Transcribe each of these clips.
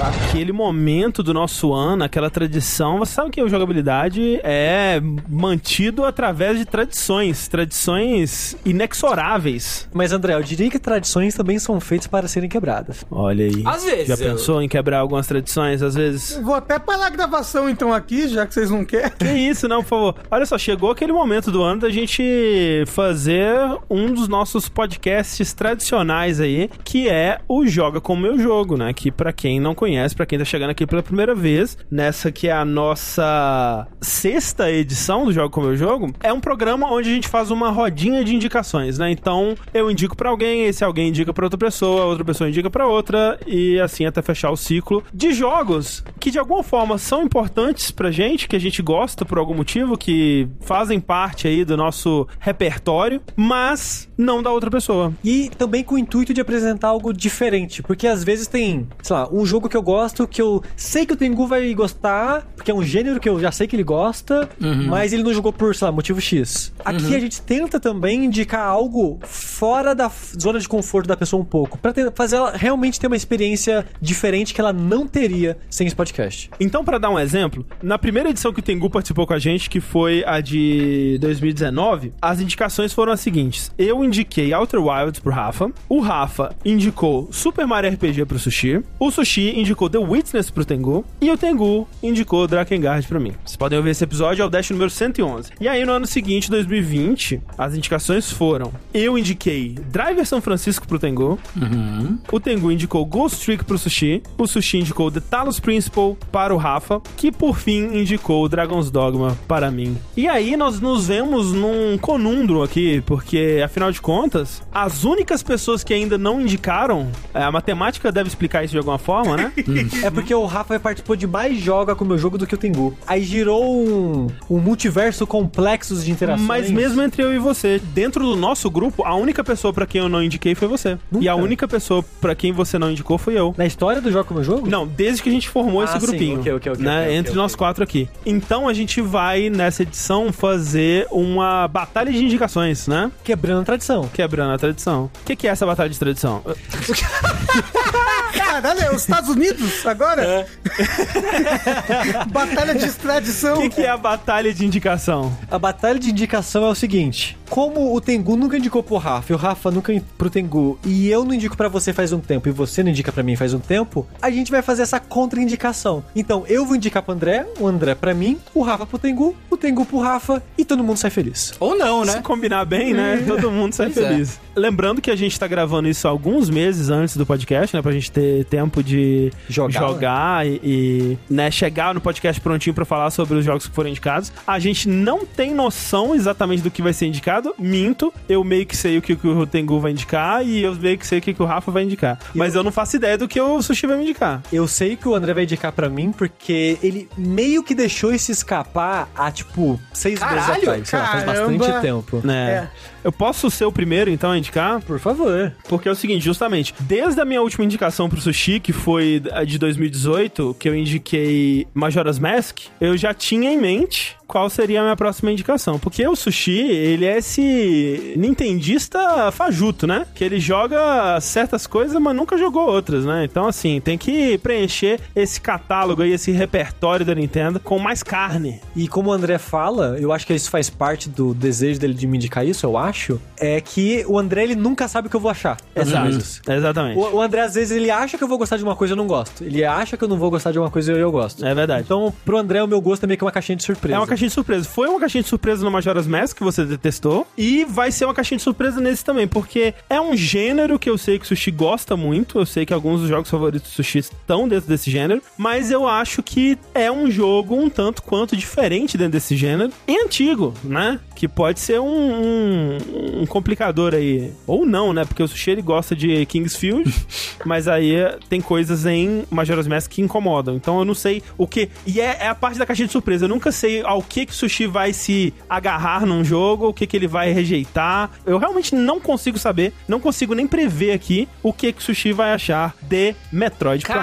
aquele momento do nosso ano, aquela tradição. Você sabe que a jogabilidade é mantido através de tradições, tradições inexoráveis. Mas, André, eu diria que tradições também são feitas para serem quebradas. Olha aí. Às vezes, Já eu- pensou em quebrar algumas tradições, às vezes? Vou até parar a gravação então aqui, já que vocês não querem. Que isso, não, por favor. Olha só, chegou aquele momento do ano da gente fazer um dos nossos podcasts tradicionais aí, que é o Joga com o Meu Jogo, né? Que pra quem não conhece, pra quem tá chegando aqui pela primeira vez, nessa que é a nossa sexta edição do Joga com Meu Jogo, é um programa onde a gente faz uma rodinha de indicações, né? Então, eu indico pra alguém, esse alguém indica pra outra pessoa, outra pessoa indica pra outra, e assim até fechar o ciclo de jogos que de alguma forma são importantes pra gente, que a gente gosta por algum motivo, que fazem parte aí do nosso repertório, mas não da outra pessoa. E também com o intuito de apresentar algo diferente. Porque às vezes tem, sei lá, um jogo que eu gosto, que eu sei que o Tengu vai gostar, porque é um gênero que eu já sei que ele gosta, mas ele não jogou por, sei lá, motivo X. Aqui a gente tenta também indicar algo fora da zona de conforto da pessoa um pouco, pra ter- fazer ela realmente ter uma experiência diferente que ela não teria sem esse podcast. Então, pra dar um exemplo, na primeira edição que o Tengu participou com a gente, que foi a de 2019, as indicações foram as seguintes. Eu indiquei Outer Wilds pro Rafa, o Rafa indicou Super Mario RPG pro Sushi, o Sushi indicou The Witness pro Tengu, e o Tengu indicou Drakengard pra mim. Vocês podem ouvir esse episódio, é o Dash número 111. E aí, no ano seguinte, 2020, as indicações foram: eu indiquei Driver São Francisco pro Tengu, o Tengu indicou Ghost Trick pro Sushi. O Sushi indicou The Talos Principal para o Rafa. Que por fim indicou Dragon's Dogma para mim. E aí nós nos vemos num conundro aqui, porque afinal de contas, as únicas pessoas que ainda não indicaram, é, a matemática deve explicar isso de alguma forma, né? É porque o Rafa participou de mais joga com o meu jogo do que o Tengu. Aí girou um, um multiverso complexo de interações. Mas mesmo entre eu e você, dentro do nosso grupo, a única pessoa pra quem eu não indiquei foi você. E a Nunca. única pessoa pra quem você não indicou foi eu. Na história do jogo com o meu jogo? Não, desde que a gente formou Ah, esse sim, grupinho. ok, ok, ok, né, ok, entre nós quatro aqui. Então a gente vai, nessa edição, fazer uma batalha de indicações, né? Quebrando a tradição. Quebrando a tradição. O que, que é essa batalha de tradição? Caralho, os Estados Unidos agora? Batalha de extradição. O que, que é a batalha de indicação? A batalha de indicação é o seguinte: como o Tengu nunca indicou pro Rafa, e o Rafa nunca pro Tengu, e eu não indico pra você faz um tempo, e você não indica pra mim faz um tempo, a gente vai fazer essa contraindicação. Então eu vou indicar pro André, o André pra mim, o Rafa pro Tengu, o Tengu pro Rafa, e todo mundo sai feliz. Ou não, Se né? combinar bem, né? Todo mundo sai Pois é. feliz. Lembrando que a gente tá gravando isso alguns meses antes do podcast, né? Pra gente ter tempo de Jogar, jogar e, e, né, chegar no podcast prontinho pra falar sobre os jogos que foram indicados. A gente não tem noção exatamente do que vai ser indicado. Minto. Eu meio que sei o que, o Tengu vai indicar e eu meio que sei o que, o Rafa vai indicar. Mas eu não faço ideia do que o Sushi vai me indicar. Eu sei que o André vai indicar pra mim, porque ele meio que deixou isso escapar há, tipo, seis meses Caralho, atrás. Sei lá, faz bastante tempo. Né? É. Eu posso ser o primeiro, então, a indicar? Por favor. Porque é o seguinte, justamente, desde a minha última indicação pro Sushi, que foi a de 2018, que eu indiquei Majora's Mask, eu já tinha em mente qual seria a minha próxima indicação. Porque o Sushi, ele é esse nintendista fajuto, né? Que ele joga certas coisas, mas nunca jogou outras, né? Então, assim, tem que preencher esse catálogo aí, esse repertório da Nintendo com mais carne. E como o André fala, eu acho que isso faz parte do desejo dele de me indicar isso, eu acho, é que o André, ele nunca sabe o que eu vou achar. das coisas. Exatamente. O, o André, às vezes, ele acha que eu vou gostar de uma coisa e eu não gosto. Ele acha que eu não vou gostar de uma coisa e eu gosto. É verdade. Então, pro André, o meu gosto é meio que uma caixinha de surpresa. É uma caixinha de surpresa. Foi uma caixinha de surpresa no Majora's Mask, que você detestou. E vai ser uma caixinha de surpresa nesse também, porque é um gênero que eu sei que o Sushi gosta muito. Eu sei que alguns dos jogos favoritos do Sushi estão dentro desse gênero. Mas eu acho que é um jogo um tanto quanto diferente dentro desse gênero. E antigo, né? Que pode ser um, um, um complicador aí. Ou não, né? Porque o Sushi ele gosta de Kingsfield. mas aí tem coisas em Majora's Mask que incomodam. Então eu não sei o que. E é, é a parte da caixinha de surpresa. Eu nunca sei ao que que o Sushi vai se agarrar num jogo, o que que ele vai rejeitar. Eu realmente não consigo saber, não consigo nem prever aqui o que que o Sushi vai achar de Metroid Prime.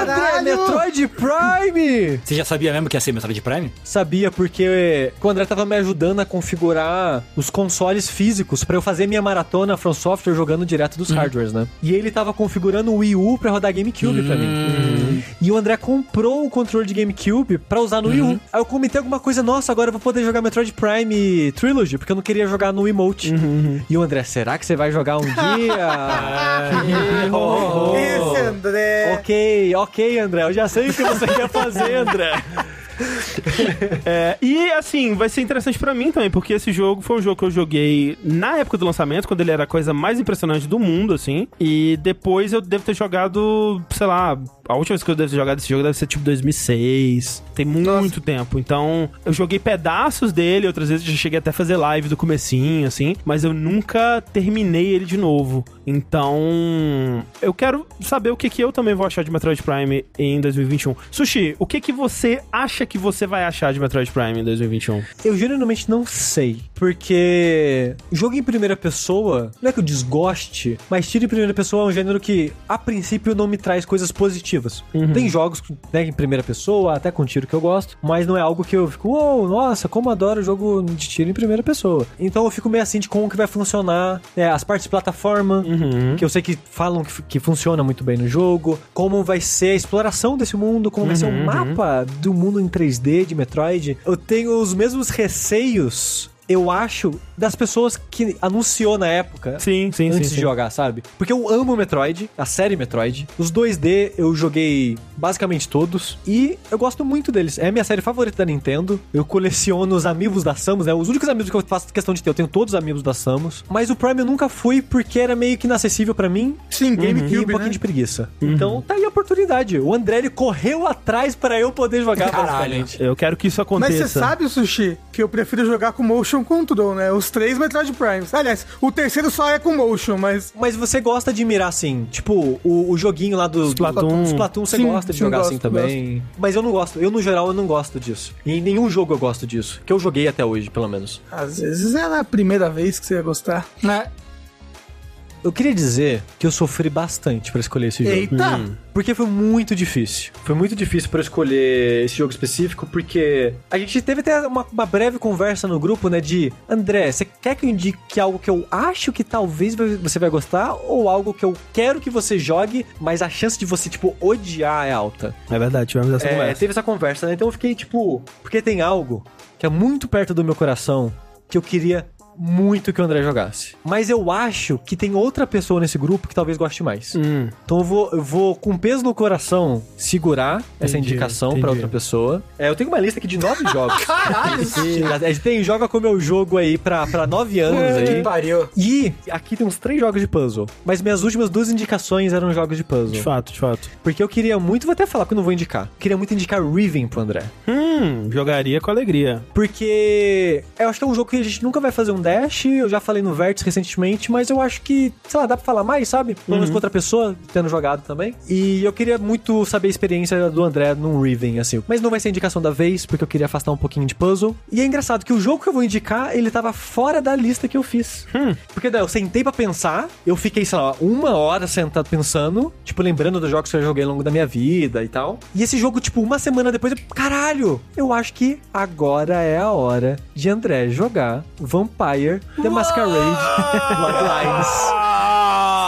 André, Metroid Prime! Você já sabia mesmo que ia ser Metroid Prime? Sabia, porque o André tava me ajudando a configurar os consoles físicos pra eu fazer minha maratona From Software jogando direto dos hardwares, né? E ele tava configurando o Wii U pra rodar GameCube pra mim. E o André comprou o controle de GameCube pra usar no Wii U. Aí eu comentei alguma coisa, nossa, agora eu vou poder jogar Metroid Prime Trilogy, porque eu não queria jogar no emote. E o André, será que você vai jogar um dia? Oh, oh, oh. Esse André. Ok, ok, André. Eu já sei o que você quer fazer, André. É, e assim, vai ser interessante pra mim também, porque esse jogo foi um jogo que eu joguei na época do lançamento, quando ele era a coisa mais impressionante do mundo, assim. E depois eu devo ter jogado, sei lá, a última vez que eu devo ter jogado esse jogo deve ser tipo 2006. Tem muito tempo. Então, eu joguei pedaços dele, outras vezes eu já cheguei até a fazer live do comecinho, assim, mas eu nunca terminei ele de novo. Então, eu quero saber o que, que eu também vou achar de Metroid Prime em 2021. Sushi, o que, que você acha que você vai achar de Metroid Prime em 2021? Eu genuinamente não sei. Porque jogo em primeira pessoa, não é que eu desgoste, mas tiro em primeira pessoa é um gênero que, a princípio, não me traz coisas positivas. Tem jogos né, em primeira pessoa, até com tiro que eu gosto, mas não é algo que eu fico, uou, nossa, como adoro jogo de tiro em primeira pessoa. Então eu fico meio assim de como que vai funcionar é, as partes de plataforma, que eu sei que falam que, que funciona muito bem no jogo, como vai ser a exploração desse mundo, como vai ser o mapa do mundo em 3D de Metroid. Eu tenho os mesmos receios eu acho, das pessoas que anunciou na época. Sim, sim, antes sim, de sim. jogar, sabe? Porque eu amo Metroid, a série Metroid. Os 2D eu joguei basicamente todos. E eu gosto muito deles. É a minha série favorita da Nintendo. Eu coleciono os amigos da Samus, né? Os únicos amigos que eu faço questão de ter. Eu tenho todos os amigos da Samus. Mas o Prime eu nunca fui porque era meio que inacessível pra mim. Sim, E um GameCube, pouquinho né? de preguiça. Então tá aí a oportunidade. O André ele correu atrás pra eu poder jogar Caralho. basicamente. Eu quero que isso Mas aconteça. você sabe, Sushi, que eu prefiro jogar com Motion Control, né? Os três Metroid Primes. Aliás, o terceiro só é com Motion, mas... Mas você gosta de mirar assim, tipo, o, o joguinho lá do Splatoon. do Splatoon você Sim, gosta de jogar gosto, assim também. Mas eu não gosto. Eu, no geral, eu não gosto disso. E em nenhum jogo eu gosto disso. Que eu joguei até hoje, pelo menos. Às vezes é a primeira vez que você ia gostar. Né? Eu queria dizer que eu sofri bastante pra escolher esse jogo. Eita! Porque foi muito difícil. Foi muito difícil pra eu escolher esse jogo específico, porque a gente teve até uma, uma breve conversa no grupo, né? De André, você quer que eu indique algo que eu acho que talvez você vai gostar, ou algo que eu quero que você jogue, mas a chance de você, tipo, odiar é alta? É verdade, tivemos essa É, conversa. teve essa conversa, né? Então eu fiquei tipo. Porque tem algo que é muito perto do meu coração que eu queria muito que o André jogasse. Mas eu acho que tem outra pessoa nesse grupo que talvez goste mais. Hum, Então eu vou, eu vou com peso no coração segurar essa Entendi, indicação entendi. pra outra pessoa. É, eu tenho uma lista aqui de nove jogos. Caralho, A gente tem Joga com meu jogo aí pra, pra nove anos que aí. pariu. E aqui tem uns três jogos de puzzle. Mas minhas últimas duas indicações eram jogos de puzzle. de fato, de fato. Porque eu queria muito, vou até falar que eu não vou indicar. Queria muito indicar Riven pro André. Hum, jogaria com alegria. Porque eu acho que é um jogo que a gente nunca vai fazer um Eu já falei no Vértice recentemente, mas eu acho que, sei lá, dá pra falar mais, sabe? Pelo menos com outra pessoa tendo jogado também. E eu queria muito saber a experiência do André num Riven, assim. Mas não vai ser a indicação da vez, porque eu queria afastar um pouquinho de puzzle. E é engraçado que o jogo que eu vou indicar, ele tava fora da lista que eu fiz. Porque daí eu sentei pra pensar, eu fiquei, sei lá, uma hora sentado pensando, tipo, lembrando dos jogos que eu joguei ao longo da minha vida e tal. E esse jogo, tipo, uma semana depois, eu, caralho, eu acho que agora é a hora de André jogar Vampire The Masquerade Bloodlines.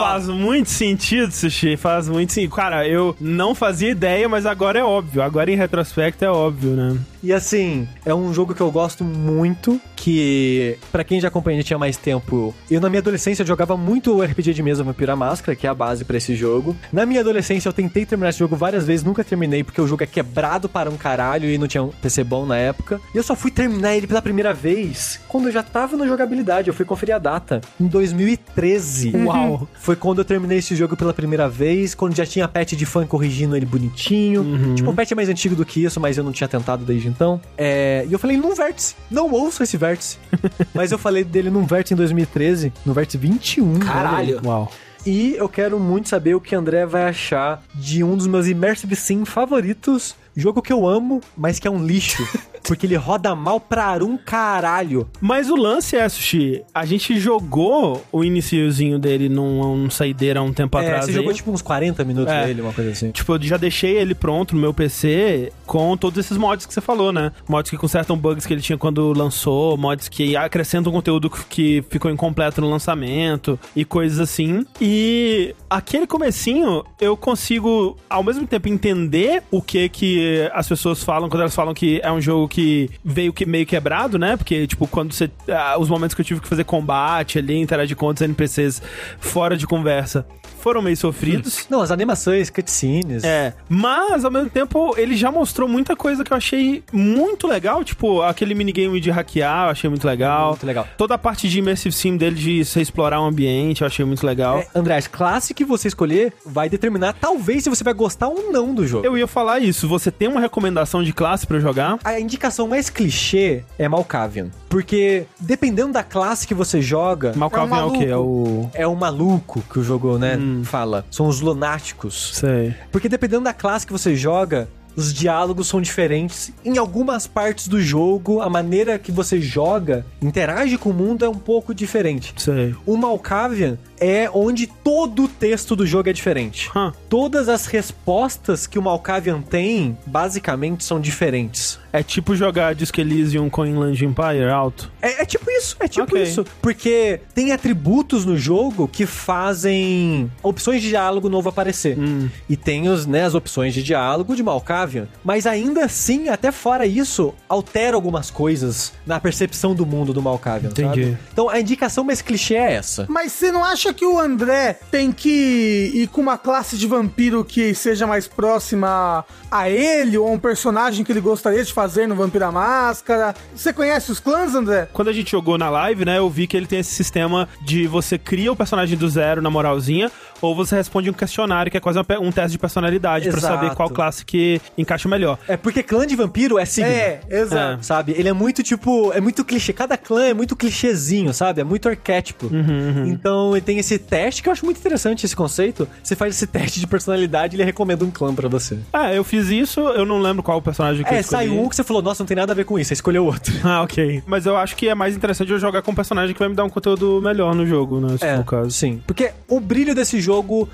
Faz muito sentido, Sushi. Faz muito sentido. Cara, eu não fazia ideia, mas agora é óbvio. Agora em retrospecto é óbvio, né? E assim, é um jogo que eu gosto muito, que pra quem já acompanha já tinha mais tempo, eu na minha adolescência jogava muito o RPG de mesa Vampira Máscara, que é a base pra esse jogo. Na minha adolescência eu tentei terminar esse jogo várias vezes, nunca terminei porque o jogo é quebrado para um caralho e não tinha um PC bom na época. E eu só fui terminar ele pela primeira vez quando eu já tava na jogabilidade, eu fui conferir a data, em 2013. Uau. Foi quando eu terminei esse jogo pela primeira vez, quando já tinha patch de fã corrigindo ele bonitinho. Tipo, o patch é mais antigo do que isso, mas eu não tinha tentado desde então. É, e eu falei num vértice. Não ouço esse vértice. mas eu falei dele num vértice em 2013, no vértice 21. Caralho. olha aí. Uau. E eu quero muito saber o que André vai achar de um dos meus Immersive Sim favoritos. Jogo que eu amo, mas que é um lixo. Porque ele roda mal pra um caralho. Mas o lance é, Sushi, a gente jogou o iniciozinho dele num, num saideira há um tempo É, atrás. você aí. jogou tipo uns 40 minutos É. dele, uma coisa assim. Tipo, eu já deixei ele pronto no meu PC com todos esses mods que você falou, né? Mods que consertam bugs que ele tinha quando lançou, mods que acrescentam conteúdo que ficou incompleto no lançamento e coisas assim. E aquele comecinho, eu consigo, ao mesmo tempo, entender o que que as pessoas falam quando elas falam que é um jogo que veio que meio quebrado, né? Porque, tipo, quando você... ah, os momentos que eu tive que fazer combate ali, interagir com outros NPCs fora de conversa, foram meio sofridos. Não, as animações, cutscenes. É, mas ao mesmo tempo ele já mostrou muita coisa que eu achei muito legal, tipo aquele minigame de hackear, eu achei muito legal. Muito legal. Toda a parte de immersive sim dele de você explorar o ambiente, eu achei muito legal. É, André, a classe que você escolher vai determinar talvez se você vai gostar ou não do jogo. Eu ia falar isso, você tem uma recomendação de classe pra eu jogar? A indicação mais clichê é Malkavian. Porque dependendo da classe que você joga, Malkavian é, o quê? É o... é o maluco que o jogo, né, fala. São os lunáticos. Sei. Porque dependendo da classe que você joga, os diálogos são diferentes. Em algumas partes do jogo, a maneira que você joga, interage com o mundo é um pouco diferente. Sei. O Malkavian é onde todo o texto do jogo é diferente. Hã. Todas as respostas que o Malkavian tem, basicamente, são diferentes. É tipo jogar Disco Elysium com Inland Empire alto. É, é tipo isso, é tipo Ok. isso. Porque tem atributos no jogo que fazem opções de diálogo novo aparecer. Hum. E tem os, né, as opções de diálogo de Malkavian. Mas ainda assim, até fora isso, altera algumas coisas na percepção do mundo do Malkavian, Entendi. sabe? Então a indicação mais clichê é essa. Mas você não acha que o André tem que ir com uma classe de vampiro que seja mais próxima a ele ou a um personagem que ele gostaria de fazer no Vampira Máscara? Você conhece os clãs, André? Quando a gente jogou na live, né, eu vi que ele tem esse sistema de você cria o personagem do zero na moralzinha, ou você responde um questionário, que é quase uma um teste de personalidade pra Exato. saber qual classe que encaixa melhor. É porque clã de vampiro é signo. É, exato. Sabe? Ele é muito tipo. É muito clichê. Cada clã é muito clichêzinho, sabe? É muito arquétipo. Uhum, Então ele tem esse teste que eu acho muito interessante esse conceito. Você faz esse teste de personalidade e ele recomenda um clã pra você. Ah, eu fiz isso, eu não lembro qual o personagem que eu É, escolhi. sai um que você falou, nossa, não tem nada a ver com isso, você escolheu outro. Ah, ok. Mas eu acho que é mais interessante eu jogar com um personagem que vai me dar um conteúdo melhor no jogo, né? É, for o caso. sim. Porque o brilho desse jogo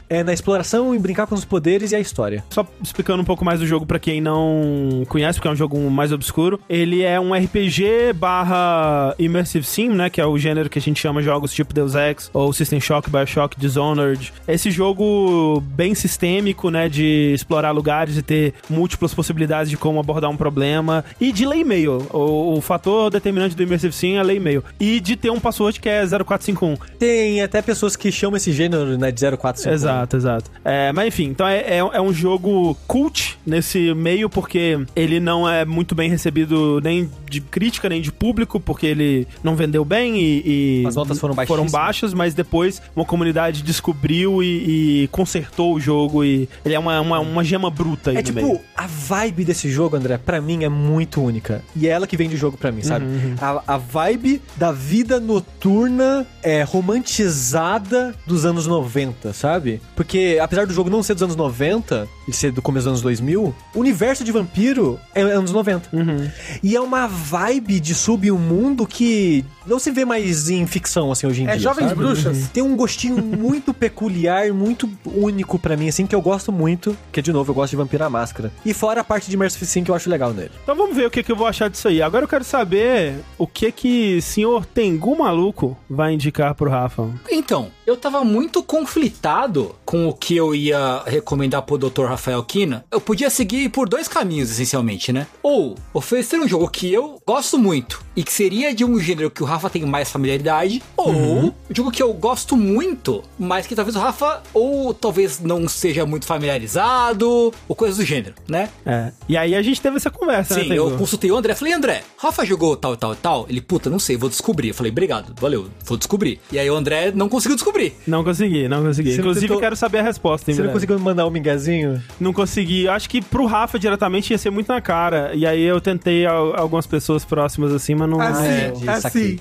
é na exploração e brincar com os poderes e a história. Só explicando um pouco mais do jogo pra quem não conhece, porque é um jogo mais obscuro. Ele é um RPG barra Immersive Sim, né? Que é o gênero que a gente chama jogos tipo Deus Ex, ou System Shock, Bioshock, Dishonored. Esse jogo bem sistêmico, né? De explorar lugares e ter múltiplas possibilidades de como abordar um problema. E de lei e-mail. O, o fator determinante do Immersive Sim é lei e-mail. E de ter um password que é 0451. Tem até pessoas que chamam esse gênero né, de 045. Exato, exato. É, mas enfim, então é, é, é um jogo cult nesse meio, porque ele não é muito bem recebido nem de crítica, nem de público, porque ele não vendeu bem e. e As notas foram Foram baixíssimas. baixas, mas depois uma comunidade descobriu e, e consertou o jogo e ele é uma, uma, uma gema bruta aí É no tipo, meio. a vibe desse jogo, André, pra mim é muito única. E é ela que vende o jogo pra mim, sabe? Uhum, A, a vibe da vida noturna é romantizada dos anos 90, sabe? Porque apesar do jogo não ser dos anos 90, ele ser do começo dos anos 2000, o universo de vampiro é anos 90. Uhum. E é uma vibe de sub um mundo que não se vê mais em ficção assim hoje em É dia. Jovens sabe? Bruxas. Tem um gostinho muito peculiar, muito único pra mim, assim, que eu gosto muito. Que, de novo, eu gosto de Vampira à Máscara. E fora a parte de Immersive Sim que eu acho legal nele. Então vamos ver o que, que eu vou achar disso aí. Agora eu quero saber o que que senhor Tengu Maluco vai indicar pro Rafa. Então, eu tava muito conflitado com o que eu ia recomendar pro Dr. Rafael Kina. Eu podia seguir por dois caminhos, essencialmente, né? Ou oferecer um jogo que eu gosto muito e que seria de um gênero que o Rafa tem mais familiaridade, ou um jogo que eu gosto muito, mas que talvez o Rafa ou talvez não seja muito familiarizado, ou coisas do gênero, né? É. E aí a gente teve essa conversa, Sim, né, eu consultei o André, falei, André, Rafa jogou tal, tal, tal? Ele, puta, não sei, vou descobrir. Eu falei, obrigado, valeu, vou descobrir. E aí o André não conseguiu descobrir. Não consegui, não consegui. Você não Inclusive, tentou- quero saber a resposta. em Você não conseguiu mandar um mingazinho? Não consegui. Acho que pro Rafa diretamente ia ser muito na cara. E aí eu tentei al- algumas pessoas próximas assim, mas não. Assim, é, assim.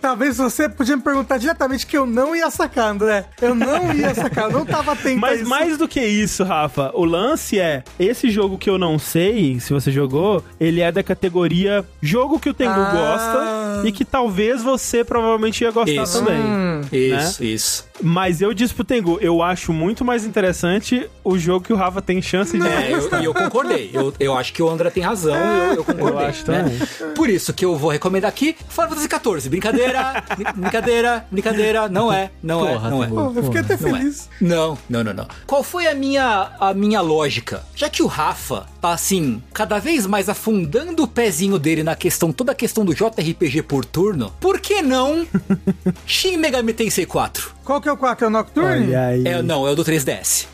Talvez você podia me perguntar diretamente que eu não ia sacar, André. Eu não ia sacar, eu não tava atento a Mas isso. mais do que isso, Rafa, o lance é: esse jogo que eu não sei se você jogou, ele é da categoria jogo que o Tengu Ah. gosta e que talvez você provavelmente ia gostar Isso. também. Hum. Isso, isso. Mas eu disse pro Tengu, eu acho muito mais interessante o jogo que o Rafa tem chance de. É, eu, e eu concordei. Eu, eu acho que o André tem razão e eu, eu concordei. Eu acho né? também. Por isso que eu vou recomendar aqui Final Fantasy XIV. Brincadeira, brin- brincadeira, brincadeira. Não é, não Porra, é, não é. Pô, eu fiquei até Não é. feliz. Não, não, não, não. Qual foi a minha, a minha lógica? Já que o Rafa tá assim, cada vez mais afundando o pezinho dele na questão, toda a questão do JRPG por turno, por que não Shin Megami Tensei 4? Qual que é o 4? É o Nocturne? Olha aí. É, não, é o do 3DS.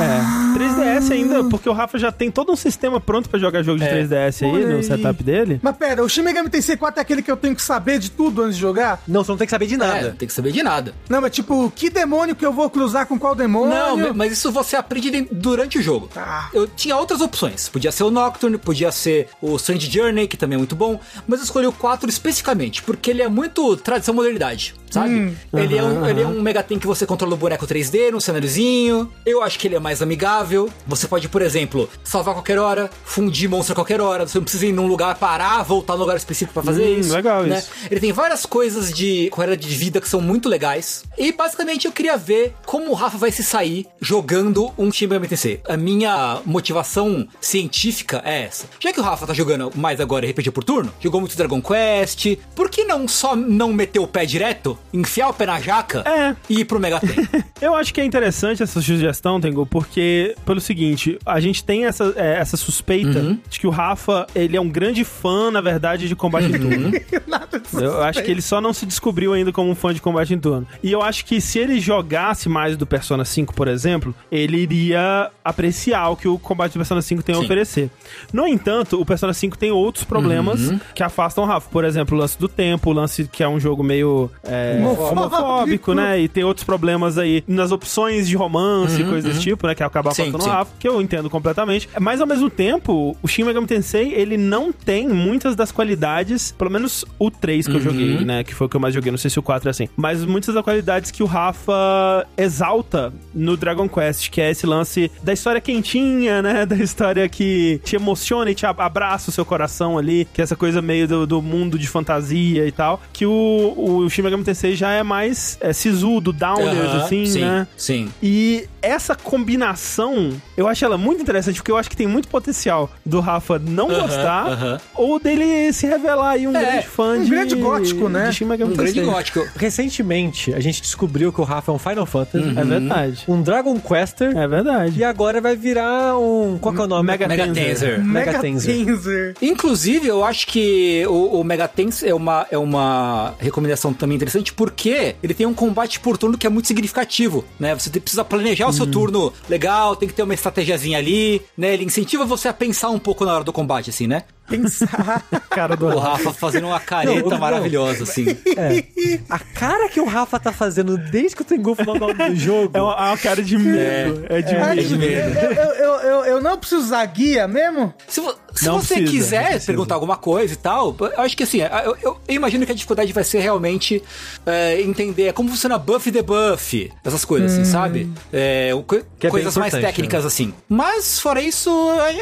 É. 3DS ainda, porque o Rafa já tem todo um sistema pronto pra jogar jogo de É. 3DS aí no setup dele. Mas pera, o Shin Megami Tensei 4 é aquele que eu tenho que saber de tudo antes de jogar? Não, você não tem que saber de É, nada. não tem que saber de nada. Não, mas tipo, que demônio que eu vou cruzar com qual demônio? Não, mas isso você aprende de- durante o jogo. Tá. Eu tinha outras opções. Podia ser o Nocturne, podia ser o Strange Journey, que também é muito bom. Mas eu escolhi o 4 especificamente, porque ele é muito tradição modernidade, sabe? ele, é um, ele é um Megaten que você controla o boneco 3D num cenáriozinho. Eu acho que ele é mais amigável. Você pode, por exemplo, salvar a qualquer hora, fundir monstro a qualquer hora. Você não precisa ir num lugar parar, voltar num lugar específico pra fazer Hum, isso. legal né? isso. Ele tem várias coisas de qualidade de vida que são muito legais. E basicamente eu queria ver como o Rafa vai se sair jogando um Megami Tensei. A minha motivação científica é essa. Já que o Rafa tá jogando mais agora RPG por turno, jogou muito Dragon Quest, por que não só não meter o pé direto, enfiar o pé na jaca É. e ir pro Megaten? Eu acho que é interessante essa sugestão, Porque, pelo seguinte, a gente tem essa, é, essa suspeita Uhum. de que o Rafa, ele é um grande fã, na verdade, de combate. Nada disso. Eu acho que ele só não se descobriu ainda como um fã de combate em turno. E eu acho que se ele jogasse mais do Persona 5, por exemplo, ele iria apreciar o que o combate do Persona 5 tem a Sim. oferecer. No entanto, o Persona 5 tem outros problemas Uhum. que afastam o Rafa. Por exemplo, o lance do tempo, o lance que é um jogo meio é, Homofóbico. né? E tem outros problemas aí nas opções de romance e coisas desse tipo, né? Que acaba Uhum, Sim, afastando o. Rafa, que eu entendo completamente. Mas ao mesmo tempo, o Shin Megami Tensei, ele não tem muitas das qualidades, pelo menos o 3 que eu Uhum. joguei, né? Que foi o que eu mais joguei, não sei se o 4 é assim. Mas muitas das qualidades que o Rafa exalta no Dragon Quest, que é esse lance da história quentinha, né? Da história que te emociona e te ab- abraça o seu coração ali, que é essa coisa meio do, do mundo de fantasia e tal. Que o, o Shin Megami Tensei já é mais é, sisudo, downers, Aham, assim, sim, né? Sim. E essa combinação, eu acho ela muito interessante, porque eu acho que tem muito potencial do Rafa não Aham, gostar, ou dele se revelar aí um É, grande fã de... grande gótico, né? De Shin Megami Um grande gótico. Recentemente, a gente descobriu que o Rafa é um Final Fantasy, É verdade. um Dragon Quester, É verdade. e agora vai virar um... Qual que é o nome? Mega Mega Tenser. Tenser. Mega Mega Tenser. Tenser. Inclusive, eu acho que o, o Megatens é uma, é uma recomendação também interessante, porque ele tem um combate por turno que é muito significativo, né? Você precisa planejar o seu turno legal, tem que ter uma estratégiazinha ali, né? Ele incentiva você a pensar um pouco na hora do combate, assim, né? Pensar. Cara do O Rafa fazendo uma careta Não, não. maravilhosa, assim. É. A cara que o Rafa tá fazendo desde que o Tengu falou do jogo... É uma, é uma cara de medo. É, de Ai, medo. de medo. eu, eu, eu, eu, eu não preciso usar guia mesmo? Se, vo- se Não você precisa, não quiser perguntar alguma coisa e tal, eu acho que assim, eu, eu- eu imagino que a dificuldade vai ser realmente é, entender como funciona buff e debuff, essas coisas assim, sabe? É, o co- é coisas mais importante, técnicas assim. Mas fora isso,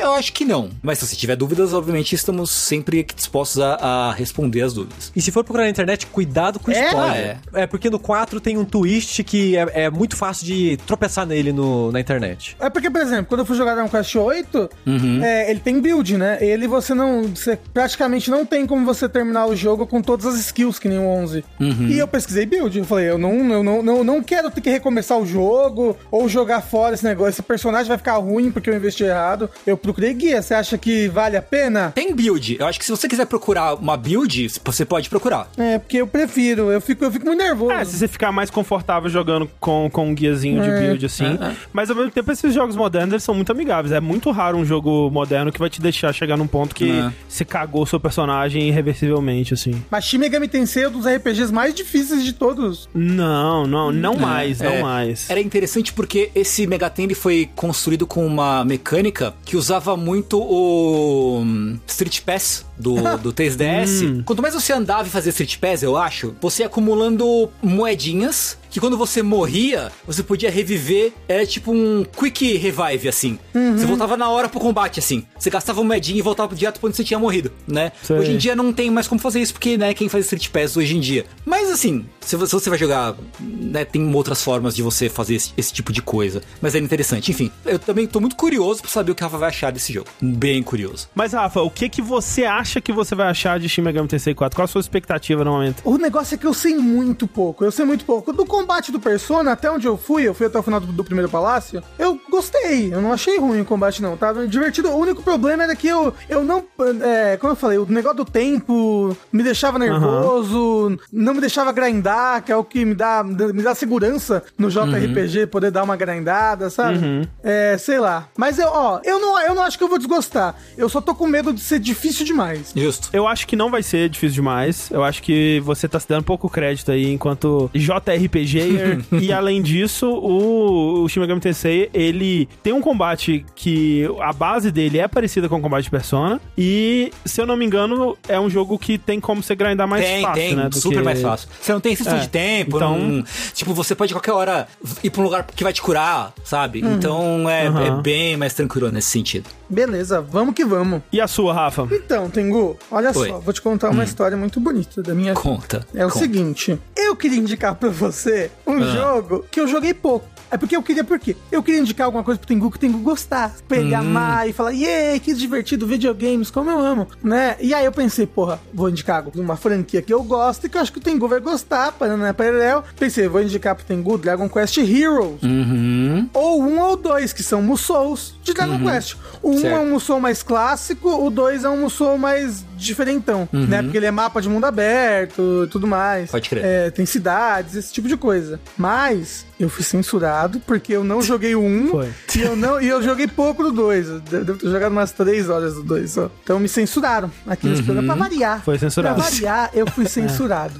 eu acho que não. Mas se você tiver dúvidas, obviamente estamos sempre aqui dispostos a, a responder as dúvidas. E se for procurar na internet, cuidado com É? spoiler. Ah, é. porque no 4 tem um twist que é, é muito fácil de tropeçar nele no, na internet. É porque, por exemplo, quando eu fui jogar Dragon Quest 8, Uhum. é, ele tem build, né? Ele você não. Você praticamente não tem como você terminar o jogo com todas as skills que nem o 11. Uhum. E eu pesquisei build. Eu falei, eu não, eu não, não, não quero ter que recomeçar o jogo ou jogar fora esse negócio. Esse personagem vai ficar ruim porque eu investi errado. Eu procurei guia. Você acha que vale a pena? Tem build. Eu acho que se você quiser procurar uma build, você pode procurar. É, porque eu prefiro. Eu fico, eu fico muito nervoso. É, se você ficar mais confortável jogando com, com um guiazinho de build, assim. Mas ao mesmo tempo, esses jogos modernos eles são muito amigáveis. É muito raro um jogo moderno que vai te deixar chegar num ponto que É. você cagou o seu personagem irreversivelmente, assim. Mas Shin Megami Tensei é um dos RPGs mais difíceis de todos. Não, não, não mais, não É, mais. Era interessante porque esse Megaten ele foi construído com uma mecânica que usava muito o hum, Street Pass do, do 3DS. Quanto mais você andava e fazia Street Pass, eu acho, você ia acumulando moedinhas que quando você morria, você podia reviver, era tipo um quick revive, assim. Você voltava na hora pro combate, assim. Você gastava moedinha e voltava direto pra onde você tinha morrido, né? Sei. Hoje em dia não tem mais como fazer isso, porque, né, quem faz Street Pass hoje em dia. Mas assim, se você, se você vai jogar, né, tem outras formas de você fazer esse, esse tipo de coisa. Mas é interessante. Enfim, eu também tô muito curioso pra saber o que a Rafa vai achar desse jogo. Bem curioso. Mas, Rafa, o que que você acha que você vai achar de Shin Megami Tensei 4? Qual a sua expectativa no momento? O negócio é que eu sei muito pouco. Eu sei muito pouco. Do combate do Persona, até onde eu fui, eu fui até o final do, do primeiro palácio, eu gostei. Eu não achei ruim o combate, não. Tava divertido. O único problema era que eu, eu não. É, como eu falei, o negócio do tempo me deixava nervoso, não me deixava grindar, que é o que me dá, me dá segurança no JRPG, poder dar uma grindada, sabe? É, sei lá. Mas eu, ó, eu não, eu não acho que eu vou desgostar. Eu só tô com medo de ser difícil demais. Justo. Eu acho que não vai ser difícil demais. Eu acho que você tá se dando pouco crédito aí enquanto JRPGer. e além disso, o, o Shin Megami Tensei, ele tem um combate que a base dele é parecida com o combate de Persona. E, se eu não me engano, é um jogo que tem como você grindar mais tem, fácil, tem, né? super que- mais fácil. Você não tem sistema É, de tempo, então- não- tipo, você pode qualquer hora ir pra um lugar que vai te curar, sabe? Então é, Aham. é bem mais tranquilo nesse sentido. Beleza, vamos que vamos. E a sua, Rafa? Então, Tengu, olha Oi. só, vou te contar uma história muito bonita da minha vida. Conta. É o conta. seguinte, eu queria indicar pra você um Ah. jogo que eu joguei pouco. É porque eu queria, por quê? Eu queria indicar alguma coisa pro Tengu que o Tengu gostar. Pra ele Hum. amar e falar, yay, que divertido, videogames, como eu amo, né? E aí eu pensei, porra, vou indicar uma franquia que eu gosto e que eu acho que o Tengu vai gostar, para né, Paralel. Pensei, vou indicar pro Tengu Dragon Quest Heroes. Uhum. Ou um ou dois, que são Musous de Dragon Quest. O um Certo. é um Musou mais clássico, o dois é um Musou mais diferentão, né? Porque ele é mapa de mundo aberto e tudo mais. Pode crer. É, tem cidades, esse tipo de coisa. Mas eu fui censurado porque eu não joguei o um Foi. e eu, não, e eu joguei pouco do dois. Eu devo ter jogado umas três horas do dois só. Então me censuraram aqui nesse programa pra variar. Foi censurado. Pra variar, eu fui censurado.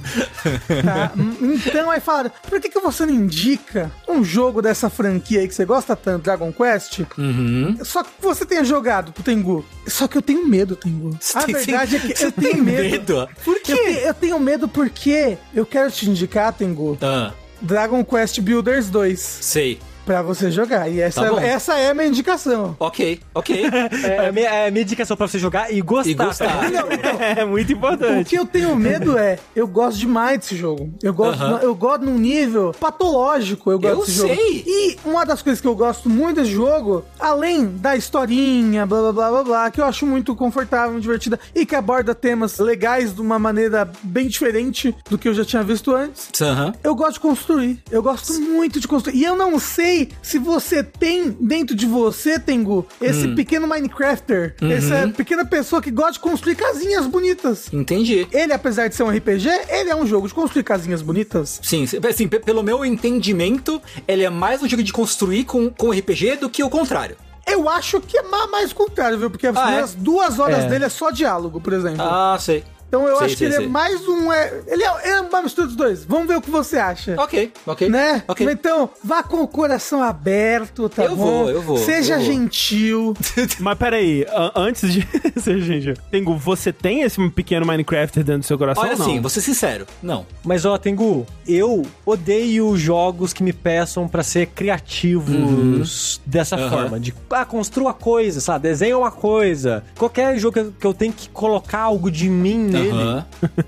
Tá? Então aí falaram, por que, que você não indica um jogo dessa franquia aí que você gosta tanto, Dragon Quest? Uhum. Só que você tenha jogado pro Tengu. Só que eu tenho medo, Tengu. Você A tem- verdade é que você eu tenho medo. medo? Por quê? Eu, te- eu tenho medo porque eu quero te indicar, Tengu, Ah, Dragon Quest Builders 2 sei. Pra você jogar. E essa, Tá essa é a minha indicação. Ok, ok. É, a minha, é a minha indicação pra você jogar e gostar. E gostar. Não, então, É muito O importante. que eu tenho medo é, eu gosto demais desse jogo. Eu gosto, Aham. eu gosto num nível patológico, eu gosto Eu desse jogo. sei. E uma das coisas que eu gosto muito desse jogo, além da historinha, blá blá blá blá blá, que eu acho muito confortável, muito divertida e que aborda temas legais de uma maneira bem diferente do que eu já tinha visto antes. Aham. Eu gosto de construir. Eu gosto muito de construir. E eu não sei se você tem dentro de você, Tengu, esse Hum. pequeno Minecrafter, Uhum. essa pequena pessoa que gosta de construir casinhas bonitas. Entendi. Ele, apesar de ser um RPG, ele é um jogo de construir casinhas bonitas. Sim, assim, pe- pelo meu entendimento, ele é mais um jogo de construir com, com RPG do que o contrário. Eu acho que é ma- mais o contrário, viu? Porque as Ah, é? primeiras duas horas É. dele é só diálogo, por exemplo. Ah, sei. Então eu sei, acho que sei, ele sei. é mais um. É, ele é, é uma mistura dos dois. Vamos ver o que você acha. Ok, ok. Né? Ok. Então, vá com o coração aberto, tá Eu bom? vou, eu vou, Seja eu vou. gentil. Mas peraí, antes de ser gente, Tengu, você tem esse pequeno Minecraft dentro do seu coração Olha ou não? assim, vou ser sincero. Não. Mas ó, Tengu, eu odeio jogos que me peçam pra ser criativos dessa Aham. forma. De, ah, construa coisa, sabe? Desenha uma coisa. Qualquer jogo que eu- que eu tenho que colocar algo de mim nele, Aham.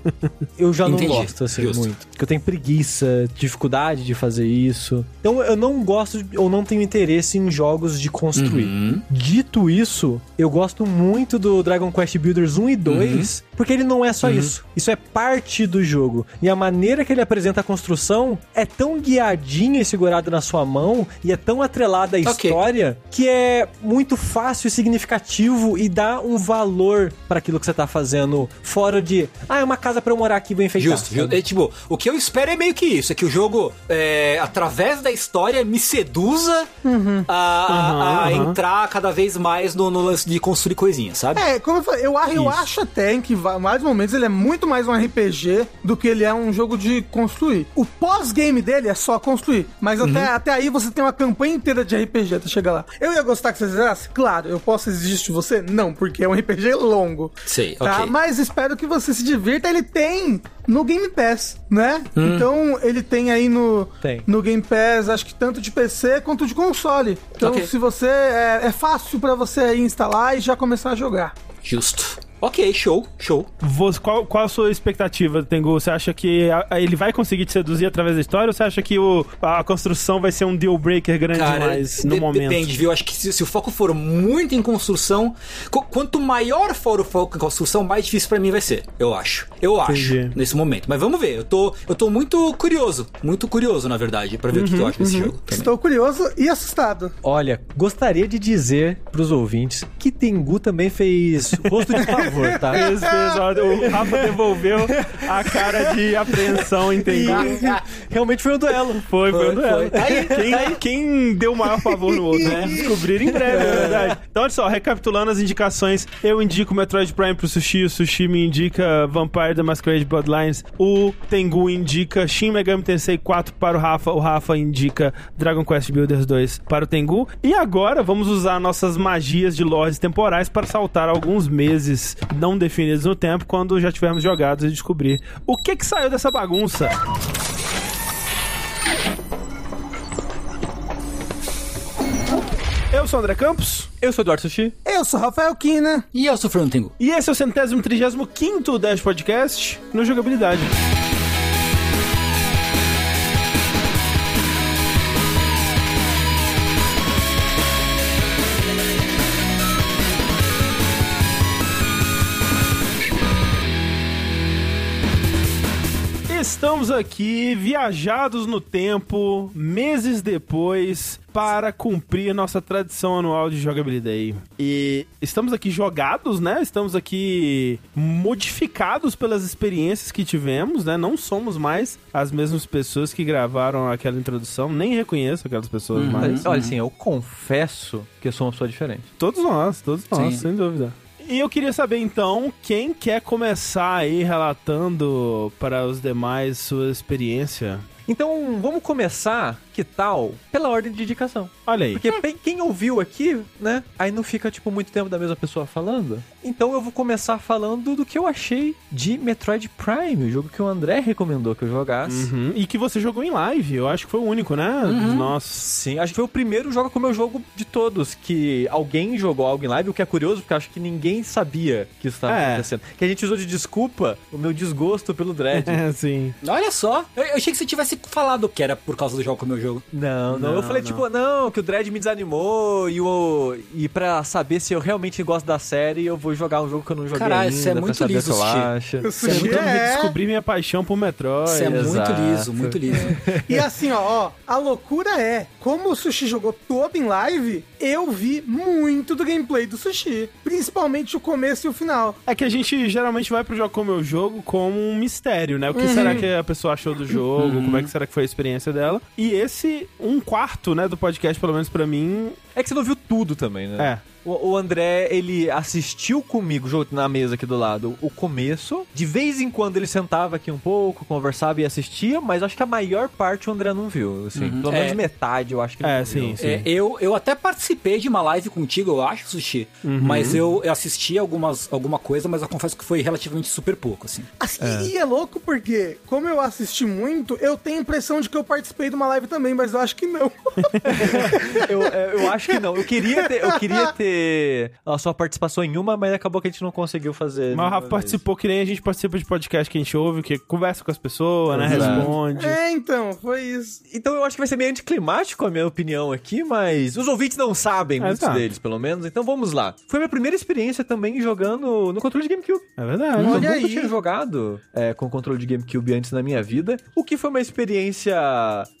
eu já Entendi. não gosto, assim, Justo. muito. Porque eu tenho preguiça, dificuldade de fazer isso. Então eu não gosto, ou não tenho interesse em jogos de construir. Uhum. Dito isso, eu gosto muito do Dragon Quest Builders 1 e 2, Uhum. Porque ele não é só isso. Isso é parte do jogo. E a maneira que ele apresenta a construção é tão guiadinha e segurada na sua mão, e é tão atrelada à Ok. história, que é muito fácil e significativo e dá um valor para aquilo que você tá fazendo fora de, ah, é uma casa pra eu morar aqui, vou enfeitar. Justo, justo. É, tipo, o que eu espero é meio que isso: é que o jogo, é, através da história, me seduza a, a- a Uhum, uhum. entrar cada vez mais no, no lance de construir coisinhas, sabe? É, como eu falei, eu, a- eu acho até em que vários momentos ele é muito mais um RPG do que ele é um jogo de construir. O pós-game dele é só construir, mas Uhum. até, até aí você tem uma campanha inteira de RPG até chegar lá. Eu ia gostar que você zerasse? Claro, eu posso exigir de você? Não, porque é um RPG longo. Sei, Tá? ok. Mas espero que você se divirta. Ele tem no Game Pass, né? Hum. Então ele tem aí no, Tem. no Game Pass, acho que tanto de PC quanto de console. Então Ok. se você é, é fácil pra você aí instalar e já começar a jogar. Justo. Ok, show, show. Você- qual, qual a sua expectativa, Tengu? Você acha que a- a- ele vai conseguir te seduzir através da história ou você acha que o, a construção vai ser um deal breaker grande demais no de- momento? Depende, viu? Acho que se, se o foco for muito em construção, qu- quanto maior for o foco em construção, mais difícil pra mim vai ser. Eu acho. Eu acho, Entendi. nesse momento. Mas vamos ver. Eu tô, eu tô muito curioso. Muito curioso, na verdade, pra ver o que, que eu acho desse jogo. também. Estou curioso e assustado. Olha, gostaria de dizer pros ouvintes que Tengu também fez rosto de pavor, tá? Fez, fez, ó, o Rafa devolveu a cara de apreensão em Tengu. Realmente foi um duelo. Foi, foi, Foi, um duelo. foi. Tá aí, quem, tá aí. quem deu o maior favor no outro, né? Descobrir em breve, é verdade. Então, olha só, recapitulando as indicações, eu indico Metroid Prime pro Sushi, o Sushi me indica Vampire the Masquerade Bloodlines, o Tengu indica Shin Megami Tensei 4 para o Rafa, o Rafa indica Dragon Quest Builders 2 para o Tengu. E agora vamos usar nossas magias de lords temporais para saltar alguns meses não definidos no tempo, quando já tivermos jogados e descobrir o que que saiu dessa bagunça. Eu sou o André Campos. Eu sou o Eduardo Sushi. Eu sou Rafael Kina. E eu sou o Fernando Tengu. E esse é o centésimo trigésimo quinto Dash Podcast no Jogabilidade. Estamos aqui, viajados no tempo, meses depois, para cumprir nossa tradição anual de jogabilidade. E estamos aqui jogados, né? Estamos aqui modificados pelas experiências que tivemos, né? Não somos mais as mesmas pessoas que gravaram aquela introdução, nem reconheço aquelas pessoas mais. Olha, assim, eu confesso que eu sou uma pessoa diferente. Todos nós, todos nós, Sim. sem dúvida. E eu queria saber então, quem quer começar aí relatando para os demais sua experiência? Então, vamos começar, que tal, pela ordem de indicação. Olha aí. Porque bem, quem ouviu aqui, né, aí não fica, tipo, muito tempo da mesma pessoa falando. Então eu vou começar falando do que eu achei de Metroid Prime, o jogo que o André recomendou que eu jogasse. Uhum. E que você jogou em live, eu acho que foi o único, né? Nossa. Sim, acho que foi o primeiro jogo como meu jogo de todos, que alguém jogou algo em live, o que é curioso, porque acho que ninguém sabia que isso estava É. acontecendo. Que a gente usou de desculpa o meu desgosto pelo Dread. É, sim. Olha só. Eu, eu achei que você tivesse falado que era por causa do jogo com o meu jogo. Não, não, Não, Eu falei, não. tipo, não, que o Dredd me desanimou e, o, e pra saber se eu realmente gosto da série, eu vou jogar um jogo que eu não joguei Caralho, ainda, isso é pra muito saber liso, se eu Sushi. acho. O Você sushi é... redescobri minha paixão por Metroid. Isso é muito exato. liso, muito liso. E assim, ó, ó, a loucura é, como o Sushi jogou todo em live, eu vi muito do gameplay do Sushi. Principalmente o começo e o final. É que a gente geralmente vai pro jogo como eu jogo como um mistério, né? O que será que a pessoa achou do jogo? Como é que será que foi a experiência dela? E esse, um quarto, né, do podcast, pelo menos pra mim, É que você não viu tudo também, né? é. O, o André, ele assistiu comigo, junto na mesa aqui do lado, o começo. De vez em quando ele sentava aqui um pouco, conversava e assistia, mas acho que a maior parte o André não viu. Assim, Pelo menos É. metade, eu acho que ele É, não sim, viu. sim. É, eu, eu até participei de uma live contigo, eu acho, Sushi. Mas eu, eu assisti algumas, alguma coisa, mas eu confesso que foi relativamente super pouco, assim. Assim, E é louco porque, como eu assisti muito, eu tenho a impressão de que eu participei de uma live também, mas eu acho que não. Eu, é, eu acho que não. Eu queria ter, eu queria ter a sua participação em uma, mas acabou que a gente não conseguiu fazer. Mas o Rafa participou que nem a gente participa de podcast que a gente ouve, que conversa com as pessoas, né? Exato. Responde. É, então, foi isso. Então eu acho que vai ser meio anticlimático a minha opinião aqui, mas os ouvintes não sabem, muitos Exato. deles, pelo menos. Então vamos lá. Foi minha primeira experiência também jogando no controle de GameCube. É verdade. Eu Olha nunca aí. tinha jogado é, com controle de GameCube antes na minha vida, o que foi uma experiência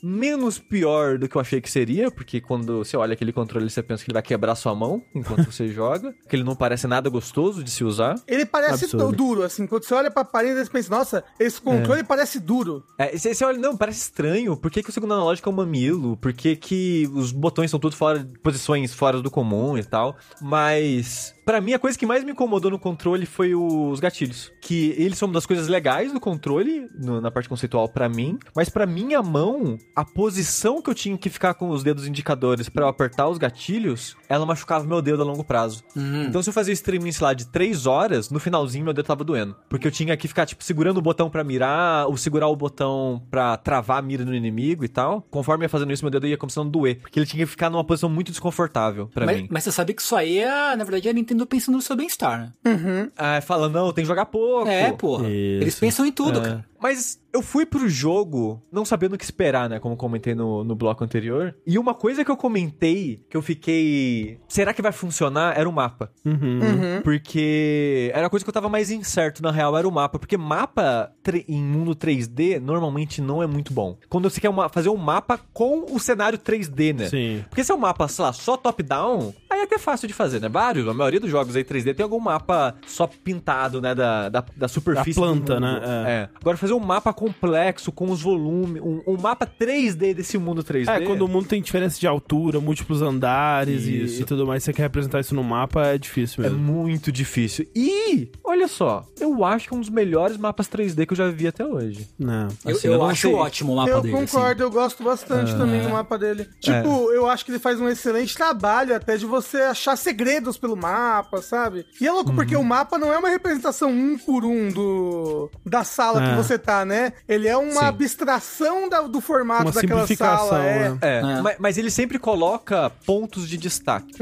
menos pior do que eu achei que seria, porque quando você olha aquele controle controle você pensa que ele vai quebrar sua mão enquanto você joga, que ele não parece nada gostoso de se usar. Ele parece Absurdo. duro, assim. Quando você olha pra aparência, você pensa, nossa, esse controle parece duro. É, você, você olha, não, parece estranho. Por que, que o segundo analógico é um mamilo? Por que, que os botões são tudo fora, posições fora do comum e tal? Mas, pra mim, a coisa que mais me incomodou no controle foi os gatilhos. Que eles são uma das coisas legais do controle, no- na parte conceitual pra mim. Mas pra minha mão, a posição que eu tinha que ficar com os dedos indicadores pra eu apertar os gatilhos, ela machucava meu dedo a longo prazo. Então, se eu fazia streaming, sei lá, de 3 horas, no finalzinho meu dedo tava doendo. Porque eu tinha que ficar, tipo, segurando o botão pra mirar, ou segurar o botão pra travar a mira no inimigo e tal. Conforme ia fazendo isso, meu dedo ia começando a doer. Porque ele tinha que ficar numa posição muito desconfortável pra Mas, mim. mas você sabe que isso aí é, na verdade, Nintendo pensando no seu bem-estar, né? Ah, fala, não, tem que jogar pouco. É, porra. Isso. Eles pensam em tudo, É. cara. Mas eu fui pro jogo não sabendo o que esperar, né? Como comentei no, no bloco anterior. E uma coisa que eu comentei, que eu fiquei. Será que vai funcionar? Era o mapa. Uhum. Porque era a coisa que eu tava mais incerto, na real, era o mapa. Porque mapa em mundo 3D normalmente não é muito bom. Quando você quer uma- fazer um mapa com o cenário 3D, né? Sim. Porque se é um mapa, sei lá, só top-down, aí é até fácil de fazer, né? Vários, a maioria dos jogos aí 3D tem algum mapa só pintado, né? Da, da, da superfície. Da do planta, mundo. né? É. Agora fazer um mapa complexo, com os volumes, um, um mapa 3D desse mundo 3D. É, quando o mundo tem diferença de altura, múltiplos andares e, e tudo mais, você quer representar isso no mapa, é difícil É mesmo. muito difícil. E, olha só, eu acho que é um dos melhores mapas 3D que eu já vi até hoje. Não. Eu, Assim, eu eu não acho sei. ótimo o mapa eu dele. assim. concordo, eu gosto bastante também do mapa dele. Tipo, eu acho que ele faz um excelente trabalho até de você achar segredos pelo mapa, sabe? E é louco, porque o mapa não é uma representação um por um do da sala É. que você tá, né? Ele é uma Sim. abstração da- do formato Uma daquela simplificação, sala. É. né? É, É. Mas, mas ele sempre coloca pontos de destaque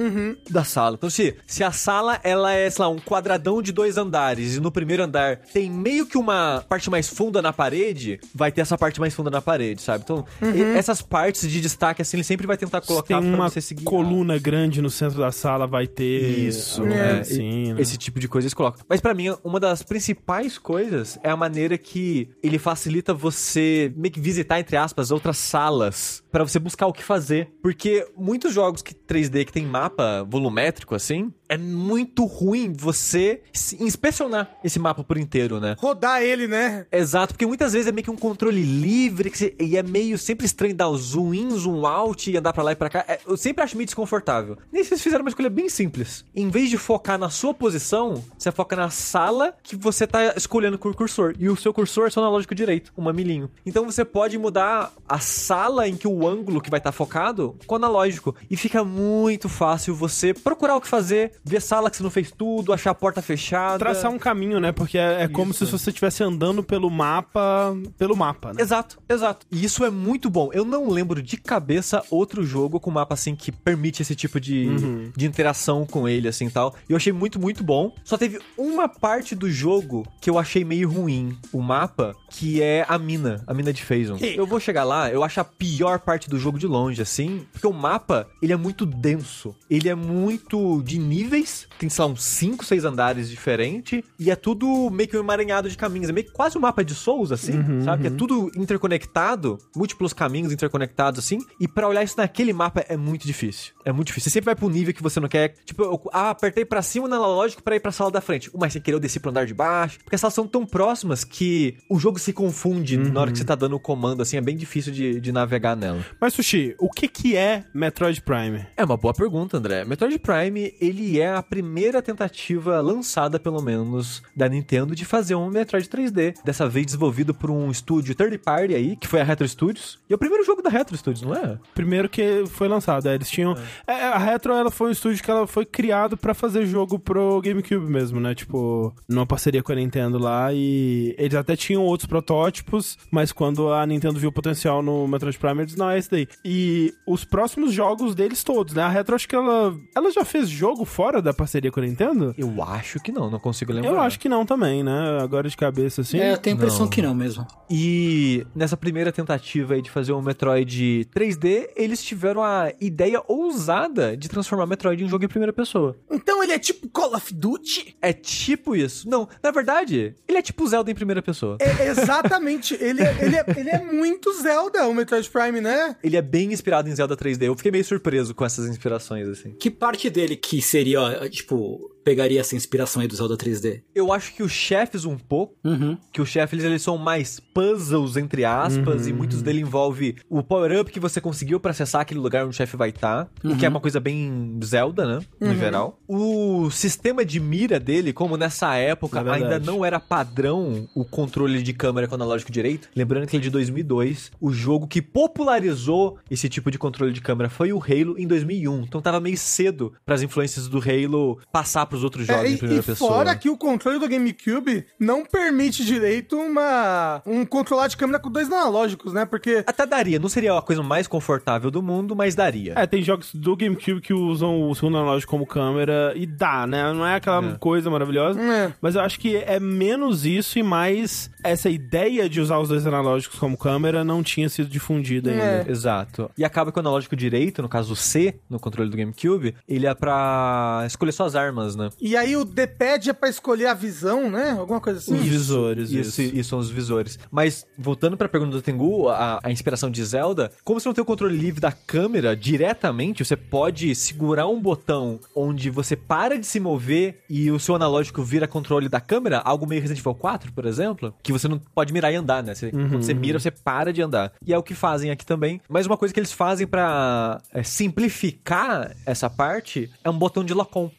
da sala. Então, se, se a sala ela é, sei lá, um quadradão de dois andares e no primeiro andar tem meio que uma parte mais funda na parede, vai ter essa parte mais funda na parede, sabe? Então, e- essas partes de destaque, assim, ele sempre vai tentar Se colocar tem pra uma você seguir. coluna grande no centro da sala, vai ter. Isso, alguma é. coisa assim, né? Esse tipo de coisa eles colocam. Mas pra mim, uma das principais coisas é a maneira que ele facilita você meio que visitar, entre aspas, outras salas pra você buscar o que fazer. Porque muitos jogos que 3D que tem mapa volumétrico assim, é muito ruim você inspecionar esse mapa por inteiro, né? Rodar ele, né? Exato, porque muitas vezes é meio que um controle livre que você- e é meio sempre estranho dar o zoom in, zoom out e andar pra lá e pra cá. É, eu sempre acho meio desconfortável. Nesse eles fizeram uma escolha bem simples. Em vez de focar na sua posição, você foca na sala que você tá escolhendo com o cursor. E o seu cursor analógico direito, um mamilinho. Então você pode mudar a sala em que o ângulo que vai estar focado com o analógico. E fica muito fácil você procurar o que fazer, ver sala que você não fez tudo, achar a porta fechada. Traçar um caminho, né? Porque é, é como se você estivesse andando pelo mapa. Pelo mapa, né? Exato, exato. E isso é muito bom. Eu não lembro de cabeça outro jogo com mapa assim que permite esse tipo de, de interação com ele, assim tal. E eu achei muito, muito bom. Só teve uma parte do jogo que eu achei meio ruim. O mapa, que é a mina, a mina de Phazon. Eu vou chegar lá, eu acho a pior parte do jogo de longe, assim. Porque o mapa, ele é muito denso. Ele é muito de níveis. Tem, sei lá, uns 5, 6 andares diferentes. E é tudo meio que um emaranhado de caminhos. É meio que quase um mapa de Souls, assim, sabe? Que é tudo interconectado, múltiplos caminhos interconectados, assim. E pra olhar isso naquele mapa é muito difícil. É muito difícil. Você sempre vai pro nível que você não quer. Tipo, eu ah, apertei pra cima no analógico pra ir pra sala da frente. Mas sem querer eu desci pro andar de baixo. Porque as salas são tão próximas que o jogo se confunde na hora que você tá dando o comando, assim. É bem difícil de, de navegar nela. Mas, Sushi, o que que é Metroid Prime? É uma boa pergunta, André. Metroid Prime, ele é a primeira tentativa lançada, pelo menos, da Nintendo de fazer um Metroid 3D. Dessa vez desenvolvido por um estúdio third party aí, que foi a Retro Studios. E é o primeiro jogo da Retro Studios, não é? Primeiro que foi lançado, é, eles tinham... É, a Retro, ela foi um estúdio que ela foi criado pra fazer jogo pro GameCube mesmo, né? Tipo, numa parceria com a Nintendo lá e eles até tinham outros protótipos, mas quando a Nintendo viu o potencial no Metroid Prime, eles não, é esse daí. E os próximos jogos deles todos, né? A Retro, acho que ela... Ela já fez jogo fora da parceria com a Nintendo? Eu acho que não. não, não consigo lembrar. Eu acho que não também, né? Agora de cabeça assim. É, eu tenho a impressão Não. que não mesmo. E nessa primeira tentativa aí de fazer um Metroid 3D, eles tiveram a ideia ousada de transformar Metroid em um jogo em primeira pessoa. Então ele é tipo Call of Duty? É tipo isso. Não, na verdade, ele é tipo Zelda em primeira pessoa. É, exatamente. ele, é, ele, é, ele é muito Zelda, o Metroid Prime, né? Ele é bem inspirado em Zelda 3D. Eu fiquei meio surpreso com essas inspirações, assim. Que parte dele que seria, tipo, pegaria essa inspiração aí do Zelda 3D? Eu acho que os chefes um pouco, Uhum. que os chefes eles são mais puzzles, entre aspas, e muitos dele envolve o power-up que você conseguiu pra acessar aquele lugar onde o chefe vai estar, o que é uma coisa bem Zelda, né, no geral. O sistema de mira dele, como nessa época É ainda não era padrão o controle de câmera com analógico direito, lembrando que ele é de 2002, o jogo que popularizou esse tipo de controle de câmera foi o Halo em 2001, então tava meio cedo para as influências do Halo passar pros outros jogos É, em e, primeira e pessoa. fora que o controle do GameCube não permite direito uma um controlar de câmera com dois analógicos, né? Porque Até daria, não seria a coisa mais confortável do mundo, mas daria. É, tem jogos do GameCube que usam o segundo analógico como câmera e dá, né? Não é aquela É. coisa maravilhosa. É. Mas eu acho que é menos isso e mais essa ideia de usar os dois analógicos como câmera não tinha sido difundida ainda. É. Exato. E acaba que o analógico direito, no caso o C, no controle do GameCube, ele é pra escolher suas armas, né? E aí o D-pad é pra escolher a visão, né? Alguma coisa assim. Os visores, Isso, isso. isso são os visores. Mas, voltando pra pergunta do Tengu, a, a inspiração de Zelda, como você não tem o controle livre da câmera diretamente, você pode segurar um botão onde você para de se mover e o seu analógico vira controle da câmera, algo meio Resident Evil 4, por exemplo, que você não pode mirar e andar, né? Você- Quando você mira, você para de andar. E é o que fazem aqui também. Mas uma coisa que eles fazem pra é, simplificar essa parte é um botão de lock-on,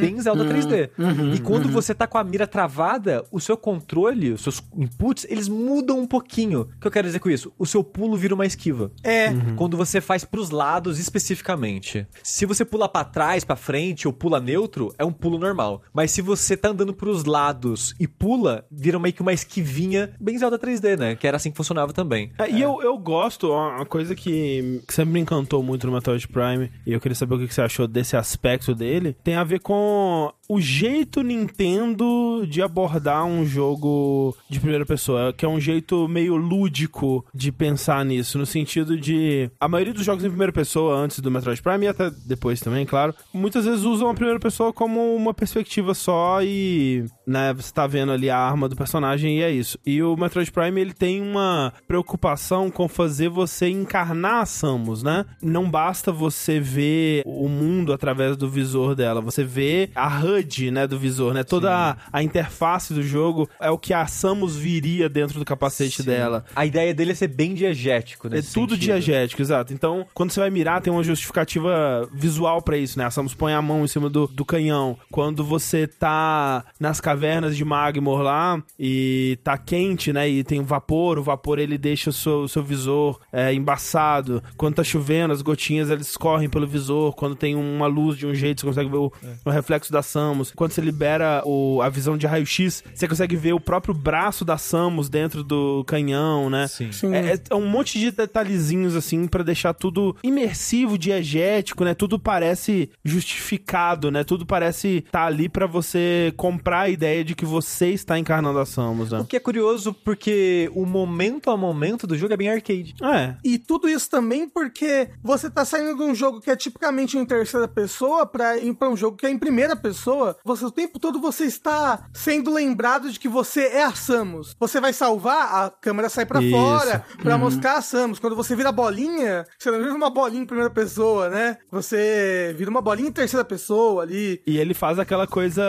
bem Zelda 3D. e quando você tá com a mira travada, o seu controle, os seus inputs, eles mudam um pouquinho. O que eu quero dizer com isso? O seu pulo vira uma esquiva. É. Quando você faz pros lados especificamente. Se você pula pra trás, pra frente ou pula neutro, é um pulo normal. Mas se você tá andando pros lados e pula, vira meio que uma esquivinha bem Zelda 3D, né? Que era assim que funcionava também. É, E eu, eu gosto, uma coisa que, que sempre me encantou muito no Metroid Prime, e eu queria saber o que você achou desse aspecto dele, tem a ver com vraiment o jeito Nintendo de abordar um jogo de primeira pessoa, que é um jeito meio lúdico de pensar nisso, no sentido de a maioria dos jogos em primeira pessoa antes do Metroid Prime e até depois também, claro, muitas vezes usam a primeira pessoa como uma perspectiva só e, né, você tá vendo ali a arma do personagem e é isso. E o Metroid Prime, ele tem uma preocupação com fazer você encarnar a Samus, né? Não basta você ver o mundo através do visor dela, você vê a HUD, né, do visor, né? Toda a, a interface do jogo é o que a Samus viria dentro do capacete dela. A ideia dele é ser bem diegético, né? É tudo diegético, exato. Então, quando você vai mirar, tem uma justificativa visual pra isso, né? A Samus põe a mão em cima do, do canhão. Quando você tá nas cavernas de Magmor lá e tá quente, né? E tem vapor, o vapor ele deixa o seu, o seu visor é, embaçado. Quando tá chovendo, as gotinhas eles escorrem pelo visor. Quando tem uma luz de um jeito, você consegue ver o, o reflexo da Samus. Quando você libera o, a visão de raio-x, você consegue ver o próprio braço da Samus dentro do canhão, né? Sim. Sim. É, é um monte de detalhezinhos, assim, pra deixar tudo imersivo, diegético, né? Tudo parece justificado, né? Tudo parece tá ali pra você comprar a ideia de que você está encarnando a Samus, né? O que é curioso porque o momento a momento do jogo é bem arcade. É. E tudo isso também porque você tá saindo de um jogo que é tipicamente em terceira pessoa pra ir pra um jogo que é em primeira pessoa. Você o tempo todo você está sendo lembrado de que você é a Samus. Você vai salvar, a câmera sai pra Isso. fora pra mostrar a Samus. Quando você vira bolinha, você não vira uma bolinha em primeira pessoa, né? Você vira uma bolinha em terceira pessoa ali. E ele faz aquela coisa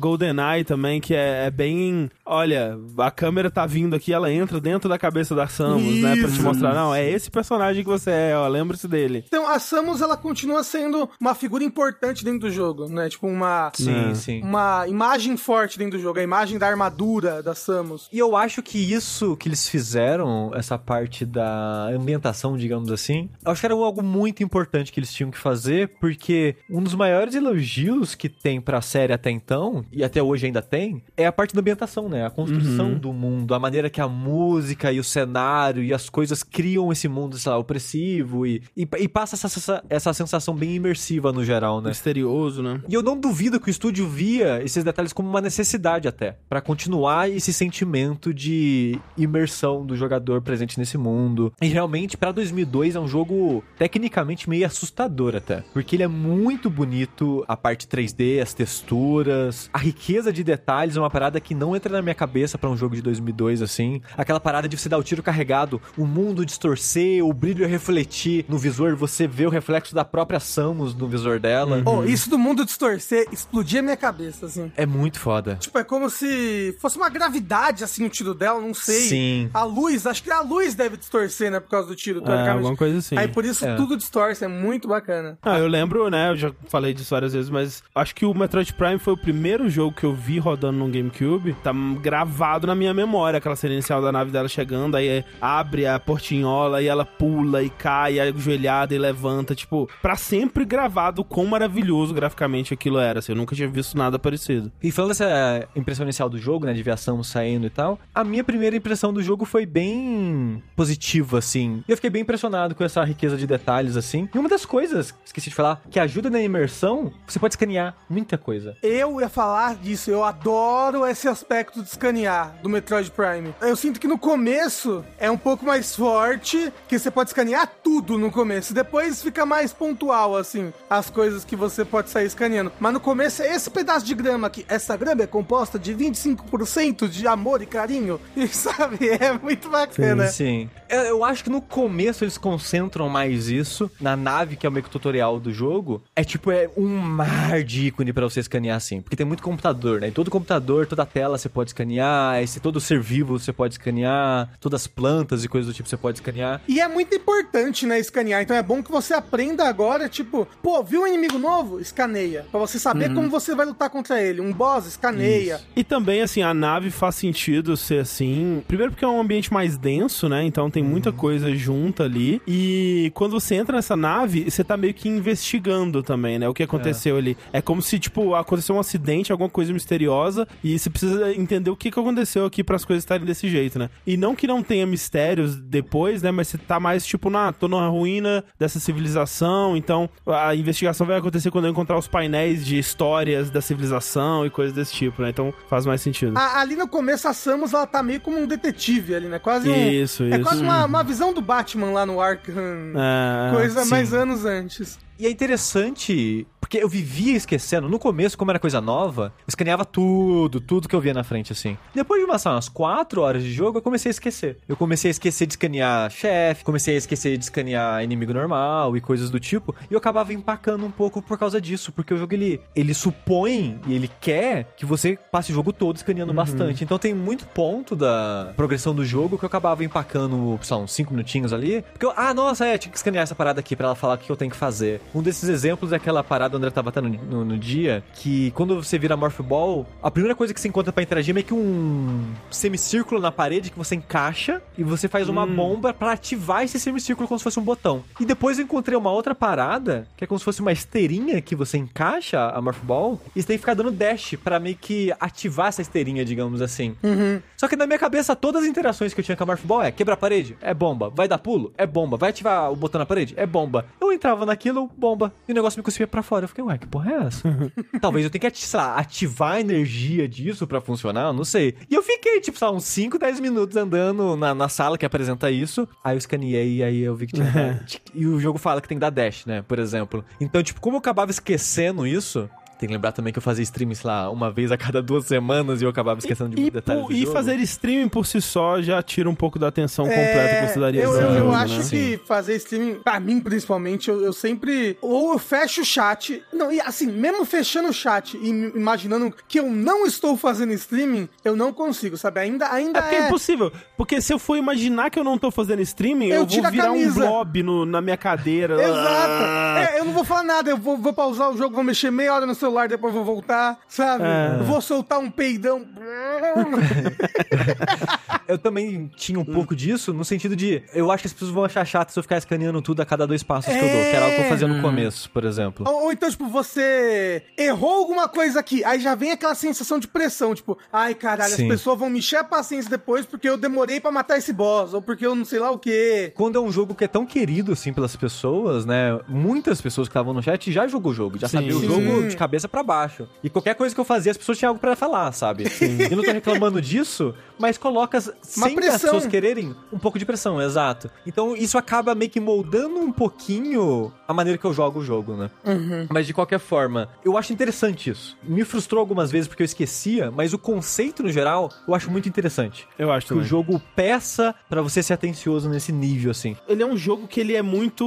GoldenEye também, que é, é bem. Olha, a câmera tá vindo aqui, ela entra dentro da cabeça da Samus, né? Pra te Isso. mostrar, não, é esse personagem que você é, ó, lembre-se dele. Então a Samus ela continua sendo uma figura importante dentro do jogo, né? Tipo uma Sim, É. sim. uma imagem forte dentro do jogo, a imagem da armadura da Samus. E eu acho que isso que eles fizeram, essa parte da ambientação, digamos assim, eu acho que era algo muito importante que eles tinham que fazer, porque um dos maiores elogios que tem pra série até então, e até hoje ainda tem, é a parte da ambientação, né? A construção do mundo, a maneira que a música e o cenário e as coisas criam esse mundo, sei lá, opressivo e, e, e passa essa, essa, essa sensação bem imersiva no geral, né? Misterioso, né? E eu não duvido que o estúdio via esses detalhes como uma necessidade até, Pra continuar esse sentimento de imersão do jogador presente nesse mundo. E realmente, pra 2002 é um jogo tecnicamente meio assustador até, porque ele é muito bonito, a parte 3D, as texturas, a riqueza de detalhes é uma parada que não entra na minha cabeça pra um jogo de 2002 assim. Aquela parada de você dar o tiro carregado, o mundo distorcer, o brilho refletir no visor, você vê o reflexo da própria Samus no visor dela. Oh, isso do mundo distorcer explodia minha cabeça, assim. É muito foda. Tipo, é como se fosse uma gravidade, assim, o tiro dela, não sei. Sim. A luz, acho que a luz deve distorcer, né, por causa do tiro, É, alguma coisa assim. Aí por isso É. tudo distorce, é muito bacana. Ah, eu lembro, né? Eu já falei disso várias vezes, mas acho que o Metroid Prime foi o primeiro jogo que eu vi rodando no GameCube. Tá gravado na minha memória, aquela cena inicial da nave dela chegando, aí é, abre a portinhola e ela pula e cai, ajoelhada e levanta. Tipo, pra sempre gravado quão maravilhoso graficamente aquilo era. Assim, eu nunca tinha visto nada parecido. E falando dessa impressão inicial do jogo, né, de Samus saindo e tal, a minha primeira impressão do jogo foi bem positiva, assim. E eu fiquei bem impressionado com essa riqueza de detalhes, assim. E uma das coisas, esqueci de falar, que ajuda na imersão, você pode escanear muita coisa. Eu ia falar disso, eu adoro esse aspecto de escanear do Metroid Prime. Eu sinto que no começo é um pouco mais forte, que você pode escanear tudo no começo. Depois fica mais pontual, assim, as coisas que você pode sair escaneando. Mas no começo é esse pedaço de grama aqui. Essa grama é composta de 25% de amor e carinho. E sabe, é muito bacana. Sim. Eu, eu acho que no começo eles concentram mais isso. Na nave, que é o meio que tutorial do jogo, é tipo, é um mar de ícone pra você escanear assim. Porque tem muito computador, né? E todo computador, toda tela você pode escanear, esse, todo ser vivo você pode escanear, todas as plantas e coisas do tipo você pode escanear. E é muito importante, né, escanear. Então é bom que você aprenda agora, tipo, pô, viu um inimigo novo? Escaneia. Pra você saber como você vai lutar contra ele. Um boss, escaneia. E também, assim, a nave faz sentido ser assim. Primeiro porque é um ambiente mais denso, né? Então tem muita coisa junta ali. E quando você entra nessa nave, você tá meio que investigando também, né? O que aconteceu ali. É como se, tipo, aconteceu um acidente, alguma coisa misteriosa, e você precisa entender o que, que aconteceu aqui para as coisas estarem desse jeito, né? E não que não tenha mistérios depois, né? Mas você tá mais, tipo, na, tô na ruína dessa civilização, então a investigação vai acontecer quando eu encontrar os painéis de histórias da civilização e coisas desse tipo, né? Então faz mais sentido. A- ali no começo, a Samus, ela tá meio como um detetive ali, né? Quase um... Isso, É isso. quase uma, uma visão do Batman lá no Arkham. É, coisa sim. mais anos antes. E é interessante, porque eu vivia esquecendo. No começo, como era coisa nova, eu escaneava tudo, tudo que eu via na frente, assim. Depois de umas, umas 4 horas de jogo, eu comecei a esquecer. Eu comecei a esquecer de escanear chefe, comecei a esquecer de escanear inimigo normal e coisas do tipo. E eu acabava empacando um pouco por causa disso, porque o jogo ele, ele supõe e ele quer que você passe o jogo todo escaneando bastante. Então tem muito ponto da progressão do jogo que eu acabava empacando, sei lá, uns 5 minutinhos ali. Porque eu, ah, nossa, é, tinha que escanear essa parada aqui pra ela falar o que eu tenho que fazer. Um desses exemplos é aquela parada, o André tava até no, no, no dia, que quando você vira Morph Ball, a primeira coisa que você encontra pra interagir é meio que um semicírculo na parede que você encaixa e você faz uma bomba pra ativar esse semicírculo como se fosse um botão. E depois eu encontrei uma outra parada, que é como se fosse uma esteirinha que você encaixa a Morph Ball e você tem que ficar dando dash pra meio que ativar essa esteirinha, digamos assim. Só que na minha cabeça, todas as interações que eu tinha com a Morph Ball é quebrar a parede, é bomba. Vai dar pulo, é bomba. Vai ativar o botão na parede, é bomba. Eu entrava naquilo, bomba. E o negócio me cuspia pra fora. Eu fiquei, ué, que porra é essa? Talvez eu tenha que, sei lá, ativar a energia disso pra funcionar, não sei. E eu fiquei, tipo, sei lá, uns 5, 10 minutos andando na, na sala que apresenta isso. Aí eu escaneei e aí eu vi que tinha. e o jogo fala que tem que dar dash, né? Por exemplo. Então, tipo, como eu acabava esquecendo isso. Tem que lembrar também que eu fazia stream, sei lá, uma vez a cada duas semanas e eu acabava esquecendo de E, muitos detalhes. e jogo. fazer streaming por si só já tira um pouco da atenção completa que você daria É, eu, pro eu, eu jogo, acho né? que fazer streaming, pra mim principalmente, eu, eu sempre. Ou eu fecho o chat. Não, e assim, mesmo fechando o chat e imaginando que eu não estou fazendo streaming, eu não consigo, sabe? Ainda, ainda É porque é impossível. Porque se eu for imaginar que eu não tô fazendo streaming, Eu eu, vou virar um blob no- na minha cadeira. Exato. Ah. É, eu não vou falar nada, eu vou, vou pausar o jogo, vou mexer meia hora no celular, depois vou voltar, sabe? Eu vou soltar um peidão. Eu também tinha um pouco disso, no sentido de, eu acho que as pessoas vão achar chato se eu ficar escaneando tudo a cada dois passos que eu dou, que era algo que eu fazia no começo, por exemplo. Ou, ou então, tipo, você errou alguma coisa aqui, aí já vem aquela sensação de pressão, tipo, ai caralho, Sim. as pessoas vão me encher a paciência depois porque eu demorei pra matar esse boss, ou porque eu não sei lá o quê. Quando é um jogo que é tão querido assim pelas pessoas, né? Muitas pessoas que estavam no chat já jogou o jogo, já Sim. sabia o Sim. jogo de cabeça pra baixo. E qualquer coisa que eu fazia, as pessoas tinham algo pra falar, sabe? Eu não tô reclamando disso, mas coloca sem as pressão. pessoas quererem um pouco de pressão, exato. Então isso acaba meio que moldando um pouquinho a maneira que eu jogo o jogo, né? Mas de qualquer forma, eu acho interessante isso. Me frustrou algumas vezes porque eu esquecia, mas o conceito no geral eu acho muito interessante. Eu acho Que o também. jogo peça pra você ser atencioso nesse nível, assim. Ele é um jogo que ele é muito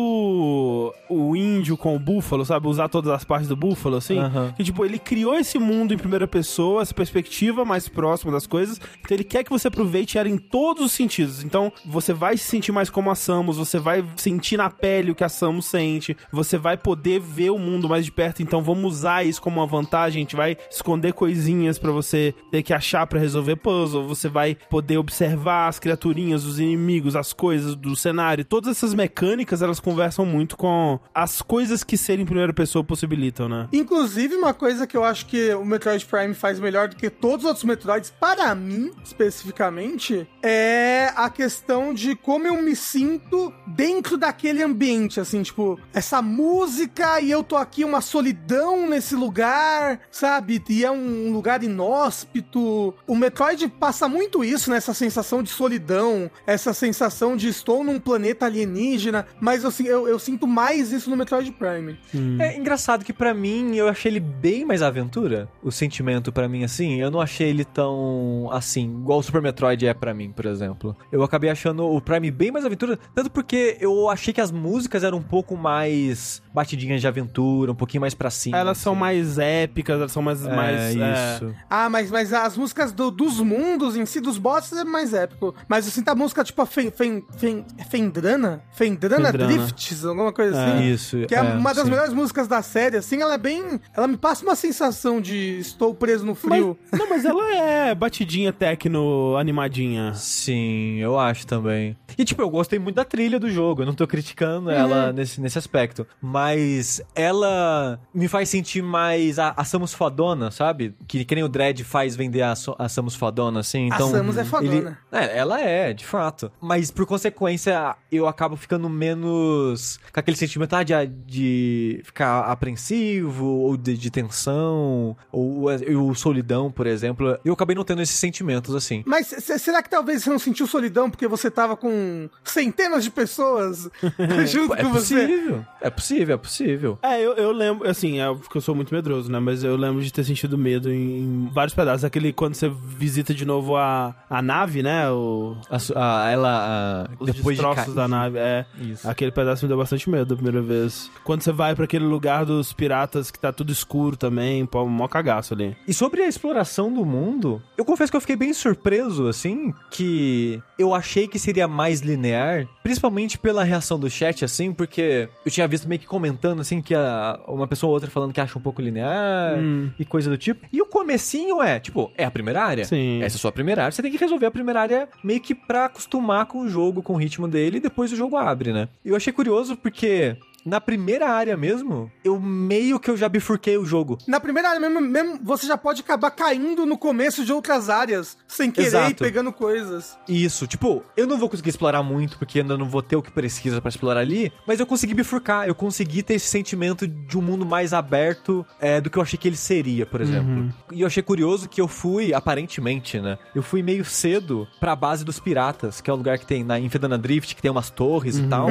o índio com o búfalo, sabe? Usar todas as partes do búfalo, assim. Aham. Que, tipo, ele criou esse mundo em primeira pessoa, essa perspectiva mais próxima das coisas. Então ele quer que você aproveite em todos os sentidos. Então você vai se sentir mais como a Samus, você vai sentir na pele o que a Samus sente, você vai poder ver o mundo mais de perto. Então vamos usar isso como uma vantagem. A gente vai esconder coisinhas pra você ter que achar pra resolver puzzle. Você vai poder observar as criaturinhas, os inimigos, as coisas do cenário. Todas essas mecânicas elas conversam muito com as coisas que serem em primeira pessoa possibilitam, né? Inclusive, uma coisa que eu acho que o Metroid Prime faz melhor do que todos os outros Metroids, para mim, especificamente, é a questão de como eu me sinto dentro daquele ambiente, assim, tipo, essa música e eu tô aqui, uma solidão nesse lugar, sabe? E é um lugar inóspito. O Metroid passa muito isso, né? Essa sensação de solidão, essa sensação de estou num planeta alienígena, mas eu, si- eu, eu sinto mais isso no Metroid Prime. É engraçado que pra mim eu achei ele bem mais aventura. O sentimento pra mim assim, eu não achei ele tão assim, igual o Super Metroid é pra mim, por exemplo. Eu acabei achando o Prime bem mais aventura, tanto porque eu achei que as músicas eram um pouco mais batidinhas de aventura, um pouquinho mais pra cima. Elas são assim. mais épicas, elas são mais. é, mais isso. Ah, mas, mas as músicas do- dos mundos em si, dos bosses, é mais épico. Mas assim, tá a música tipo a Fen, Fen, Fen, Fendrana? Fendrana, Fendrana. Drifts, alguma coisa É. assim. Isso. Que é, uma das sim. melhores músicas da série, assim, ela é bem. Ela me passa uma sensação de estou preso no Mas, frio. não, mas ela é batidinha tecno animadinha. Sim, eu acho também. E, tipo, eu gostei muito da trilha do jogo. Eu não tô criticando ela nesse, nesse aspecto. Mas ela me faz sentir mais a, a Samus fodona, sabe? Que, que nem o Dredd faz vender a, a Samus fodona, assim. A Então, Samus é fodona. ele- é, ela é, de fato. Mas, por consequência, eu acabo ficando menos com aquele sentimento ah, de, de ficar apreensivo, ou de, de tensão, ou o solidão, por exemplo. Eu acabei não tendo esses sentimentos, assim. Mas será que talvez você não sentiu solidão porque você tava com centenas de pessoas junto É com você? possível. É possível, é possível. É, eu, eu lembro, assim, é porque eu sou muito medroso, né? Mas eu lembro de ter sentido medo em, em vários pedaços. Aquele quando você visita de novo a, a nave, né? O, A, a- ela. a- os depois de destroços cair- da nave. É. Isso. Aquele pedaço me deu bastante medo da primeira vez. Quando você vai pra aquele lugar dos piratas que tá tudo escuro também, pô, mó cagaço ali. E sobre a exploração do mundo, eu confesso que eu fiquei bem surpreso, assim, que eu achei que seria mais linear, principalmente pela reação do chat, assim, porque eu tinha visto meio que comentando, assim, que a- uma pessoa ou outra falando que acha um pouco linear Hum. e coisa do tipo. E o comecinho é, tipo, é a primeira área. Sim. Essa é a sua primeira área, você tem que resolver a primeira área meio que pra acostumar com o jogo, com o ritmo dele, e depois o jogo abre, né? E eu achei curioso porque na primeira área mesmo, eu meio que eu já bifurquei o jogo. Na primeira área mesmo, mesmo, você já pode acabar caindo no começo de outras áreas, sem querer Exato. e pegando coisas. Isso, tipo, eu não vou conseguir explorar muito, porque ainda não vou ter o que precisa pra explorar ali, mas eu consegui bifurcar, eu consegui ter esse sentimento de um mundo mais aberto é, do que eu achei que ele seria, por exemplo. E eu achei curioso que eu fui, aparentemente, né? Eu fui meio cedo pra base dos piratas, que é o lugar que tem na Infedana Drift, que tem umas torres e tal,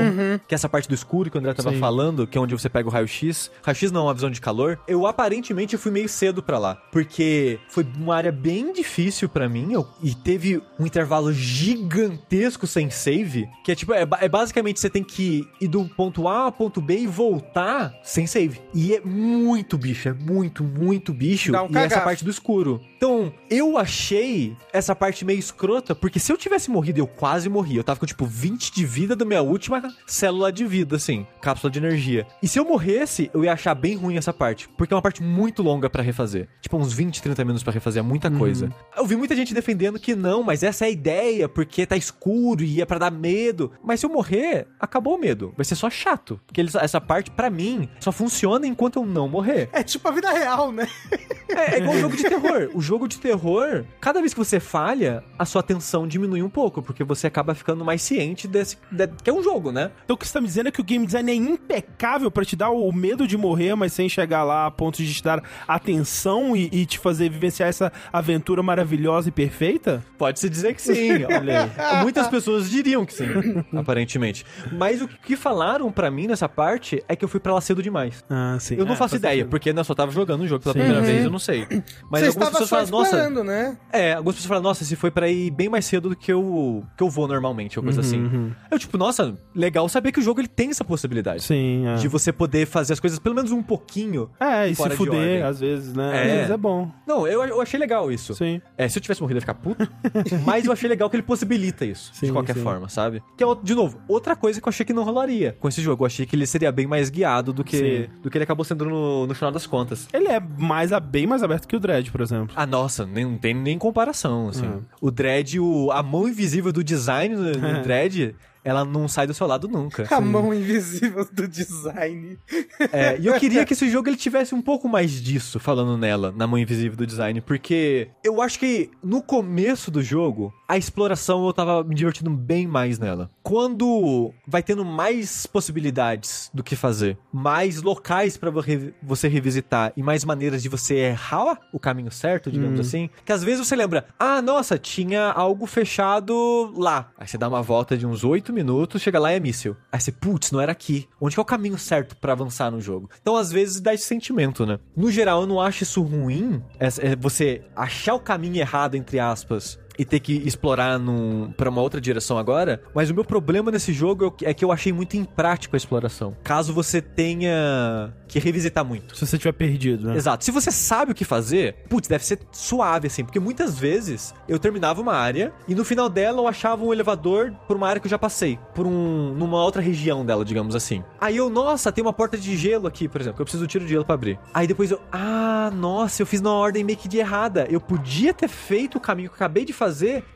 que é essa parte do escuro que o André tava Sim. falando, que é onde você pega o raio-x. Raio-x não é uma visão de calor. Eu aparentemente fui meio cedo pra lá, porque foi uma área bem difícil pra mim eu- e teve um intervalo gigantesco sem save, que é tipo, é, é basicamente você tem que ir do ponto A ao ponto B e voltar sem save. E é muito bicho, é muito, muito bicho. Dá um e essa cagaço. parte do escuro. Então, eu achei essa parte meio escrota, porque se eu tivesse morrido, eu quase morri. Eu tava com tipo 20 de vida da minha última célula de vida, assim, cápsula cápsula de energia. E se eu morresse, eu ia achar bem ruim essa parte, porque é uma parte muito longa pra refazer. Tipo, uns 20, 30 minutos pra refazer, é muita coisa. Eu vi muita gente defendendo que não, mas essa é a ideia, porque tá escuro e é pra dar medo. Mas se eu morrer, acabou o medo. Vai ser só chato. Porque eles- essa parte, pra mim, só funciona enquanto eu não morrer. É tipo a vida real, né? É, é igual o jogo de terror. O jogo de terror, cada vez que você falha, a sua atenção diminui um pouco, porque você acaba ficando mais ciente desse. de- que é um jogo, né? Então o que você tá me dizendo é que o game design é impecável pra te dar o medo de morrer, mas sem chegar lá a ponto de te dar atenção e, e te fazer vivenciar essa aventura maravilhosa e perfeita? Pode-se dizer que sim, olha aí. Muitas pessoas diriam que sim, aparentemente. Mas o que falaram pra mim nessa parte é que eu fui pra lá cedo demais. Ah, sim. Eu não É, faço ideia, sentido. porque né, eu só tava jogando o jogo pela Sim. primeira Uhum. vez, eu não sei. Mas Você algumas pessoas falam, nossa, né? É, algumas pessoas falam, nossa, se foi pra ir bem mais cedo do que eu, que eu vou normalmente, ou coisa Uhum, assim. Eu, tipo, nossa, legal saber que o jogo ele tem essa possibilidade. Sim, é. De você poder fazer as coisas pelo menos um pouquinho. É, e se fuder, às vezes, né? Às É. vezes é bom. Não, eu, eu achei legal isso. Sim. É, se eu tivesse morrido, eu ia ficar puto. mas eu achei legal que ele possibilita isso, Sim, de qualquer sim. forma, sabe? Que é, de novo, outra coisa que eu achei que não rolaria com esse jogo. Eu achei que ele seria bem mais guiado do que, Sim. do que ele acabou sendo no, no final das contas. Ele é mais, bem mais aberto que o Dread, por exemplo. Ah, nossa, nem, não tem nem comparação, assim. Uhum. O Dread, o, a mão invisível do design no, no Dread, ela não sai do seu lado nunca. A mão invisível do design. É, e eu queria que esse jogo ele tivesse um pouco mais disso, falando nela, na mão invisível do design, porque eu acho que no começo do jogo, a exploração eu tava me divertindo bem mais nela. Quando vai tendo mais possibilidades do que fazer, mais locais re- você revisitar e mais maneiras de você errar o caminho certo, digamos assim, que às vezes você lembra, ah, nossa, tinha algo fechado lá. Aí você dá uma volta de uns 8 minutos, chega lá e é míssil. Aí você, putz, não era aqui. Onde que é o caminho certo pra avançar no jogo? Então, às vezes, dá esse sentimento, né? No geral, eu não acho isso ruim, é, é você achar o caminho errado, entre aspas, e ter que explorar num, pra uma outra direção agora. Mas o meu problema nesse jogo é que- é que eu achei muito imprático a exploração. Caso você tenha que revisitar muito. Se você tiver perdido, né? Exato. Se você sabe o que fazer, putz, deve ser suave, assim. Porque muitas vezes eu terminava uma área e no final dela eu achava um elevador por uma área que eu já passei. Por um. numa outra região dela, digamos assim. Aí eu, nossa, tem uma porta de gelo aqui, por exemplo. que Eu preciso do tiro de gelo pra abrir. Aí depois eu, ah, nossa, eu fiz na ordem meio que de errada. Eu podia ter feito o caminho que eu acabei de fazer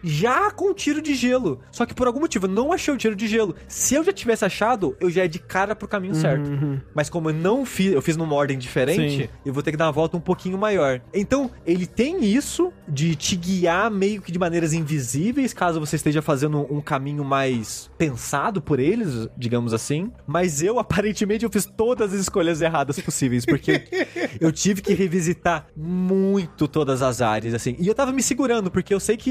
já com o tiro de gelo. Só que por algum motivo eu não achei o tiro de gelo. Se eu já tivesse achado, eu já ia de cara pro caminho certo. Mas como eu não fiz, eu fiz numa ordem diferente, Sim. eu vou ter que dar uma volta um pouquinho maior. Então, ele tem isso de te guiar meio que de maneiras invisíveis, caso você esteja fazendo um caminho mais pensado por eles, digamos assim. Mas eu, aparentemente, eu fiz todas as escolhas erradas possíveis, porque eu tive que revisitar muito todas as áreas, assim. E eu tava me segurando, porque eu sei que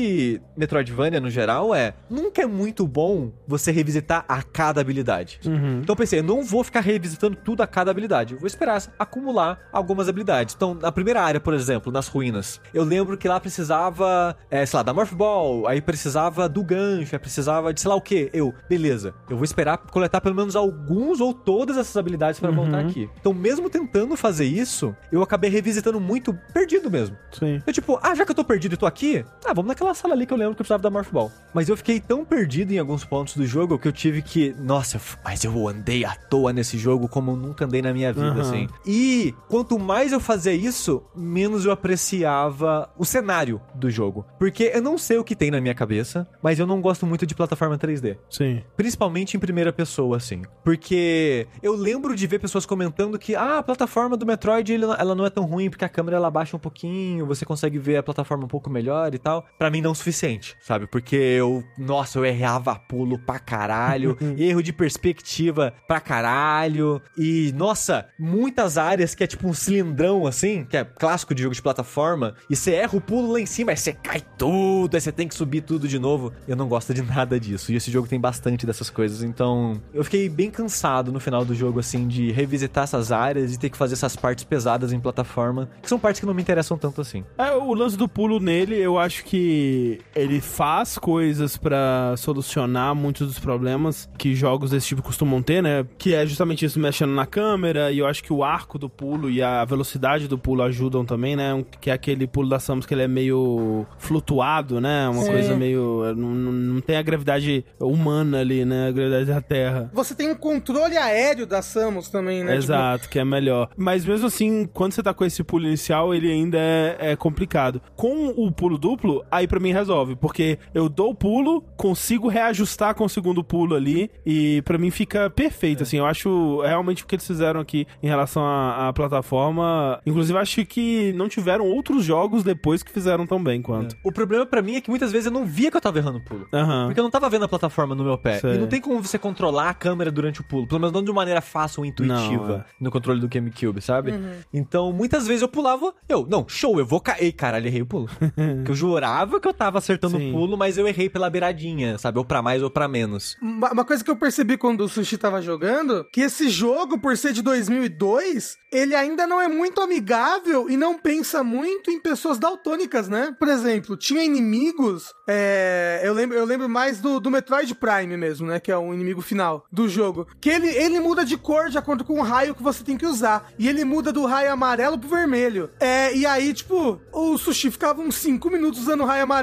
Metroidvania, no geral, é... Nunca é muito bom você revisitar a cada habilidade. Então eu pensei, eu não vou ficar revisitando tudo a cada habilidade. Eu vou esperar acumular algumas habilidades. Então, na primeira área, por exemplo, nas ruínas, eu lembro que lá precisava, é, sei lá, da Morph Ball, aí precisava do gancho, aí precisava de sei lá o que. Eu, beleza, eu vou esperar coletar pelo menos alguns ou todas essas habilidades pra voltar aqui. Então, mesmo tentando fazer isso, eu acabei revisitando muito perdido mesmo. Sim. Eu, tipo, ah, já que eu tô perdido e tô aqui, ah, vamos naquela sala ali que eu lembro que eu precisava da Morph Ball. Mas eu fiquei tão perdido em alguns pontos do jogo que eu tive que. Nossa, mas eu andei à toa nesse jogo como eu nunca andei na minha vida, Aham. assim. E quanto mais eu fazia isso, menos eu apreciava o cenário do jogo. Porque eu não sei o que tem na minha cabeça, mas eu não gosto muito de plataforma 3D. Sim. Principalmente em primeira pessoa, assim. Porque eu lembro de ver pessoas comentando que, ah, a plataforma do Metroid ela não é tão ruim porque a câmera ela baixa um pouquinho, você consegue ver a plataforma um pouco melhor e tal. Pra mim não é o suficiente, sabe? Porque eu, nossa, eu errava pulo pra caralho, erro de perspectiva pra caralho. E, nossa, muitas áreas que é tipo um cilindrão assim, que é clássico de jogo de plataforma, e você erra o pulo lá em cima, aí você cai tudo, aí você tem que subir tudo de novo. Eu não gosto de nada disso. E esse jogo tem bastante dessas coisas, então eu fiquei bem cansado no final do jogo, assim, de revisitar essas áreas e ter que fazer essas partes pesadas em plataforma, que são partes que não me interessam tanto assim. É, o lance do pulo nele, eu acho que ele ele faz coisas pra solucionar muitos dos problemas que jogos desse tipo costumam ter, né? Que é justamente isso mexendo na câmera e eu acho que o arco do pulo e a velocidade do pulo ajudam também, né? Que é aquele pulo da Samus que ele é meio flutuado, né? Uma Sim. coisa meio não, não- não tem a gravidade humana ali, né? A gravidade da Terra. Você tem um controle aéreo da Samus também, né? Tipo, Exato, que é melhor. Mas mesmo assim, quando você tá com esse pulo inicial, ele ainda é, é complicado. Com o pulo duplo, aí pra mim resolve, porque eu dou o pulo, consigo reajustar com o segundo pulo ali, e pra mim fica perfeito, assim. Eu acho realmente o que eles fizeram aqui em relação à, à plataforma. Inclusive, acho que não tiveram outros jogos depois que fizeram tão bem quanto. O problema pra mim é que muitas vezes eu não via que eu tava errando o pulo. Aham. Porque eu não tava vendo a plataforma no meu pé. Sei. E não tem como você controlar a câmera durante o pulo. Pelo menos não de maneira fácil ou intuitiva Não, é. no controle do GameCube, sabe? Então, muitas vezes eu pulava, eu, não, show, eu vou cair. Caralho, errei o pulo. Porque eu jurava que eu tava acertando Sim. o pulo, mas eu errei pela beiradinha, sabe? Ou pra mais ou pra menos. Uma uma coisa que eu percebi quando o Sushi tava jogando, que esse jogo, por ser de 2002, ele ainda não é muito amigável e não pensa muito em pessoas daltônicas, né? Por exemplo, tinha inimigos, é, eu, lembro, eu lembro mais do, do Metroid Prime mesmo, né? Que é o inimigo final do jogo. Que ele, ele muda de cor de acordo com o raio que você tem que usar. E ele muda do raio amarelo pro vermelho. É, e aí, tipo, o Sushi ficava uns 5 minutos usando o raio amarelo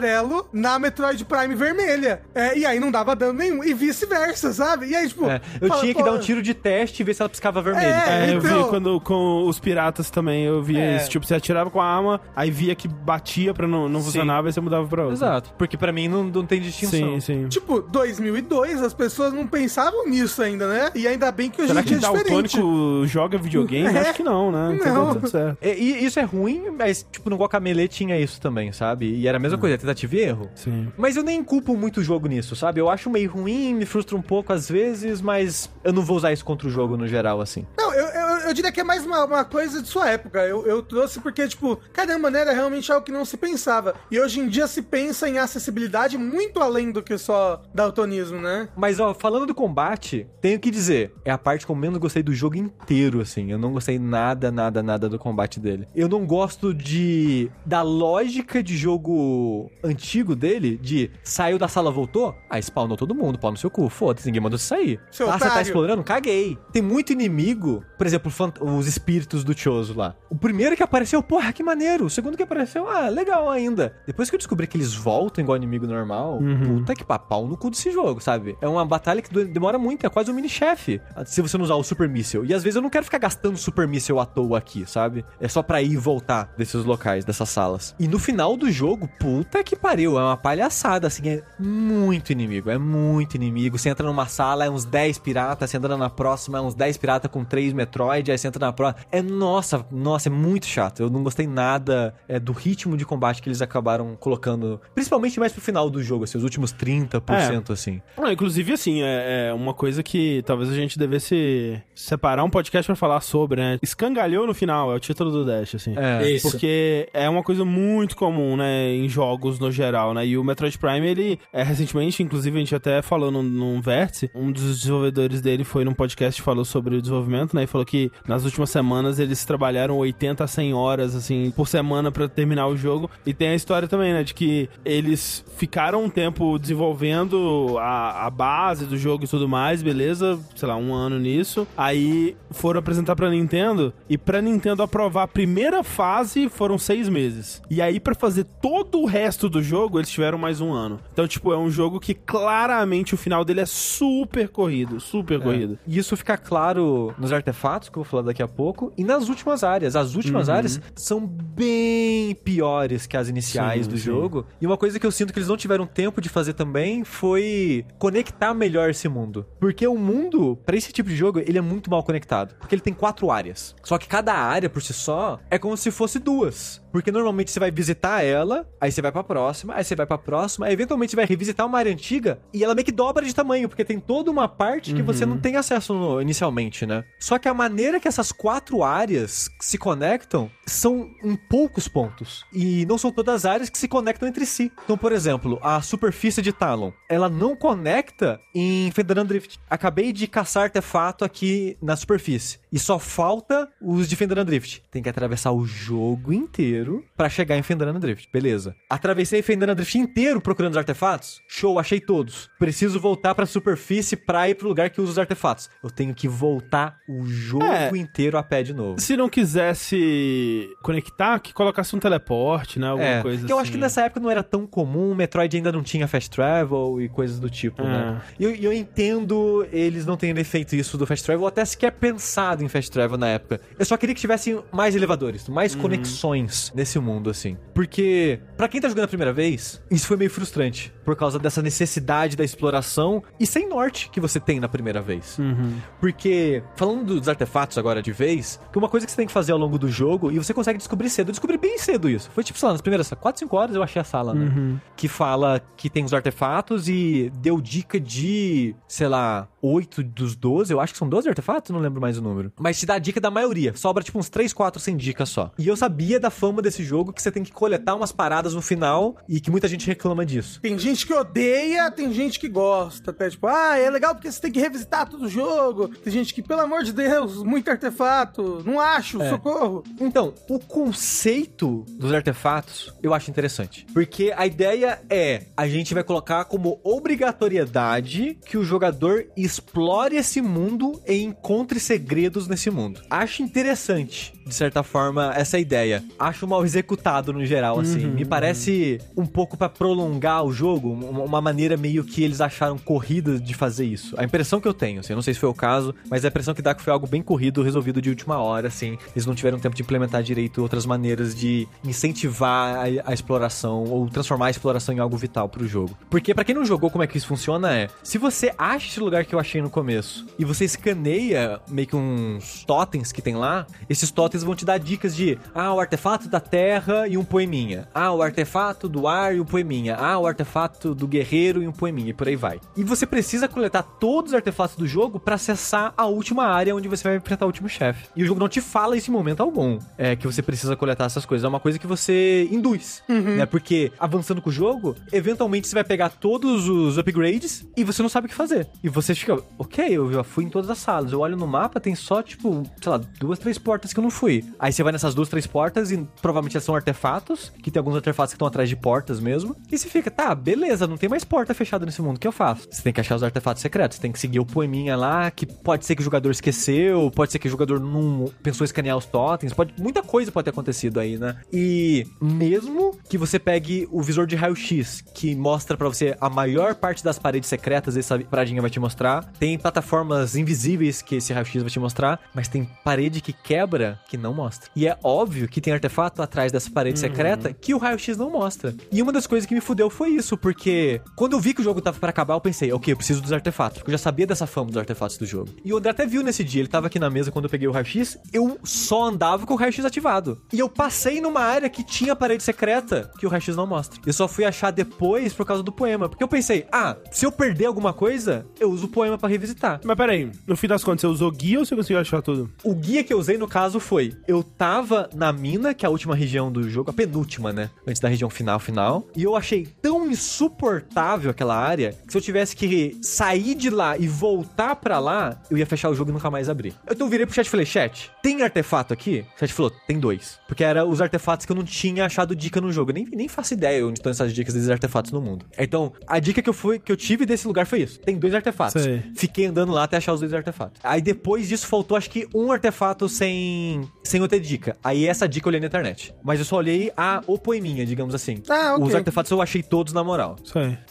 na Metroid Prime vermelha. É, e aí não dava dano nenhum. E vice-versa, sabe? E aí, tipo. É, eu fala, tinha que pô, dar um tiro de teste e ver se ela piscava vermelho. É, É, eu então- vi quando com os piratas também, eu via É. isso. Tipo, você atirava com a arma, aí via que batia pra não, não Sim. funcionava e você mudava pra outra. Exato. Porque pra mim não, não tem distinção. Sim, sim. Tipo, 2002, as pessoas não pensavam nisso ainda, né? E ainda bem que hoje Será em que dia é diferente. Daltônico joga videogame? É. Acho que não, né? Então Não. tá tudo certo. E, e isso é ruim, mas, tipo, no Guacamele tinha isso também, sabe? E era a mesma coisa, tentativa e erro. Sim. Mas eu nem culpo muito o jogo nisso, sabe? Eu acho meio ruim, me frustra um pouco às vezes, mas eu não vou usar isso contra o jogo no geral, assim. Não, eu, eu, eu diria que é mais uma, uma coisa de sua época. Eu, eu trouxe porque, tipo, caramba, né? Era realmente algo que não se pensava. E hoje em dia se pensa em acessibilidade muito além do que só daltonismo, né? Mas, ó, falando do combate, tenho que dizer, é a parte que eu menos gostei do jogo inteiro, assim. Eu não gostei nada, nada, nada do combate dele. Eu não gosto de. da lógica de jogo antigo dele, de saiu da sala, voltou, aí spawnou todo mundo, pau no seu cu, foda-se, ninguém mandou você sair. Seu ah, você tá explorando? Caguei. Tem muito inimigo, por exemplo, os espíritos do Choso lá. O primeiro que apareceu, porra, que maneiro. O segundo que apareceu, ah, legal ainda. Depois que eu descobri que eles voltam igual inimigo normal, puta que pá, pau no cu desse jogo, sabe? É uma batalha que demora muito, é quase um mini-chefe. Se você não usar o Super Missile. E às vezes eu não quero ficar gastando Super Missile à toa aqui, sabe? É só pra ir e voltar desses locais, dessas salas. E no final do jogo, puta que pariu, é uma palhaçada, assim, é muito inimigo, é muito inimigo. Você entra numa sala, é uns 10 piratas, você entra na próxima, é uns 10 piratas com 3 Metroid, aí você entra na próxima. É, nossa, nossa, é muito chato. Eu não gostei nada é, do ritmo de combate que eles acabaram colocando, principalmente mais pro final do jogo, assim, os últimos 30%, assim. Ah, inclusive, assim, é, é uma coisa que talvez a gente devesse separar um podcast pra falar sobre, né? Escangalhou no final, é o título do Dash, assim. É. Isso. Porque é uma coisa muito comum, né, em jogos no geral, né? E o Metroid Prime, ele, é, recentemente, inclusive, a gente até falou num, num vértice, um dos desenvolvedores dele foi num podcast falou sobre o desenvolvimento, né? E falou que nas últimas semanas eles trabalharam 80 a 100 horas, assim, por semana pra terminar o jogo. E tem a história também, né, de que eles ficaram um tempo desenvolvendo a, a base do jogo e tudo mais, beleza? Sei lá, um ano nisso. Aí foram apresentar pra Nintendo e pra Nintendo aprovar a primeira fase foram seis meses. E aí pra fazer todo o resto do jogo eles tiveram mais um ano. Então, tipo, é um jogo que claramente o final dele é super corrido, super corrido. E isso fica claro nos artefatos, que eu vou falar daqui a pouco, e nas últimas áreas. As últimas áreas são bem piores que as iniciais Sim, do sim. jogo. E uma coisa que eu sinto que eles não tiveram tempo de fazer também foi conectar melhor esse mundo. Porque o mundo, pra esse tipo de jogo, ele é muito mal conectado. Porque ele tem quatro áreas. Só que cada área por si só é como se fosse duas. Porque normalmente você vai visitar ela, aí você vai pra próxima, aí você vai pra próxima, aí eventualmente vai revisitar uma área antiga e ela meio que dobra de tamanho, porque tem toda uma parte que você não tem acesso no- inicialmente, né? Só que a maneira que essas quatro áreas se conectam são em poucos pontos. E não são todas as áreas que se conectam entre si. Então, por exemplo, a superfície de Talon, ela não conecta em Fenderan Drift. Acabei de caçar artefato aqui na superfície. E só falta os de Fenderan Drift. Tem que atravessar o jogo inteiro para chegar em Fenderan Drift. Beleza. Atravessei Fenderan Drift inteiro procurando os artefatos. Show, achei todos. Preciso voltar pra superfície pra ir pro lugar que usa os artefatos. Eu tenho que voltar o jogo É. inteiro a pé de novo. Se não quisesse conectar, que colocasse um teleporte, né? Alguma É, coisa que eu acho assim. que nessa época não era tão comum, o Metroid ainda não tinha fast travel e coisas do tipo, É. né? E eu, eu entendo eles não terem feito isso do fast travel, ou até sequer pensado em fast travel na época. Eu só queria que tivessem mais elevadores, mais Uhum. conexões nesse mundo, assim. Porque, pra quem tá jogando primeira vez, isso foi meio frustrante, por causa dessa necessidade da exploração e sem norte que você tem na primeira vez. Uhum. Porque, falando dos artefatos agora de vez, que uma coisa que você tem que fazer ao longo do jogo, e você consegue descobrir cedo, eu descobri bem cedo isso. Foi tipo, sei lá, nas primeiras 4, 5 horas eu achei a sala, né? Uhum. Que fala que tem os artefatos e deu dica de, sei lá, 8 dos 12, eu acho que são 12 artefatos, não lembro mais o número. Mas te dá dica da maioria, sobra tipo uns 3, 4 sem dica só. E eu sabia da fama desse jogo que você tem que coletar umas paradas no final e que muita gente reclama disso. Tem gente que odeia, tem gente que gosta. Até tipo, ah, é legal porque você tem que revisitar todo o jogo. Tem gente que, pelo amor de Deus, muito artefato. Não acho, É. socorro. Então, o conceito dos artefatos eu acho interessante. Porque a ideia é: a gente vai colocar como obrigatoriedade que o jogador explore esse mundo e encontre segredos nesse mundo. Acho interessante, de certa forma, essa ideia. Acho mal executado no geral, assim. Me parece um pouco pra prolongar o jogo, uma maneira meio que eles acharam corrida de fazer isso. A impressão que eu tenho, assim, não sei se foi o caso, mas a impressão que dá que foi algo bem corrido, resolvido de última hora, assim. Eles não tiveram tempo de implementar direito outras maneiras de incentivar a, a exploração ou transformar a exploração em algo vital pro jogo. Porque pra quem não jogou, como é que isso funciona é, se você acha esse lugar que eu achei no começo e você escaneia meio que uns totens que tem lá, esses totens vão te dar dicas de, ah, o artefato da terra e um poeminha. Ah, o artefato do ar e um poeminha. Ah, o artefato do guerreiro e um poeminha, e por aí vai. E você precisa coletar todos os artefatos do jogo pra acessar a última área onde você vai enfrentar o último chefe. E o jogo não te fala isso em momento algum, é que você precisa coletar essas coisas. É uma coisa que você induz, né? Porque avançando com o jogo, eventualmente você vai pegar todos os upgrades e você não sabe o que fazer. E você fica, ok, eu já fui em todas as salas. Eu olho no mapa, tem só, tipo, sei lá, duas, três portas que eu não fui. Aí você vai nessas duas, três portas e provavelmente são artefatos, que tem alguns artefatos que estão atrás de portas mesmo. E você fica, tá, beleza, não tem mais porta fechada nesse mundo, o que eu faço? Você tem que achar os artefatos secretos, você tem que seguir o poeminha lá, que pode ser que o jogador esqueceu, pode ser que o jogador não pensou escanear os totens, pode, muita coisa pode ter acontecido aí, né? E mesmo que você pegue o visor de raio-x, que mostra pra você a maior parte das paredes secretas, essa paradinha vai te mostrar, tem plataformas invisíveis que esse raio-x vai te mostrar, mas tem parede que quebra que não mostra. E é óbvio que tem artefato atrás dessa parede secreta que o raio-x não mostra. E uma das coisas que me fudeu foi isso, porque quando eu vi que o jogo tava pra acabar, eu pensei, ok, eu preciso dos artefatos, porque eu já sabia dessa fama dos artefatos do jogo. E o André até viu nesse dia, ele tava aqui na mesa quando eu peguei o raio-x, eu só andava com o raio-x ativado. E eu passei numa área que tinha parede secreta que o raio-x não mostra. Eu só fui achar depois por causa do poema, porque eu pensei, ah, se eu perder alguma coisa, eu uso o poema pra revisitar. Mas peraí, no fim das contas, você usou guia ou você conseguiu achar tudo? O guia que eu usei no caso foi: eu tava na mina, que é a última região do jogo, a penúltima, né? Antes da região final final. E eu achei tão insuportável aquela área que se eu tivesse que sair de lá e voltar pra lá, eu ia fechar o jogo e nunca mais abrir. Então eu virei pro chat e falei: chat, tem artefato aqui? O chat falou: tem dois. Porque era os artefatos que eu não tinha achado dica no jogo. Eu nem, nem faço ideia onde estão essas dicas desses artefatos no mundo. Então, a dica que eu, fui, que eu tive desse lugar foi isso: tem dois artefatos. Sei. Fiquei andando lá até achar os dois artefatos. Aí depois disso faltou acho que um artefato sem sem outra dica. Aí essa dica eu olhei na internet. Mas eu só olhei a o poeminha, digamos assim. Ah, ok. Os artefatos eu achei todos na moral.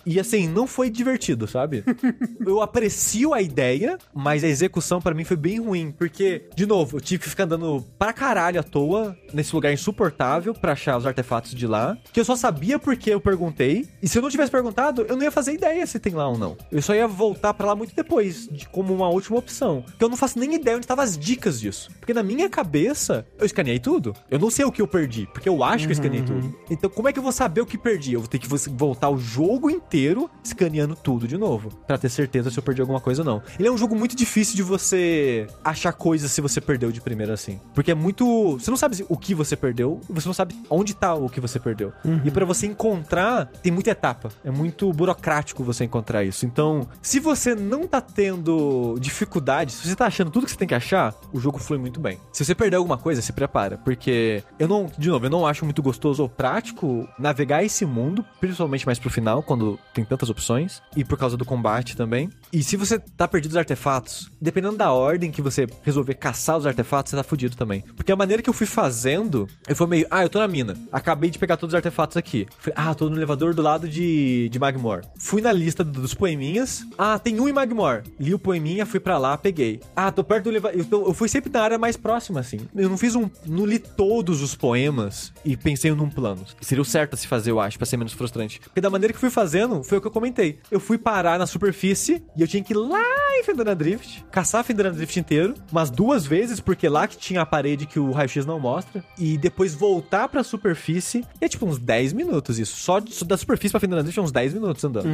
E assim, não foi divertido, sabe? eu aprecio a ideia, mas a execução pra mim foi bem ruim, porque de novo, eu tive que ficar andando pra caralho à toa nesse lugar insuportável pra achar os artefatos de lá, que eu só sabia porque eu perguntei, e se eu não tivesse perguntado, eu não ia fazer ideia se tem lá ou não. Eu só ia voltar pra lá muito depois, de, como uma última opção. Porque eu não faço nem ideia onde estavam as dicas disso. Porque na minha cabeça, cabeça, eu escaneei tudo. Eu não sei o que eu perdi, porque eu acho que eu escaneei Uhum. tudo. Então, como é que eu vou saber o que perdi? Eu vou ter que vo- voltar o jogo inteiro escaneando tudo de novo, Pra ter certeza se eu perdi alguma coisa ou não. Ele é um jogo muito difícil de você achar coisas se você perdeu de primeira assim, porque é muito, você não sabe o que você perdeu, você não sabe onde tá o que você perdeu. E pra você encontrar, tem muita etapa. É muito burocrático você encontrar isso. Então, se você não tá tendo dificuldade, se você tá achando tudo que você tem que achar, o jogo flui muito bem. Se você perder alguma coisa, se prepara, porque eu não, de novo, eu não acho muito gostoso ou prático navegar esse mundo, principalmente mais pro final, quando tem tantas opções, e por causa do combate também. E se você tá perdido os artefatos, dependendo da ordem que você resolver caçar os artefatos, você tá fudido também. Porque a maneira que eu fui fazendo, eu fui meio, ah, eu tô na mina, acabei de pegar todos os artefatos aqui. Ah, tô no elevador do lado de, de Magmor. Fui na lista do- dos poeminhas, ah, tem um em Magmor. Li o poeminha, fui pra lá, peguei. Ah, tô perto do elevador. Eu, eu fui sempre na área mais próxima, assim. Eu não fiz um. Não li todos os poemas e pensei num plano. Seria o certo a se fazer, eu acho, pra ser menos frustrante. Porque da maneira que fui fazendo, foi o que eu comentei. Eu fui parar na superfície e eu tinha que ir lá em Fendana Drift, caçar Fendana Drift inteiro, umas duas vezes, porque lá que tinha a parede que o raio-x não mostra, e depois voltar pra superfície. E é tipo uns 10 minutos isso. Só, de- só da superfície pra Fendana Drift é uns 10 minutos andando.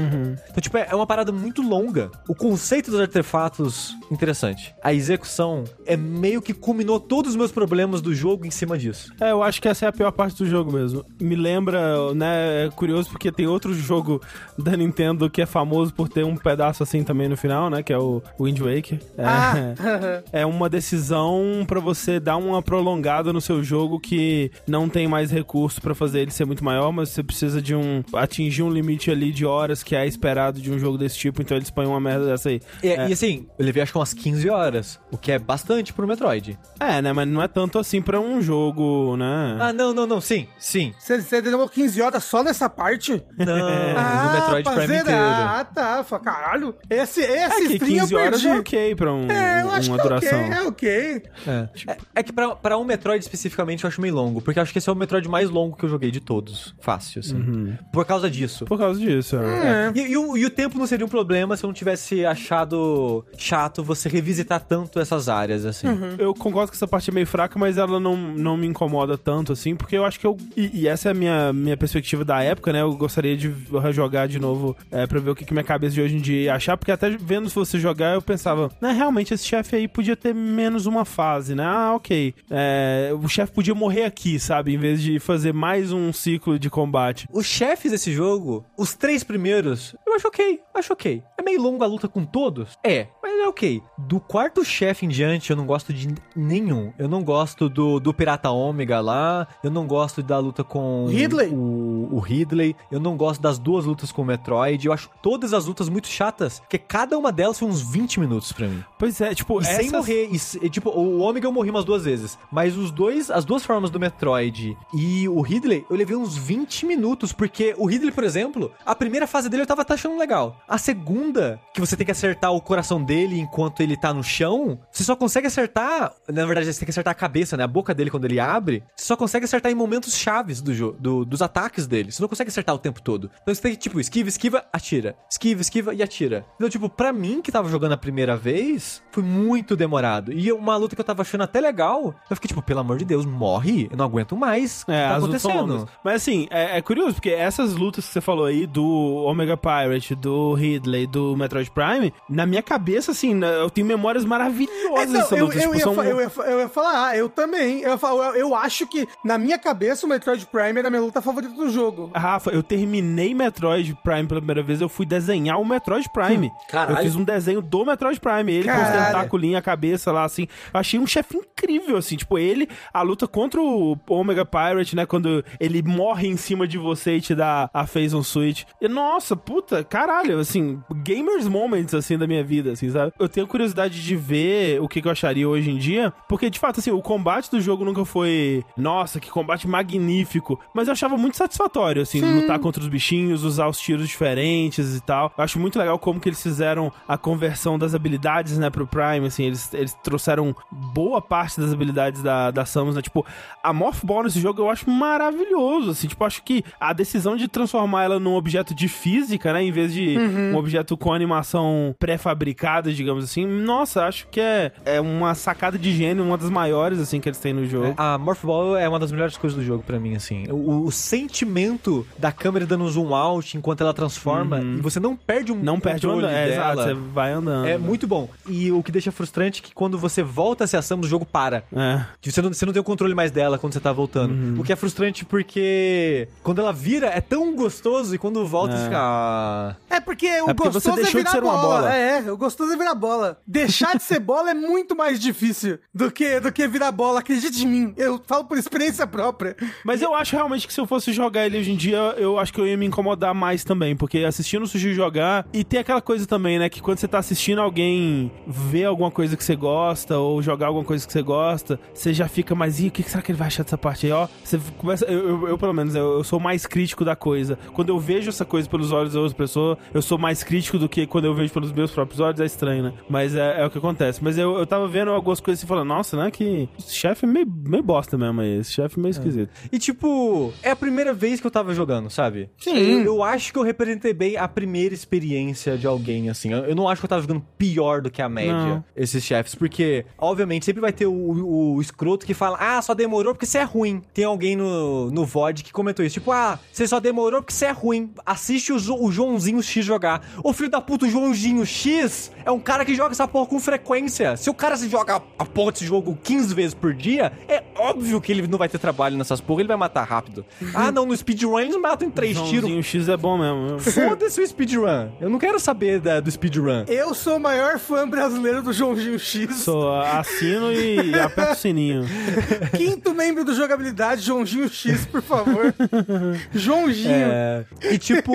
Então, tipo, é é uma parada muito longa. O conceito dos artefatos, interessante. A execução é meio que culminou todos os meus problemas do jogo em cima disso. É, eu acho que essa é a pior parte do jogo mesmo. Me lembra, né, é curioso porque tem outro jogo da Nintendo que é famoso por ter um pedaço assim também no final, né, que é o Wind Waker. É, Ah. é uma decisão pra você dar uma prolongada no seu jogo que não tem mais recurso pra fazer ele ser muito maior, mas você precisa de um atingir um limite ali de horas que é esperado de um jogo desse tipo, então eles põem uma merda dessa aí. E, e assim, eu levei acho que umas 15 horas, o que é bastante pro Metroid. É, né, mas não é tanto assim pra um jogo, né? Ah, não, não, não, sim, sim. Você, demorou 15 horas só nessa parte? Não, no Metroid pra Prime inteiro. Ah, tá. Caralho. Esse, esse É que stream 15 eu horas é ok pra um, É, eu acho uma que é duração. ok, é ok. É, é, é que pra, pra um Metroid especificamente eu acho meio longo, porque eu acho que esse é o Metroid mais longo que eu joguei de todos. Fácil, assim. Por causa disso. Por causa disso. é. É. E, e o, e o tempo não seria um problema se eu não tivesse achado chato você revisitar tanto essas áreas, assim. Eu concordo que essa parte é meio fraca, mas ela não, não me incomoda tanto, assim, porque eu acho que eu. E, e essa é a minha, minha perspectiva da época, né? Eu gostaria de rejogar de novo é, pra ver o que, que minha cabeça de hoje em dia ia achar, porque até vendo se você jogar, eu pensava, né, realmente esse chefe aí podia ter menos uma fase, né? Ah, ok. É, o chefe podia morrer aqui, sabe? Em vez de fazer mais um ciclo de combate. Os chefes desse jogo, os três primeiros, eu acho ok, acho ok. É meio longa a luta com todos? É, mas é ok. Do quarto chefe em diante, eu não gosto de nenhum. Eu não gosto do, do Pirata Ômega lá, eu não gosto da luta com Ridley? O, o Ridley, eu não gosto das duas lutas com o Metroid, eu acho todas as lutas muito chatas, porque cada uma delas foi uns 20 minutos pra mim. Pois é, tipo, E sem essas- morrer. E, se- e, tipo, o Ômega eu morri umas duas vezes. Mas os dois, as duas formas do Metroid e o Ridley, eu levei uns 20 minutos. Porque o Ridley, por exemplo, a primeira fase dele eu tava achando legal. A segunda, que você tem que acertar o coração dele enquanto ele tá no chão, você só consegue acertar. Na verdade, você tem que acertar a cabeça, né? A boca dele quando ele abre. Você só consegue acertar em momentos chaves do jogo, do- dos ataques dele. Você não consegue acertar o tempo todo. Então você tem que, tipo, esquiva, esquiva, atira. Esquiva, esquiva e atira. Então, tipo, pra mim, que tava jogando a primeira vez, foi muito demorado. E uma luta que eu tava achando até legal, eu fiquei, tipo, pelo amor de Deus, morre. Eu não aguento mais. É, tá acontecendo? Mas assim, é, é curioso, porque essas lutas que você falou aí do Omega Pirate, do Ridley, do Metroid Prime, na minha cabeça, assim, eu tenho memórias maravilhosas Então, dessa eu, luta. eu, tipo, ia, são- fa- eu, ia, fa- eu ia falar, ah, eu também. Eu, ia falar, eu, eu acho que, na minha cabeça, o Metroid Prime era a minha luta favorita do jogo. Rafa, eu terminei Metroid Prime pela primeira vez, eu fui desenhar o Metroid Prime. Caralho. Eu fiz um desenho do Metroid Prime, ele com os Caralho. tentáculos, a cabeça lá, assim. Eu achei um chefe incrível, assim, tipo, ele, a luta contra o Omega Pirate, né, quando ele morre em cima de você e te dá a Phase on Switch. E, nossa, puta, caralho, assim, gamers moments, assim, da minha vida, assim, sabe? Eu tenho curiosidade de ver o que, que eu acharia hoje em dia, porque, de fato, assim, o combate do jogo nunca foi, nossa, que combate magnífico, mas eu achava muito satisfatório, assim, lutar contra os bichinhos, usar os tiros diferentes e tal. Eu acho muito legal como que eles fizeram a conversão das habilidades, né, pro Prime, assim, eles, eles trouxeram boa parte das habilidades da, da Samus, né, tipo, a Morph Ball nesse jogo eu acho maravilhoso, assim, tipo, acho que a decisão de transformar ela num objeto de física, né, em vez de um objeto com animação pré-fabricada, digamos assim, nossa, acho que é, é uma sacada de gênio, uma das maiores, assim, que eles têm no jogo. A Morph Ball é uma das melhores coisas do jogo pra mim, assim. O, o sentimento da câmera dando zoom out enquanto ela transforma e você não perde um Não perde o controle É, exato, dela. você vai andando. É muito bom. E o que deixa frustrante é que quando você volta a se ação, o jogo para. É. Você não, você não tem o controle mais dela quando você tá voltando. Uhum. O que é frustrante porque quando ela vira é tão gostoso e quando volta É. você fica. "Ah". É porque o É porque você gostoso é deixou de virar ser uma bola. É, é, o gostoso é virar bola. Deixar de ser bola é muito mais difícil do que, do que virar bola. Acredite em mim. Eu falo por experiência própria. Mas eu acho realmente que se eu fosse jogar ele hoje em dia, eu acho que eu ia me incomodar mais também, porque assistindo o Sushi jogar, e tem aquela coisa também, né, que quando você tá assistindo alguém ver alguma coisa que você gosta, ou jogar alguma coisa que você gosta, você já fica mais, ih, o que será que ele vai achar dessa parte aí, ó? Você começa, eu, eu- eu, pelo menos, eu, eu sou mais crítico da coisa. Quando eu vejo essa coisa pelos olhos da outra pessoa, eu sou mais crítico do que quando eu vejo pelos meus próprios olhos, é estranho, né? Mas é, é o que acontece. Mas eu, eu tava vendo algumas coisas e falando, nossa, né, que esse chefe é meio, meio bosta mesmo aí, esse chefe é meio esquisito. E tipo, é a primeira vez que eu tava jogando, sabe? Sim. Eu, eu acho que eu representei bem a primeira experiência de alguém, assim. Eu, não acho que eu tava jogando pior do que a média, Não. esses chefes. Porque, obviamente, sempre vai ter o, o, o escroto que fala, ah, só demorou porque você é ruim. Tem alguém no, no VOD que comentou isso. Tipo, ah, você só demorou porque você é ruim. Assiste o, o Joãozinho X jogar. Ô filho da puta, o Joãozinho X é um cara que joga essa porra com frequência. Se o cara se joga a porra desse jogo 15 vezes por dia, é óbvio que ele não vai ter trabalho nessas porra, ele vai matar rápido. ah, não, no speedrun eles matam em três tiros. Joãozinho X é bom mesmo. Foda-se o speedrun. Eu não quero saber da- do speedrun. Eu sou o maior fã brasileiro do Joãozinho X. Sou, assino e aperto o sininho. Quinto membro do Jogabilidade, Joãozinho X, por favor. Joãozinho. É, e tipo,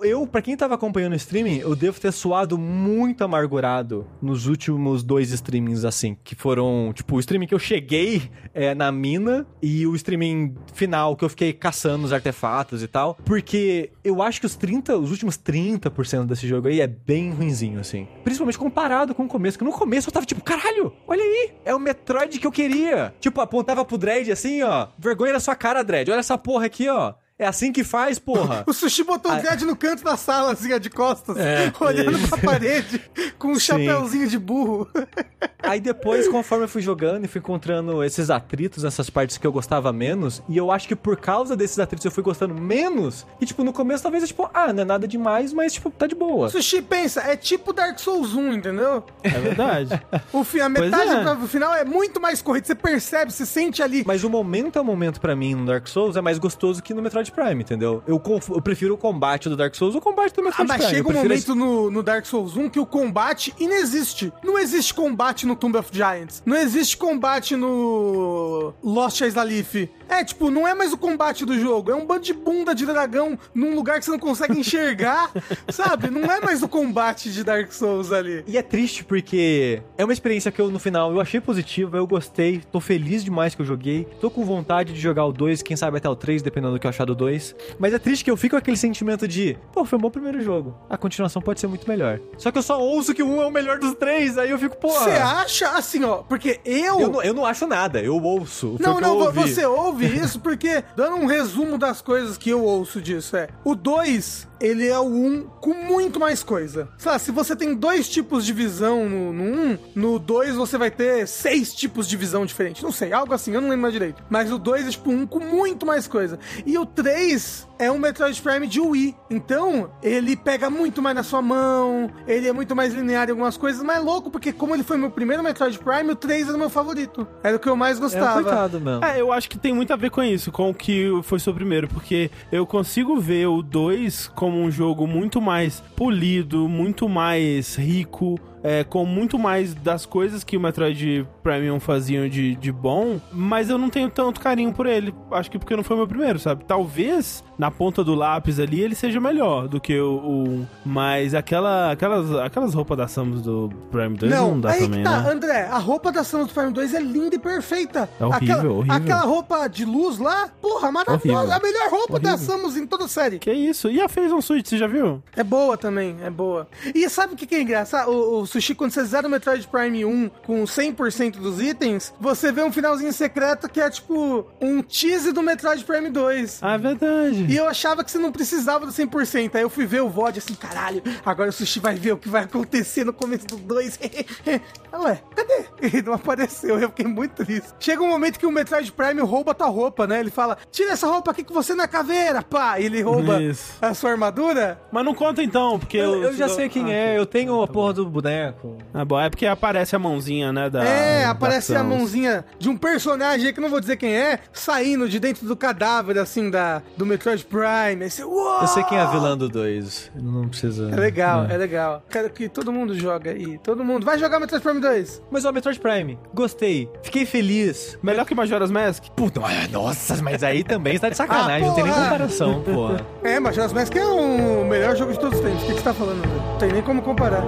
eu, pra quem tava acompanhando o streaming, eu devo ter suado muito amargurado nos últimos dois streamings, assim, que foram, tipo, o streaming que eu cheguei é, na mina e o streaming final que eu fiquei caçando os artefatos e tal, porque eu acho que os 30, os últimos 30% desse jogo aí é bem ruinzinho, assim. Principalmente comparado com o começo, que no começo eu tava tipo, caralho, olha aí, é o Metroid que eu queria. Tipo, apontava pro Dredd assim, ó, vergonha na sua cara, Dredd, olha essa porra aqui, ó. É assim que faz, porra. O Sushi botou o dread no canto da sala, assim, de costas, É, olhando pra parede, com um Sim. chapéuzinho de burro. Aí depois, conforme eu fui jogando e fui encontrando esses atritos nessas partes que eu gostava menos, e eu acho que por causa desses atritos eu fui gostando menos, e tipo, no começo talvez eu, tipo, ah, não é nada demais, mas tipo, tá de boa. Sushi, pensa, é tipo Dark Souls 1, entendeu? É verdade. O fi- a metade é. do final é muito mais corrido, você percebe, você sente ali. Mas o momento a momento pra mim no Dark Souls é mais gostoso que no Metroid Prime, entendeu? Eu, eu prefiro o combate do Dark Souls ou o combate do Ah, Metroid mas Prime. chega eu um momento no, no Dark Souls 1 que o combate inexiste. Não existe combate no Tomb of Giants. Não existe combate no Lost Leaf. É, tipo, não é mais o combate do jogo. É um bando de bunda de dragão num lugar que você não consegue enxergar, sabe? Não é mais o combate de Dark Souls ali. E é triste porque é uma experiência que eu, no final, eu achei positiva, eu gostei, tô feliz demais que eu joguei, tô com vontade de jogar o 2, quem sabe até o 3, dependendo do que eu achar do 2. Mas é triste que eu fico com aquele sentimento de, pô, foi um bom primeiro jogo, a continuação pode ser muito melhor. Só que eu só ouço que o 1 é o melhor dos três, aí eu fico, pô... Você acha, assim, ó, porque eu... Eu não, eu não acho nada, eu ouço. Não, não, ouvi. você ouve isso porque, dando um resumo das coisas que eu ouço disso, é: o 2, ele é o 1 um com muito mais coisa. Sei lá, se você tem dois tipos de visão no 1, no, um, no 2 você vai ter seis tipos de visão diferentes. Não sei, algo assim, eu não lembro mais direito. Mas o 2 é tipo um com muito mais coisa. E o 3 é um Metroid Prime de Wii. Então, ele pega muito mais na sua mão, ele é muito mais linear em algumas coisas, mas é louco, porque como ele foi meu primeiro Metroid Prime, o 3 era o meu favorito. Era o que eu mais É um gostava. coitado mesmo. É, eu acho que tem muito a ver com isso, com o que foi seu primeiro, porque eu consigo ver o 2 como um jogo muito mais polido, muito mais rico, é, com muito mais das coisas que o Metroid Premium faziam de, de bom, mas eu não tenho tanto carinho por ele. Acho que porque não foi meu primeiro, sabe? Talvez na ponta do lápis ali ele seja melhor do que o. o- mas aquela, aquelas, aquelas roupas da Samus do Prime 2 não, dá aí também, tá, né? André, a roupa da Samus Prime 2 é linda e perfeita. É horrível, aquela, horrível. Aquela roupa de luz lá, porra, maravilhosa. Horrível. A melhor roupa da Horrível. Samus em toda a série. Que isso? E a Phase on Switch, você já viu? É boa também, é boa. E sabe o que, que é engraçado? O, o Sushi, quando você zera o Metroid Prime 1 com 100% dos itens, você vê um finalzinho secreto que é tipo um tease do Metroid Prime 2. Ah, é verdade. E eu achava que você não precisava do 100%. Aí eu fui ver o VOD assim, caralho, agora o Sushi vai ver o que vai acontecer no começo do 2. Ué, cadê? Ele não apareceu, eu fiquei muito triste. Chega um momento que o Metroid Prime rouba tua roupa, né? Ele fala, tira essa roupa aqui que você não é caveira, pá! E ele rouba Isso. a sua armadura. Mas não conta então, porque Eu, eu... eu já sei quem Ah, é, eu tenho a porra do boneco. Ah, bom, é porque aparece a mãozinha, né, da... é, da aparece a Samus. mãozinha de um personagem aí que não vou dizer quem é, saindo de dentro do cadáver, assim, da, do Metroid Prime. Aí você, uau! Eu sei quem é a vilã do 2. Não precisa. É legal, é. legal. Quero que todo mundo joga aí. Todo mundo. Vai jogar Metroid Prime 2. Mas ó, Metroid Prime, gostei. Fiquei feliz. Melhor que Majora's Mask? Puta, mas- nossa, mas aí também está de sacanagem, Ah, não tem nem comparação, porra. É, Majora's Mask é o melhor jogo de todos os tempos. O que, que você tá falando? Não tem nem como comparar.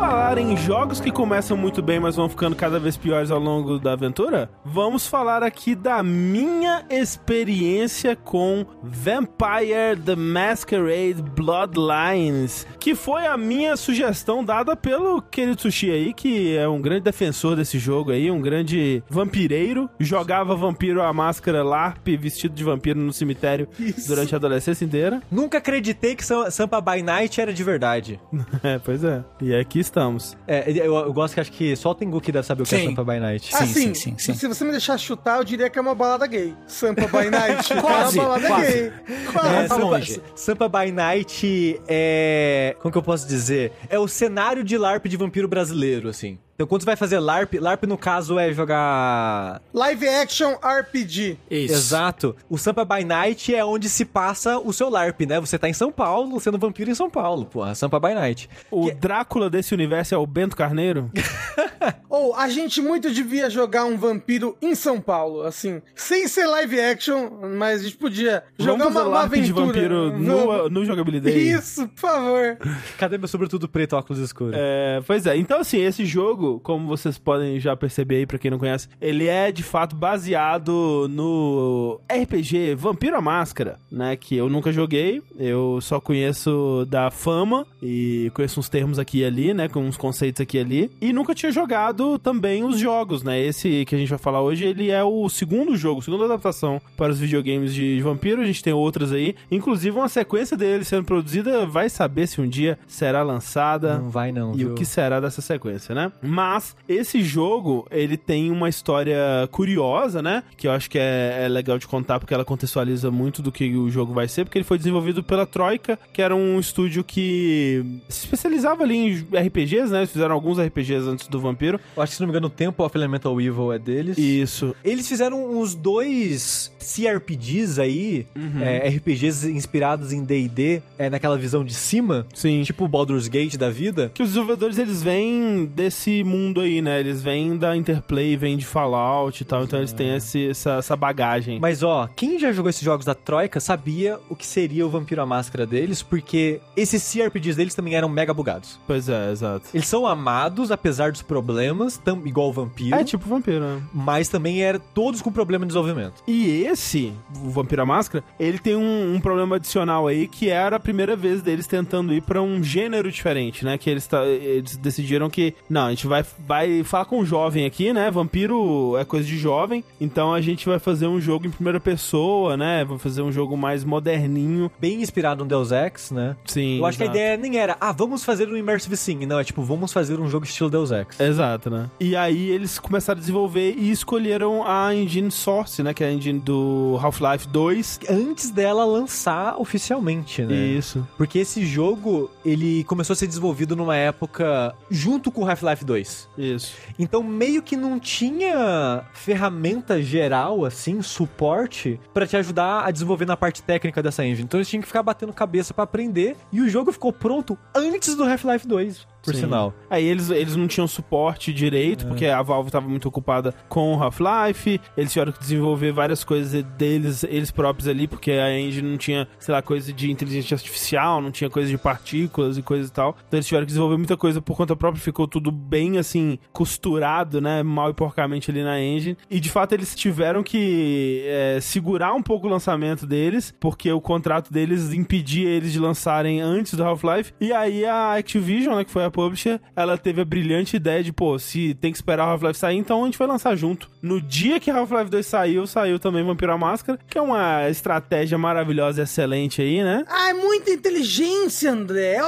Falar em jogos que começam muito bem, mas vão ficando cada vez piores ao longo da aventura, vamos falar aqui da minha experiência com Vampire the Masquerade Bloodlines, que foi a minha sugestão dada pelo querido Sushi aí, que é um grande defensor desse jogo aí, um grande vampireiro, jogava vampiro à máscara LARP, vestido de vampiro no cemitério Isso. durante a adolescência inteira. Nunca acreditei que Sam- Sampa by Night era de verdade. É, pois é. E aqui estamos. É, eu, eu gosto que acho que só o Tengu que deve saber o que é Sim. Sampa by Night. Sim, assim, sim, sim, sim. se você me deixar chutar, eu diria que é uma balada gay. Sampa by Night. Quase, é uma balada quase. gay. É, Quase. tá Sampa, longe. Sampa by Night é. Como que eu posso dizer? É o cenário de LARP de vampiro brasileiro, assim. Então, quando você vai fazer LARP, LARP no caso é jogar. Live action RPG. Isso. Exato. O Sampa by Night é onde se passa o seu LARP, né? Você tá em São Paulo, sendo vampiro em São Paulo, porra. Sampa by Night. O Drácula desse universo é o Bento Carneiro? Ou a gente muito devia jogar um vampiro em São Paulo, assim, sem ser live action, mas a gente podia jogar Vamos uma, uma LARP de aventura. vampiro no, no Jogabilidade. Isso, por favor. Cadê meu sobretudo preto, óculos escuros? É, pois é, então assim, esse jogo, como vocês podem já perceber aí, pra quem não conhece, ele é de fato baseado no RPG Vampiro à Máscara, né? Que eu nunca joguei, eu só conheço da fama e conheço uns termos aqui e ali, né? Com uns conceitos aqui e ali. E nunca tinha jogado também os jogos, né? Esse que a gente vai falar hoje, ele é o segundo jogo, segunda adaptação para os videogames de vampiro. A gente tem outras aí, inclusive uma sequência dele sendo produzida, vai saber se um dia será lançada. Não vai não, E viu? o que será dessa sequência, né? Mas esse jogo, ele tem uma história curiosa, né? Que eu acho que é, é legal de contar porque ela contextualiza muito do que o jogo vai ser, porque ele foi desenvolvido pela Troika, que era um estúdio que se especializava ali em RPGs, né? Eles fizeram alguns RPGs antes do Vampiro. Eu acho que, se não me engano, o Temple of Elemental Evil é deles. Isso. Eles fizeram uns dois CRPGs aí, Uhum. é, RPGs inspirados em D&D, é, naquela visão de cima, Sim. tipo o Baldur's Gate da vida. que os desenvolvedores eles vêm desse mundo aí, né? Eles vêm da Interplay, vêm de Fallout e tal, então eles têm esse- essa, essa bagagem. Mas ó, quem já jogou esses jogos da Troika sabia o que seria o Vampiro à Máscara deles, porque esses CRPGs deles também eram mega bugados. Pois é, exato. Eles são amados, apesar dos problemas, tam, igual o Vampiro, É tipo vampiro, né? mas também eram todos com problema de desenvolvimento. E esse, o Vampiro à Máscara, ele tem um, um problema adicional aí, que era a primeira vez deles tentando ir pra um gênero diferente, né? Que eles, eles decidiram que, não, a gente vai, vai falar com um jovem aqui, né? Vampiro é coisa de jovem, então a gente vai fazer um jogo em primeira pessoa, né? Vai fazer um jogo mais moderninho. Bem inspirado no Deus Ex, né? Sim. Eu acho que a exato. ideia nem era, ah, vamos fazer um Immersive Sim. Não, é tipo, vamos fazer um jogo estilo Deus Ex. Exato, né? E aí eles começaram a desenvolver e escolheram a engine Source, né? Que é a engine do Half-Life 2. Antes dela lançar oficialmente, né? Isso. Porque esse jogo, ele começou a ser desenvolvido numa época junto com o Half-Life 2. Isso. Então meio que não tinha ferramenta geral, assim, suporte, pra te ajudar a desenvolver na parte técnica dessa engine. Então eles tinham que ficar batendo cabeça pra aprender. E o jogo ficou pronto antes do Half-Life 2. Por Sim. sinal. Aí eles, eles não tinham suporte direito, porque a Valve estava muito ocupada com o Half-Life. Eles tiveram que desenvolver várias coisas deles, eles próprios ali, porque a engine não tinha, sei lá, coisa de inteligência artificial, não tinha coisa de partículas e coisa e tal. Então eles tiveram que desenvolver muita coisa por conta própria, ficou tudo bem assim, costurado, né? Mal e porcamente ali na engine. E de fato eles tiveram que é, segurar um pouco o lançamento deles, porque o contrato deles impedia eles de lançarem antes do Half-Life. E aí a Activision, né, que foi a publisher, ela teve a brilhante ideia de, pô, se tem que esperar o Half-Life sair, então a gente vai lançar junto. No dia que Half-Life 2 saiu, saiu também Vampiro à Máscara, que é uma estratégia maravilhosa e excelente aí, né? Ah, é muita inteligência, André.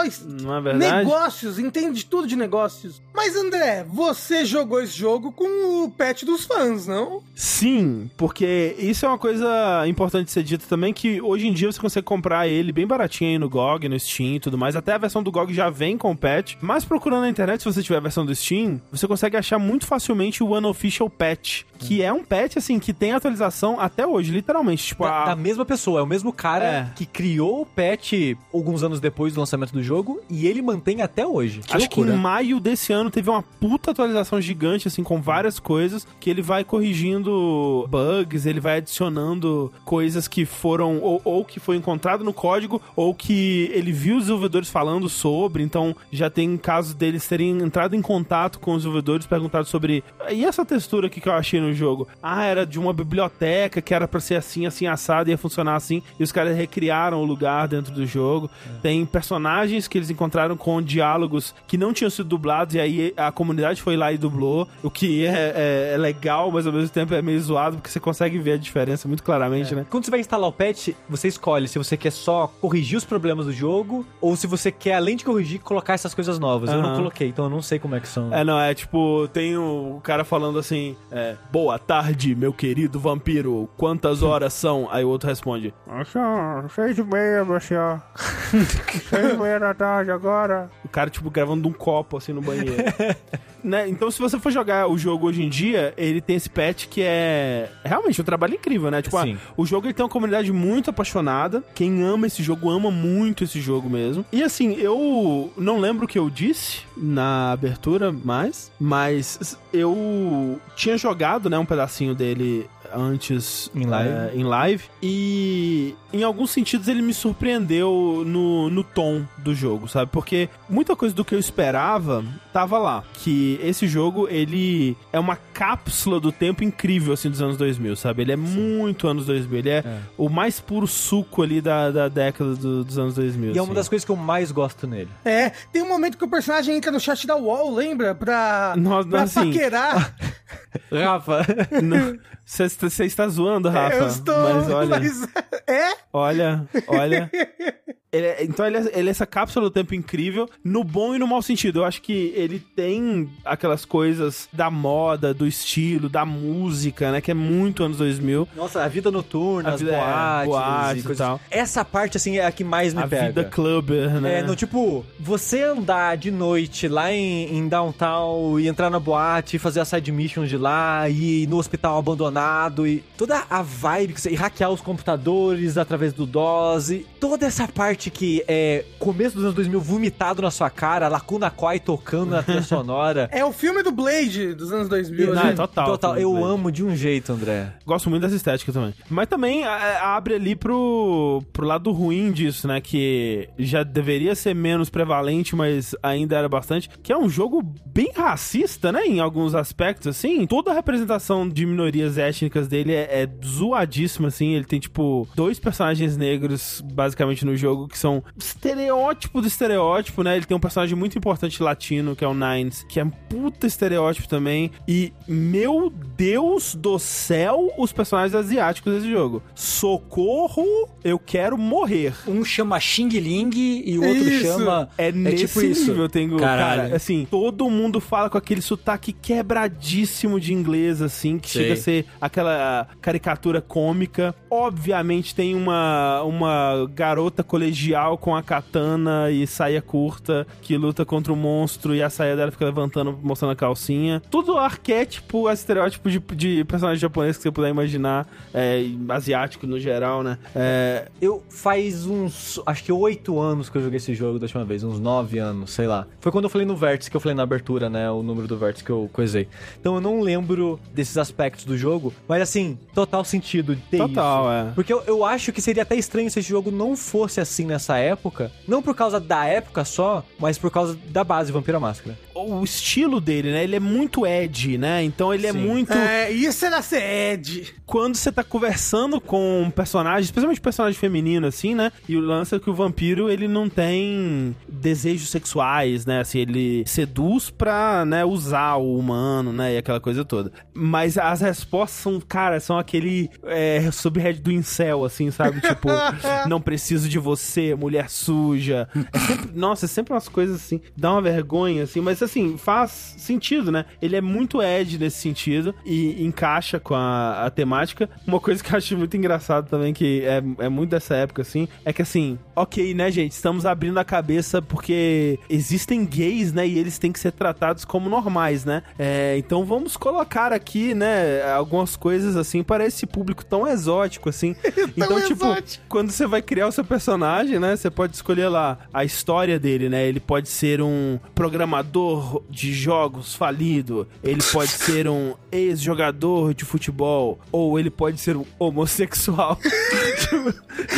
Não é verdade? Negócios, entende tudo de negócios. Mas, André, você jogou esse jogo com o pet dos fãs, não? Sim, porque isso é uma coisa importante de ser dito também, que hoje em dia você consegue comprar ele bem baratinho aí no GOG, no Steam e tudo mais. Até a versão do GOG já vem com o patch. Mas procurando na internet, se você tiver a versão do Steam, você consegue achar muito facilmente o Unofficial Patch, que é um patch, assim, que tem atualização até hoje, literalmente. Tipo, Da, a... da mesma pessoa, é o mesmo cara É. que criou o patch alguns anos depois do lançamento do jogo e ele mantém até hoje. Que Acho que loucura. em maio desse ano teve uma puta atualização gigante, assim, com várias coisas, que ele vai corrigindo bugs, ele vai adicionando coisas que foram, ou, ou que foi encontrado no código, ou que ele viu os desenvolvedores falando sobre, então já tem casos deles terem entrado em contato com os desenvolvedores, perguntado sobre, e essa textura aqui que eu achei no jogo? Ah, era de uma biblioteca que era pra ser assim, assim, assado, ia funcionar assim, e os caras recriaram o lugar dentro do jogo. Tem personagens que eles encontraram com diálogos que não tinham sido dublados, e aí a comunidade foi lá e dublou, o que é, é- é legal, mas ao mesmo tempo é meio zoado, porque você consegue ver a diferença muito claramente, né? Quando você vai instalar o patch, você escolhe se você quer só corrigir os problemas do jogo ou se você quer, além de corrigir, colocar essas coisas novas. Eu não coloquei, então eu não sei como é que são. É, não, é tipo, tem o cara falando assim, é, boa tarde, meu querido vampiro, quantas horas são? Aí o outro responde, "Ah, seis e meia, meu senhor. seis e meia da tarde agora. O cara, tipo, gravando de um copo, assim, no banheiro. né? Então, se você for jogar o jogo hoje em dia, ele tem esse patch que é realmente um trabalho incrível, né? Tipo, ah, o jogo ele tem uma comunidade muito apaixonada. Quem ama esse jogo ama muito esse jogo mesmo. E assim, eu não lembro o que eu disse na abertura mais, mas eu tinha jogado, né, um pedacinho dele antes Em live. é, em live e em alguns sentidos ele me surpreendeu no, no tom do jogo, sabe? Porque muita coisa do que eu esperava tava lá, que esse jogo ele é uma cápsula do tempo incrível assim dos anos 2000, sabe? Ele é muito anos 2000, ele é, o mais puro suco ali da, da década do- dos anos 2000. E é uma assim. das coisas que eu mais gosto nele. É, tem um momento que o personagem entra no chat da UOL, lembra? Pra, Nossa, pra assim, paquerar. Rafa, Você está zoando, Rafa. eu estou. Mas olha, mas- é? olha, olha. Ele é- então ele é, ele é essa cápsula do tempo incrível, no bom e no mau sentido. Eu acho que ele tem aquelas coisas da moda, do estilo, da música, né? Que é muito anos 2000. nossa, a vida noturna, A as vida- é, boates, boates e e tal. Essa parte, assim, é a que mais me a pega. vida clubber, né? É, no tipo, você andar de noite lá em, em downtown e entrar na boate e fazer as side missions de lá e ir no hospital abandonado e toda a vibe que você, e hackear os computadores através do DOS e toda essa parte que é começo dos anos 2000 vomitado na sua cara, Lacuna Coil tocando na trilha sonora. É o filme do Blade dos anos 2000. Não, né? é total. Total, eu amo de um jeito, André. Gosto muito dessa estética também. Mas também abre ali pro, pro lado ruim disso, né? Que já deveria ser menos prevalente, mas ainda era bastante. Que é um jogo bem racista, né? Em alguns aspectos, assim. Toda a representação de minorias étnicas dele é, é zoadíssima, assim. Ele tem, tipo, dois personagens negros, basicamente, no jogo, que são estereótipo do estereótipo, né? Ele tem um personagem muito importante latino, que é o Nines, que é um puta estereótipo também. E, meu Deus do céu, os personagens asiáticos desse jogo. Socorro, eu quero morrer. Um chama Xing Ling e o outro Isso. chama. É, nesse tipo isso. nível, Tengu. Caralho. Cara, assim, todo mundo fala com aquele sotaque quebradíssimo de inglês, assim, que Sei. chega a ser aquela caricatura cômica. Obviamente tem uma, uma garota colegial com a katana e saia curta que luta contra o monstro e a saia dela fica levantando, mostrando a calcinha. Tudo arquétipo, estereótipo de, de personagem japonês que você puder imaginar, é, asiático no geral, né? É, Eu faz uns, acho que oito anos que eu joguei esse jogo da última vez, uns nove anos, sei lá. Foi quando eu falei no Vértice, que eu falei na abertura, né, o número do Vértice que eu coisei. Então eu não lembro desses aspectos do jogo, mas assim, total sentido de ter Total, isso. é. Porque eu, eu acho que seria até estranho se esse jogo não fosse assim nessa época, não por causa da época só, mas por causa da base Vampira Máscara. O estilo dele, né? Ele é muito Ed, né? Então ele é Sim. muito. É, isso era ser Ed. Quando você tá conversando com um personagem, especialmente personagem feminino, assim, né? E o lance é que o vampiro, ele não tem desejos sexuais, né? Assim, ele seduz pra, né, usar o humano, né? E aquela coisa toda. Mas as respostas são, cara, são aquele é, subhead do incel, assim, sabe? Tipo, não preciso de você, mulher suja. É sempre, nossa, é sempre umas coisas assim, dá uma vergonha, assim, mas assim, faz sentido, né? Ele é muito Ed nesse sentido e encaixa com a, a temática. Uma coisa que eu acho muito engraçado também, que é, é muito dessa época, assim, é que assim, ok, né, gente, estamos abrindo a cabeça porque existem gays, né, e eles têm que ser tratados como normais, né? É, então vamos colocar aqui, né, algumas coisas assim para esse público tão exótico, assim. então, tipo, exótico. quando você vai criar o seu personagem, né? Você pode escolher lá a história dele, né? Ele pode ser um programador de jogos falido, ele pode ser um ex-jogador de futebol, ou ele pode ser um homossexual.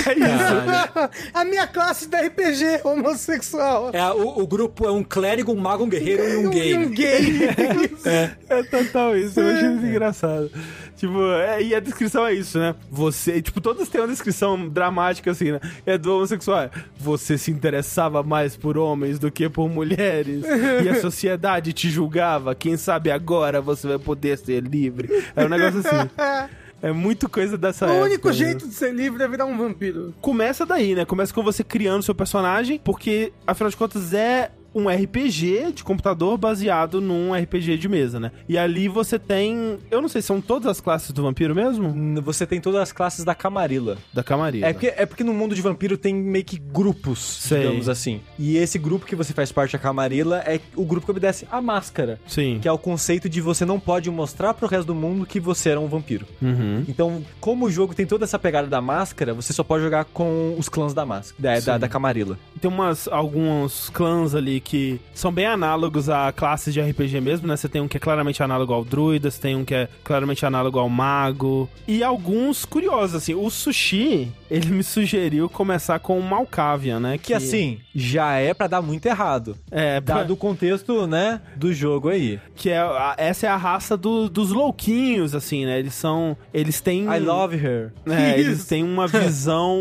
É isso. A minha classe da RPG homossexual. É, o, o grupo é um clérigo, um mago, um guerreiro e um gay. E um gay. É total isso, eu achei muito engraçado. Tipo, é, e a descrição é isso, né? Você, tipo, todas têm uma descrição dramática assim, né? É do homossexual. é, Você se interessava mais por homens do que por mulheres. e a sociedade te julgava. Quem sabe agora você vai poder ser livre. É um negócio assim. É muito coisa dessa o época. único né? jeito de ser livre é virar um vampiro. Começa daí, né? Começa com você criando seu personagem, porque, afinal de contas, é um RPG de computador baseado num RPG de mesa, né? E ali você tem. Eu não sei, são todas as classes do vampiro mesmo? Você tem todas as classes da Camarilla. Da Camarilla. É porque, é porque no mundo de vampiro tem meio que grupos, Sei. digamos assim. E esse grupo que você faz parte, a Camarilla, é o grupo que obedece a máscara. Sim. Que é o conceito de você não pode mostrar pro resto do mundo que você era um vampiro. Uhum. Então, como o jogo tem toda essa pegada da máscara, você só pode jogar com os clãs da máscara, da, da, da Camarilla. Tem umas, alguns clãs ali que são bem análogos a classes de RPG mesmo, né? Você tem um que é claramente análogo ao druida, você tem um que é claramente análogo ao mago. E alguns curiosos, assim. O Sushi, ele me sugeriu começar com o Malkavian, né? Que assim, já é pra dar muito errado. É, Dado o contexto, né, do jogo aí. que é essa é a raça do- dos louquinhos, assim, né? Eles são, eles têm, I love her. é, Isso. eles têm uma visão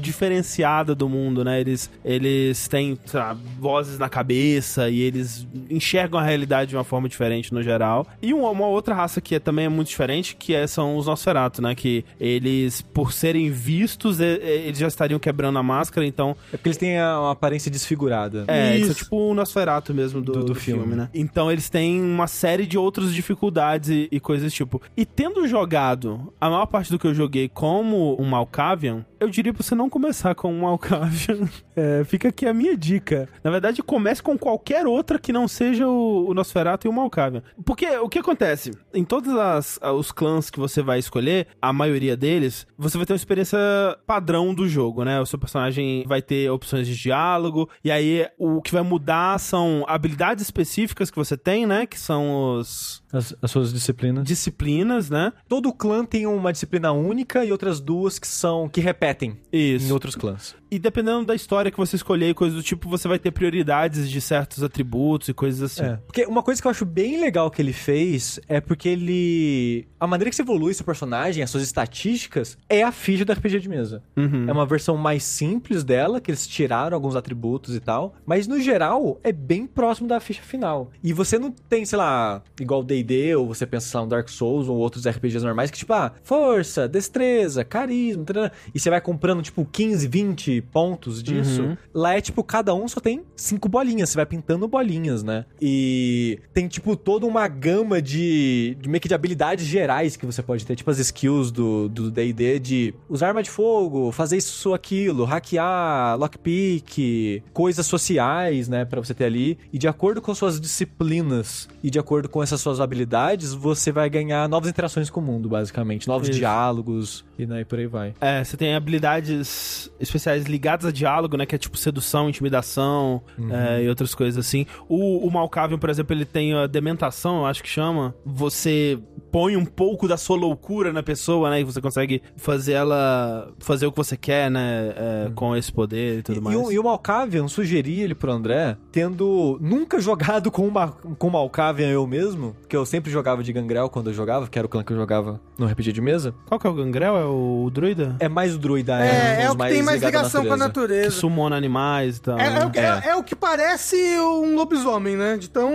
diferenciada do mundo, né? Eles, eles têm lá, vozes na cabeça e eles enxergam a realidade de uma forma diferente no geral. E uma, uma outra raça que é, também é muito diferente, que é, são os Nosferatu, né? Que eles, por serem vistos, e- e- eles já estariam quebrando a máscara, então É porque eles têm a- uma aparência desfigurada. é, isso. Isso. é tipo o Nosferatu mesmo do, Do- do, do filme, filme. né? Então eles têm uma série de outras dificuldades e, e coisas tipo. E tendo jogado a maior parte do que eu joguei como um Malkavian, eu diria pra você não começar com um Malkavian. É, fica aqui a minha dica. Na verdade, comece com qualquer outra que não seja o, o Nosferatu e o Malkavian. Porque o que acontece? Em todos as- os clãs que você vai escolher, a maioria deles, você vai ter uma experiência padrão do jogo, né? O seu personagem vai ter opções de diálogo, e aí o que vai mudar são habilidades específicas que você tem, né? Que são os As, as suas disciplinas. disciplinas, né? Todo clã tem uma disciplina única e outras duas que são que repetem em Isso. outros clãs. E dependendo da história que você escolher e coisas do tipo, você vai ter prioridades de certos atributos e coisas assim. É. Porque uma coisa que eu acho bem legal que ele fez é porque ele. A maneira que você evolui seu personagem, as suas estatísticas, é a ficha do RPG de mesa. Uhum. É uma versão mais simples dela, que eles tiraram alguns atributos e tal. Mas no geral, é bem próximo da ficha final. E você não tem, sei lá, igual DD, ou você pensa, lá, um Dark Souls ou outros RPGs normais, que tipo, ah, força, destreza, carisma, e você vai comprando, tipo, 15, 20 pontos disso. Uhum. Lá é tipo, cada um só tem cinco bolinhas. Você vai pintando bolinhas, né? E tem, tipo, toda uma gama de, de meio que de habilidades gerais que você pode ter. Tipo, as skills do do D&D de usar arma de fogo, fazer isso ou aquilo, hackear, lockpick, coisas sociais, né, Pra você ter ali. E de acordo com suas disciplinas e de acordo com essas suas habilidades, você vai ganhar novas interações com o mundo, basicamente. Novos Isso. diálogos e né, e por aí vai. É, você tem habilidades especiais ligadas a diálogo, né? Que é tipo sedução, intimidação é, e outras coisas assim. O, o Malkavian, por exemplo, ele tem a dementação, eu acho que chama. Você põe um pouco da sua loucura na pessoa, né? E você consegue fazer ela fazer o que você quer, né? é, Com esse poder e tudo E, mais. e o, e o Malkavian sugeri ele pro André, tendo nunca jogado com uma com o Malkavian eu mesmo, que eu sempre jogava de Gangrel quando eu jogava, que era o clã que eu jogava no RPG de mesa. Qual que é o Gangrel? É o druida? É mais o druida, É, é os o que tem mais ligado à ligação com a Que natureza. sumona animais e tal. É, é o que, É. é- é o que parece um lobisomem, né? De tão.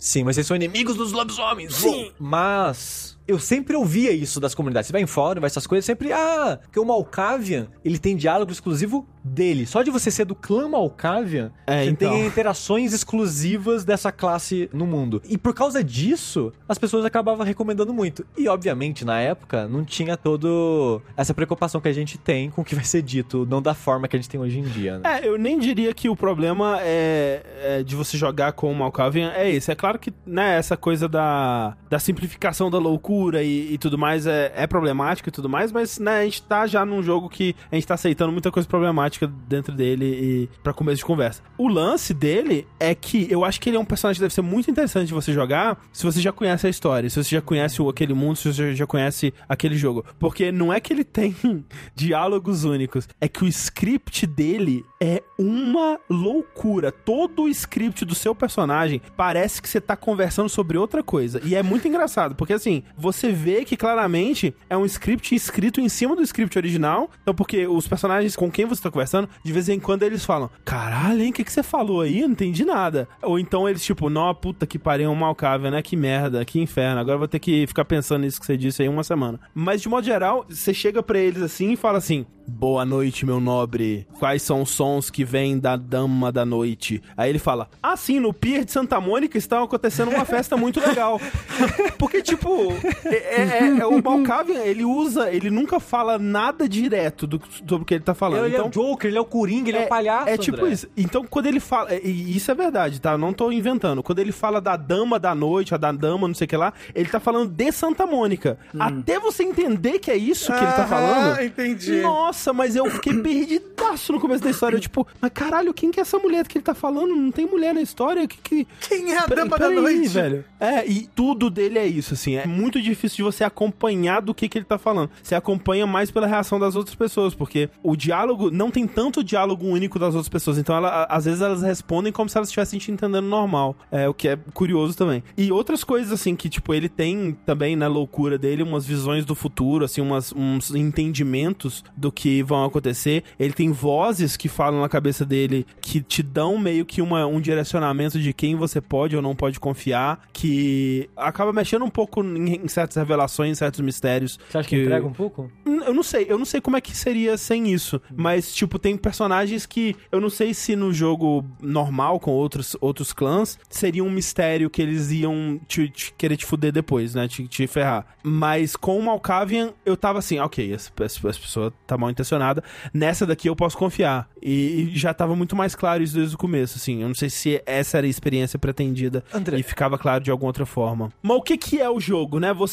Sim, mas eles são inimigos dos lobisomens. Sim. Mas eu sempre ouvia isso das comunidades. Você vai em fórum, vai essas coisas, sempre, ah, porque o Malkavian, ele tem diálogo exclusivo dele. Só de você ser do clã Malkavian, É, você então. tem interações exclusivas dessa classe no mundo. E por causa disso, as pessoas acabavam recomendando muito. E, obviamente, na época, não tinha todo essa preocupação que a gente tem com o que vai ser dito, não da forma que a gente tem hoje em dia, né? É, eu nem diria que o problema é, é de você jogar com o Malkavian é esse. É claro que, né, essa coisa da, da simplificação da loucura e, e tudo mais é, é problemático e tudo mais, mas, né, a gente tá já num jogo que a gente tá aceitando muita coisa problemática dentro dele e para começo de conversa. O lance dele é que eu acho que ele é um personagem que deve ser muito interessante de você jogar se você já conhece a história, se você já conhece aquele mundo, se você já conhece aquele jogo. Porque não é que ele tem diálogos únicos, é que o script dele é uma loucura. Todo o script do seu personagem parece que você tá conversando sobre outra coisa. E é muito engraçado, porque assim, você vê que claramente é um script escrito em cima do script original. Então, porque os personagens com quem você tá conversando, de vez em quando eles falam: Caralho, hein, o que, que você falou aí? Eu não entendi nada. Ou então eles, tipo, nó, puta que pariu, um malcável, né? Que merda, que inferno. Agora eu vou ter que ficar pensando nisso que você disse aí uma semana. Mas de modo geral, você chega pra eles assim e fala assim: Boa noite, meu nobre. Quais são os sons que vêm da dama da noite? Aí ele fala: Ah, sim, no Pier de Santa Mônica está acontecendo uma festa muito legal. Porque, tipo, é, é- é- o Malkavian, ele usa, ele nunca fala nada direto do, sobre o que ele tá falando. Ele, então, é o Joker, ele é o Coringa, ele é, o palhaço. é tipo André. isso. Então, quando ele fala. E isso é verdade, tá? Eu não tô inventando. Quando ele fala da dama da noite, a da dama, não sei o que lá, ele tá falando de Santa Mônica. Até você entender que é isso que ele tá Aham, falando. entendi. Nossa, mas eu fiquei perdidaço no começo da história. Eu, tipo, mas caralho, quem que é essa mulher que ele tá falando? Não tem mulher na história? Que, que... Quem é a Pera- dama da peraí, noite? velho. É, e tudo dele é isso, assim. É muito difícil de você acompanhar do que, que ele tá falando. Você acompanha mais pela reação das outras pessoas, porque o diálogo não tem tanto diálogo único das outras pessoas. Então, ela, às vezes, elas respondem como se elas estivessem te entendendo normal. É o que é curioso também. E outras coisas, assim, que, tipo, ele tem também na loucura dele umas visões do futuro, assim, umas, uns entendimentos do que vão acontecer. Ele tem vozes que falam na cabeça dele que te dão meio que uma, um direcionamento de quem você pode ou não pode confiar, que acaba mexendo um pouco em certas revelações, certos mistérios. Você acha que, entrega um pouco? Hum, Eu não sei, eu não sei como é que seria sem isso. Mas, tipo, tem personagens que eu não sei se no jogo normal, com outros, outros clãs, seria um mistério que eles iam te, te querer te fuder depois, né? Te, te ferrar. Mas com o Malkavian, eu tava assim, ok, essa, essa, essa pessoa tá mal intencionada. Nessa daqui eu posso confiar. E, e já tava muito mais claro isso desde o começo, assim. Eu não sei se essa era a experiência pretendida André. e ficava claro de alguma outra forma. Mas o que que é o jogo, né? Você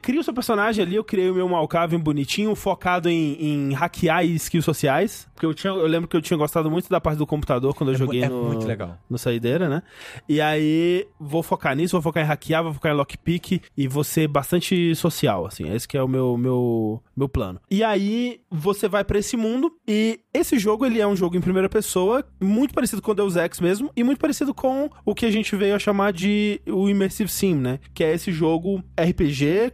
cria o seu personagem ali, eu criei o meu Malkavian bonitinho, focado em, em hackear e skills sociais. Porque eu, tinha, eu lembro que eu tinha gostado muito da parte do computador quando eu É joguei é no, muito legal. no Saideira, né? E aí, vou focar nisso, vou focar em hackear, vou focar em lockpick e vou ser bastante social, assim. Esse que é o meu, meu, meu plano. E aí, você vai pra esse mundo e esse jogo, ele é um jogo em primeira pessoa, muito parecido com Deus Ex mesmo, e muito parecido com o que a gente veio a chamar de o Immersive Sim, né? Que é esse jogo RPG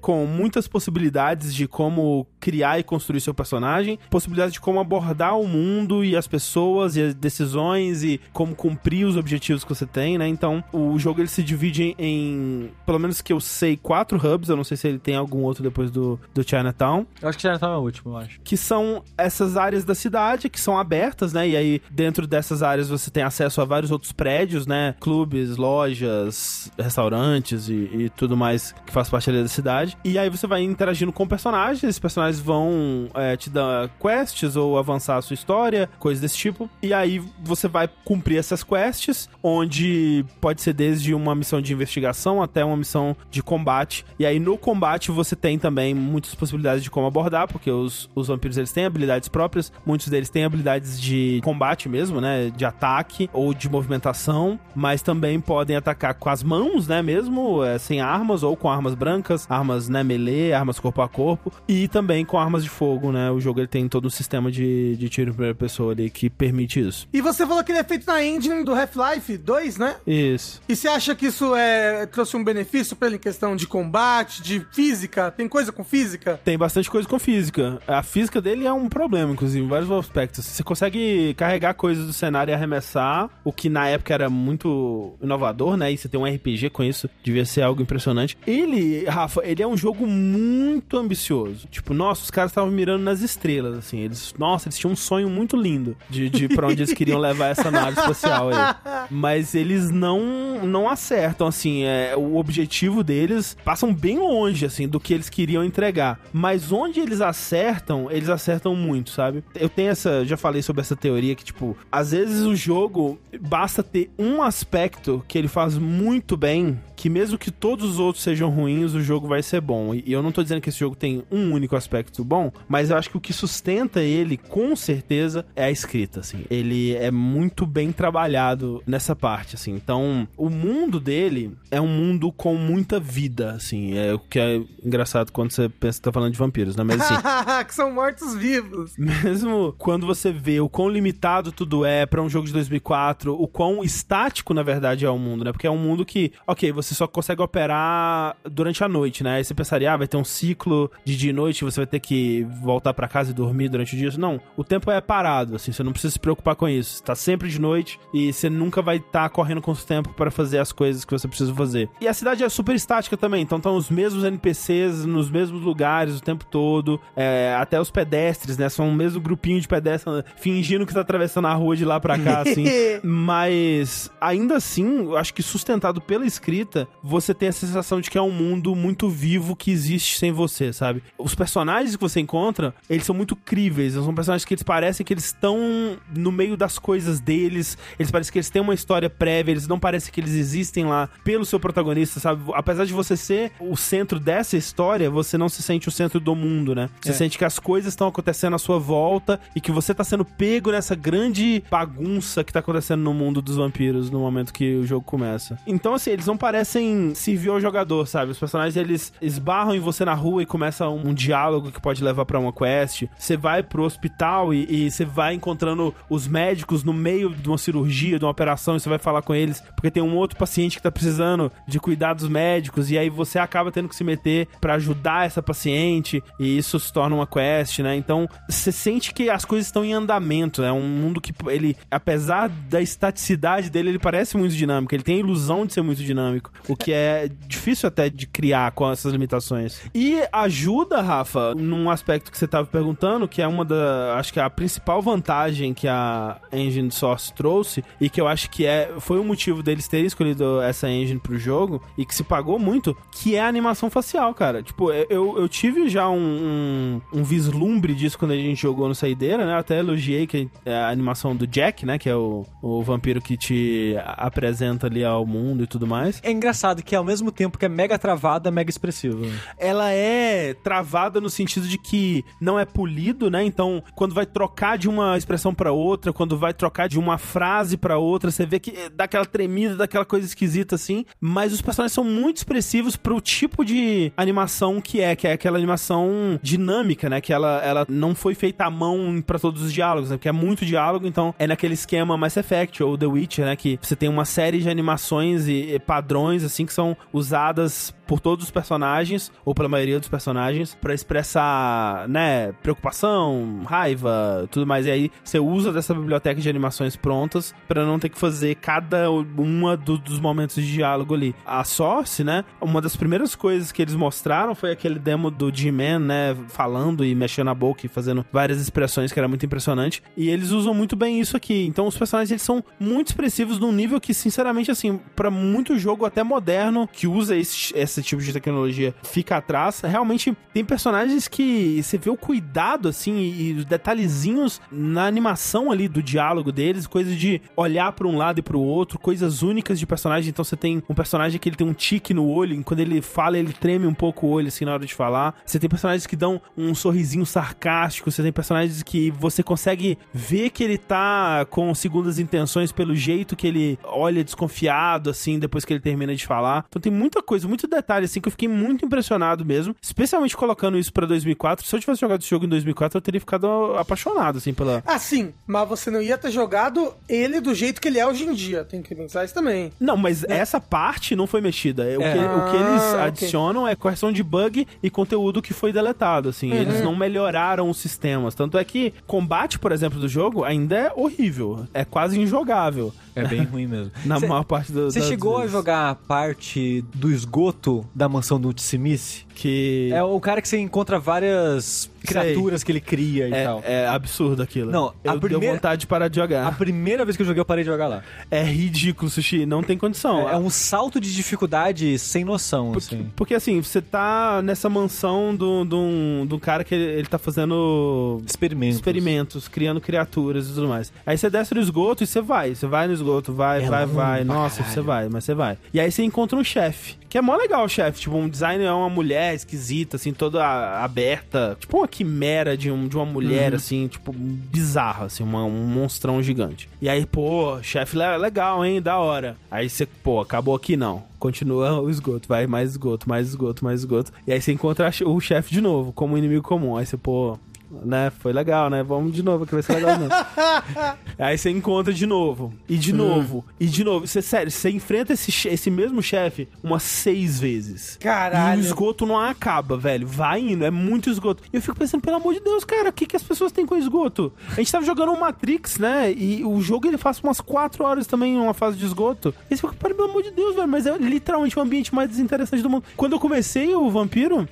com muitas possibilidades de como criar e construir seu personagem, possibilidades de como abordar o mundo e as pessoas e as decisões e como cumprir os objetivos que você tem, né? Então, o jogo ele se divide em, pelo menos que eu sei, quatro hubs, eu não sei se ele tem algum outro depois do, do Chinatown, Eu acho que Chinatown é o último, eu acho. que são essas áreas da cidade que são abertas, né? E aí, dentro dessas áreas, você tem acesso a vários outros prédios, né? Clubes, lojas, restaurantes e, e tudo mais que faz parte da cidade. E aí você vai interagindo com personagens, esses personagens vão é, te dar quests ou avançar a sua história, coisas desse tipo. E aí você vai cumprir essas quests, onde pode ser desde uma missão de investigação até uma missão de combate. E aí no combate você tem também muitas possibilidades de como abordar, porque os, os vampiros eles têm habilidades próprias, muitos deles têm habilidades de combate mesmo, né? De ataque ou de movimentação, mas também podem atacar com as mãos, né? Mesmo é, sem armas ou com armas brancas, armas né, melee, armas corpo a corpo e também com armas de fogo, né? O jogo ele tem todo um sistema de, de tiro em primeira pessoa ali que permite isso. E você falou que ele é feito na engine do Half-Life 2, né? Isso. E você acha que isso é, trouxe um benefício pra ele em questão de combate, de física? Tem coisa com física? Tem bastante coisa com física. A física dele é um problema, inclusive, em vários aspectos. Você consegue carregar coisas do cenário e arremessar, o que na época era muito inovador, né? E você tem um RPG com isso, devia ser algo impressionante. Ele, Rafa, ele é um jogo muito ambicioso. Tipo, nossa, os caras estavam mirando nas estrelas, assim. Eles, nossa, eles tinham um sonho muito lindo de, de pra onde eles queriam levar essa nave espacial aí. Mas eles não, não acertam, assim. É, o objetivo deles passam bem longe, assim, do que eles queriam entregar. Mas onde eles acertam, eles acertam muito, sabe? Eu tenho essa. Já falei sobre essa teoria que, tipo, às vezes o jogo basta ter um aspecto que ele faz muito bem. Que mesmo que todos os outros sejam ruins, o jogo vai ser bom. E eu não tô dizendo que esse jogo tem um único aspecto bom, mas eu acho que o que sustenta ele, com certeza, é a escrita, assim. Ele é muito bem trabalhado nessa parte, assim. Então, o mundo dele é um mundo com muita vida, assim. É o que é engraçado quando você pensa que tá falando de vampiros, né? Mas assim, que são mortos-vivos. mesmo quando você vê o quão limitado tudo é pra um jogo de 2004, o quão estático, na verdade, é o mundo, né? Porque é um mundo que, ok, você só consegue operar durante a noite, né? Aí você pensaria, ah, vai ter um ciclo de dia e noite, você vai ter que voltar pra casa e dormir durante o dia. Não, o tempo é parado, assim, você não precisa se preocupar com isso. Você tá sempre de noite e você nunca vai estar correndo com o tempo para fazer as coisas que você precisa fazer. E a cidade é super estática também, então estão os mesmos NPCs nos mesmos lugares o tempo todo, é, até os pedestres, né? São o mesmo grupinho de pedestres fingindo que tá atravessando a rua de lá pra cá, assim. Mas ainda assim, eu acho que sustentado pela escrita, você tem a sensação de que é um mundo muito vivo que existe sem você, sabe? Os personagens que você encontra, eles são muito críveis, são personagens que eles parecem que eles estão no meio das coisas deles, eles parecem que eles têm uma história prévia, eles não parecem que eles existem lá pelo seu protagonista, sabe? Apesar de você ser o centro dessa história, você não se sente o centro do mundo, né? Você É. sente que as coisas estão acontecendo à sua volta e que você tá sendo pego nessa grande bagunça que tá acontecendo no mundo dos vampiros no momento que o jogo começa. Então, assim, eles não parecem servir ao jogador, sabe? Os personagens, eles esbarram em você na rua e começa um, um diálogo que pode levar pra uma quest. Você vai pro hospital e, e você vai encontrando os médicos no meio de uma cirurgia, de uma operação, e você vai falar com eles, porque tem um outro paciente que tá precisando de cuidados médicos, e aí você acaba tendo que se meter pra ajudar essa paciente, e isso se torna uma quest, né? Então, você sente que as coisas estão em andamento, é um mundo que ele, apesar da estaticidade dele, ele parece muito dinâmico, ele tem a ilusão de ser muito dinâmico, o que é difícil até de criar com essas limitações. E ajuda, Rafa, num aspecto que você tava perguntando, que é uma da, acho que é a principal vantagem que a Engine Source trouxe e que eu acho que é foi o motivo deles terem escolhido essa engine pro jogo e que se pagou muito, que é a animação facial, cara. Tipo, eu, eu tive já um, um, um vislumbre disso quando a gente jogou no Saideira, né? Eu até elogiei que é a animação do Jack, né? Que é o, o vampiro que te apresenta ali ao mundo e tudo mais. É engraçado que ao mesmo tempo que é mega travada, mega expressivo. ela é travada no sentido de que não é polido, né? Então, quando vai trocar de uma expressão pra outra, quando vai trocar de uma frase pra outra, você vê que dá aquela tremida, dá aquela coisa esquisita assim. Mas os personagens são muito expressivos pro tipo de animação que é, que é aquela animação dinâmica, né? Que ela, ela não foi feita à mão pra todos os diálogos, né? Porque é muito diálogo, então é naquele esquema Mass Effect ou The Witcher, né? Que você tem uma série de animações e, e padrões, assim, que são usadas por todos os personagens, ou pela maioria dos personagens, pra expressar, né, preocupação, raiva, tudo mais. E aí você usa dessa biblioteca de animações prontas pra não ter que fazer cada uma do- dos momentos de diálogo ali. A Source, né, uma das primeiras coisas que eles mostraram foi aquele demo do G-Man, né, falando e mexendo a boca e fazendo várias expressões que era muito impressionante. E eles usam muito bem isso aqui. Então os personagens eles são muito expressivos num nível que, sinceramente, assim, pra muito jogo até moderno que usa esse, esse tipo de tecnologia fica atrás. Realmente tem personagens que você vê o cuidado, assim, e, os detalhezinhos na animação ali do diálogo deles, coisas de olhar pra um lado e pro outro, coisas únicas de personagem. Então você tem um personagem que ele tem um tique no olho, e quando ele fala, ele treme um pouco o olho, assim, na hora de falar. Você tem personagens que dão um sorrisinho sarcástico, você tem personagens que você consegue ver que ele tá com segundas intenções pelo jeito que ele olha desconfiado, assim, depois que ele termina de falar. Então tem muita coisa, muito detalhe, assim, que eu fiquei muito impressionado mesmo, especialmente colocando isso pra 2004. Se eu tivesse jogado esse jogo em 2004, eu teria ficado apaixonado, assim, pela... Ah, sim, mas você não ia ter jogado ele do jeito que ele é hoje em dia. Tem que pensar isso também. Não, mas essa parte não foi mexida. O, É. que, o que eles Ah, adicionam é correção de bug e conteúdo que foi deletado, assim. Eles não melhoraram os sistemas. Tanto é que combate, por exemplo, do jogo ainda é horrível. É quase injogável. É bem ruim mesmo. Na Cê- maior parte do, Você chegou a vezes. jogar a parte do esgoto da mansão do Tsimice? Que É o cara que você encontra várias criaturas que ele cria e tal. é, é absurdo aquilo. Não, a eu primeira- deu vontade de parar de jogar. A primeira vez que eu joguei, eu parei de jogar lá. É ridículo, Sushi. Não tem condição. É, é um salto de dificuldade sem noção, Porque, assim. porque, assim, você tá nessa mansão do, do, do cara que ele, ele tá fazendo Experimentos. experimentos, criando criaturas e tudo mais. Aí você desce no esgoto e você vai. Você vai no esgoto, vai, É vai, vai. Nossa, você vai, mas você vai. E aí você encontra um chefe. Que é mó legal o chefe. Tipo, um design é uma mulher esquisita, assim, toda aberta. Tipo uma quimera de, um, de uma mulher, assim, tipo, bizarra, assim, uma- um monstrão gigante. E aí, pô, chefe le- legal, hein? Da hora. Aí você, pô, acabou aqui não. Continua o esgoto, vai mais esgoto, mais esgoto, mais esgoto. E aí você encontra o chefe de novo, como inimigo comum. Aí você, pô, né? Foi legal, né? Vamos de novo, que vai ser legal mesmo. Aí você encontra de novo, e de novo, e de novo. Você, sério, você enfrenta esse, esse mesmo chefe umas seis vezes. Caralho. E o esgoto não acaba, velho. Vai indo, é muito esgoto. E eu fico pensando, pelo amor de Deus, cara, o que, que as pessoas têm com esgoto? A gente tava jogando o Matrix, né? E o jogo ele faz umas quatro horas também uma fase de esgoto. E você fica, "Pera, pelo amor de Deus, velho, mas é literalmente o ambiente mais desinteressante do mundo. Quando eu comecei o Vampiro,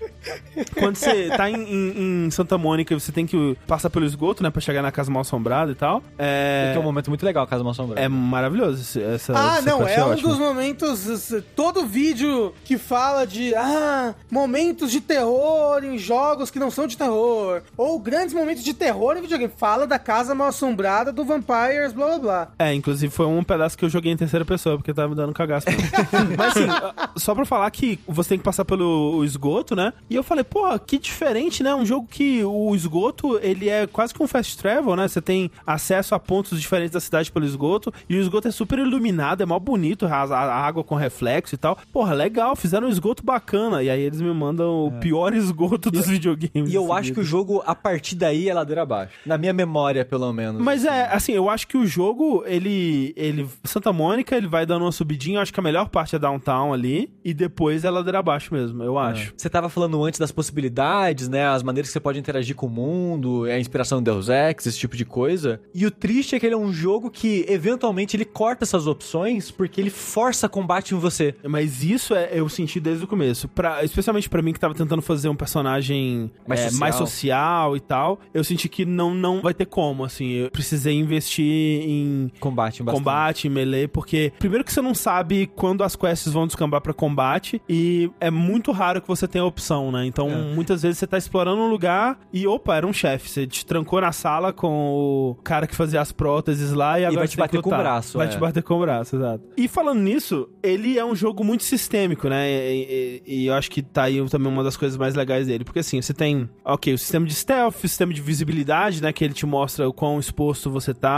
quando você tá em, em- em Santa Mônica e você tem que passar pelo esgoto, né, pra chegar na casa mal assombrada e tal, é, Que é um momento muito legal, Casa Mal Assombrada. é maravilhoso esse- essa Ah, essa não, parte é um ótima. dos momentos. Todo vídeo que fala de ah, momentos de terror em jogos que não são de terror, ou grandes momentos de terror em videogame, fala da casa mal assombrada do Vampires, blá blá blá. É, inclusive foi um pedaço que eu joguei em terceira pessoa, porque tava me dando cagaço. Mas assim, só pra falar que você tem que passar pelo esgoto, né? E eu falei, pô, que diferente, né? Um jogo que o esgoto, ele é quase que um fast travel, né? Você tem acesso a pontos diferentes da cidade pelo esgoto, e o esgoto é super iluminado, é mó bonito, a, a água com reflexo e tal. Porra, legal, fizeram um esgoto bacana. E aí eles me mandam o pior esgoto dos videogames. E eu em acho que o seguida. jogo, a partir daí, é ladeira abaixo. Na minha memória, pelo menos. Mas é, assim, eu acho que o jogo, ele. ele Santa Mônica, ele vai dando uma subidinha. Eu acho que a melhor parte é downtown ali. E depois é ladeira abaixo mesmo, eu acho. Você tava falando antes das possibilidades, né? As maneiras que você pode interagir com o mundo, a inspiração do Deus Ex, esse tipo de coisa. E o triste é que ele é um jogo que, eventualmente, ele corta essas opções porque ele força combate em você. Mas isso é, eu senti desde o começo. Pra, especialmente pra mim que tava tentando fazer um personagem Mais é, social. mais social e tal. Eu senti que não, não vai ter como, assim. Eu precisei investir em Combate bastante. combate, em melee, porque primeiro que você não sabe quando as quests vão descambar pra combate e é muito raro que você tenha opção, né? Então, É. muitas vezes você tá explorando um lugar e opa, era um chefe, você te trancou na sala com o cara que fazia as próteses lá e agora vai te bater com o lutar. braço, Vai é. te bater com o braço, exato. E falando nisso, ele é um jogo muito sistêmico, né? E, e- e eu acho que tá aí também uma das coisas mais legais dele, porque assim, você tem, ok, o sistema de stealth, o sistema de visibilidade, né, que ele te mostra o quão exposto você tá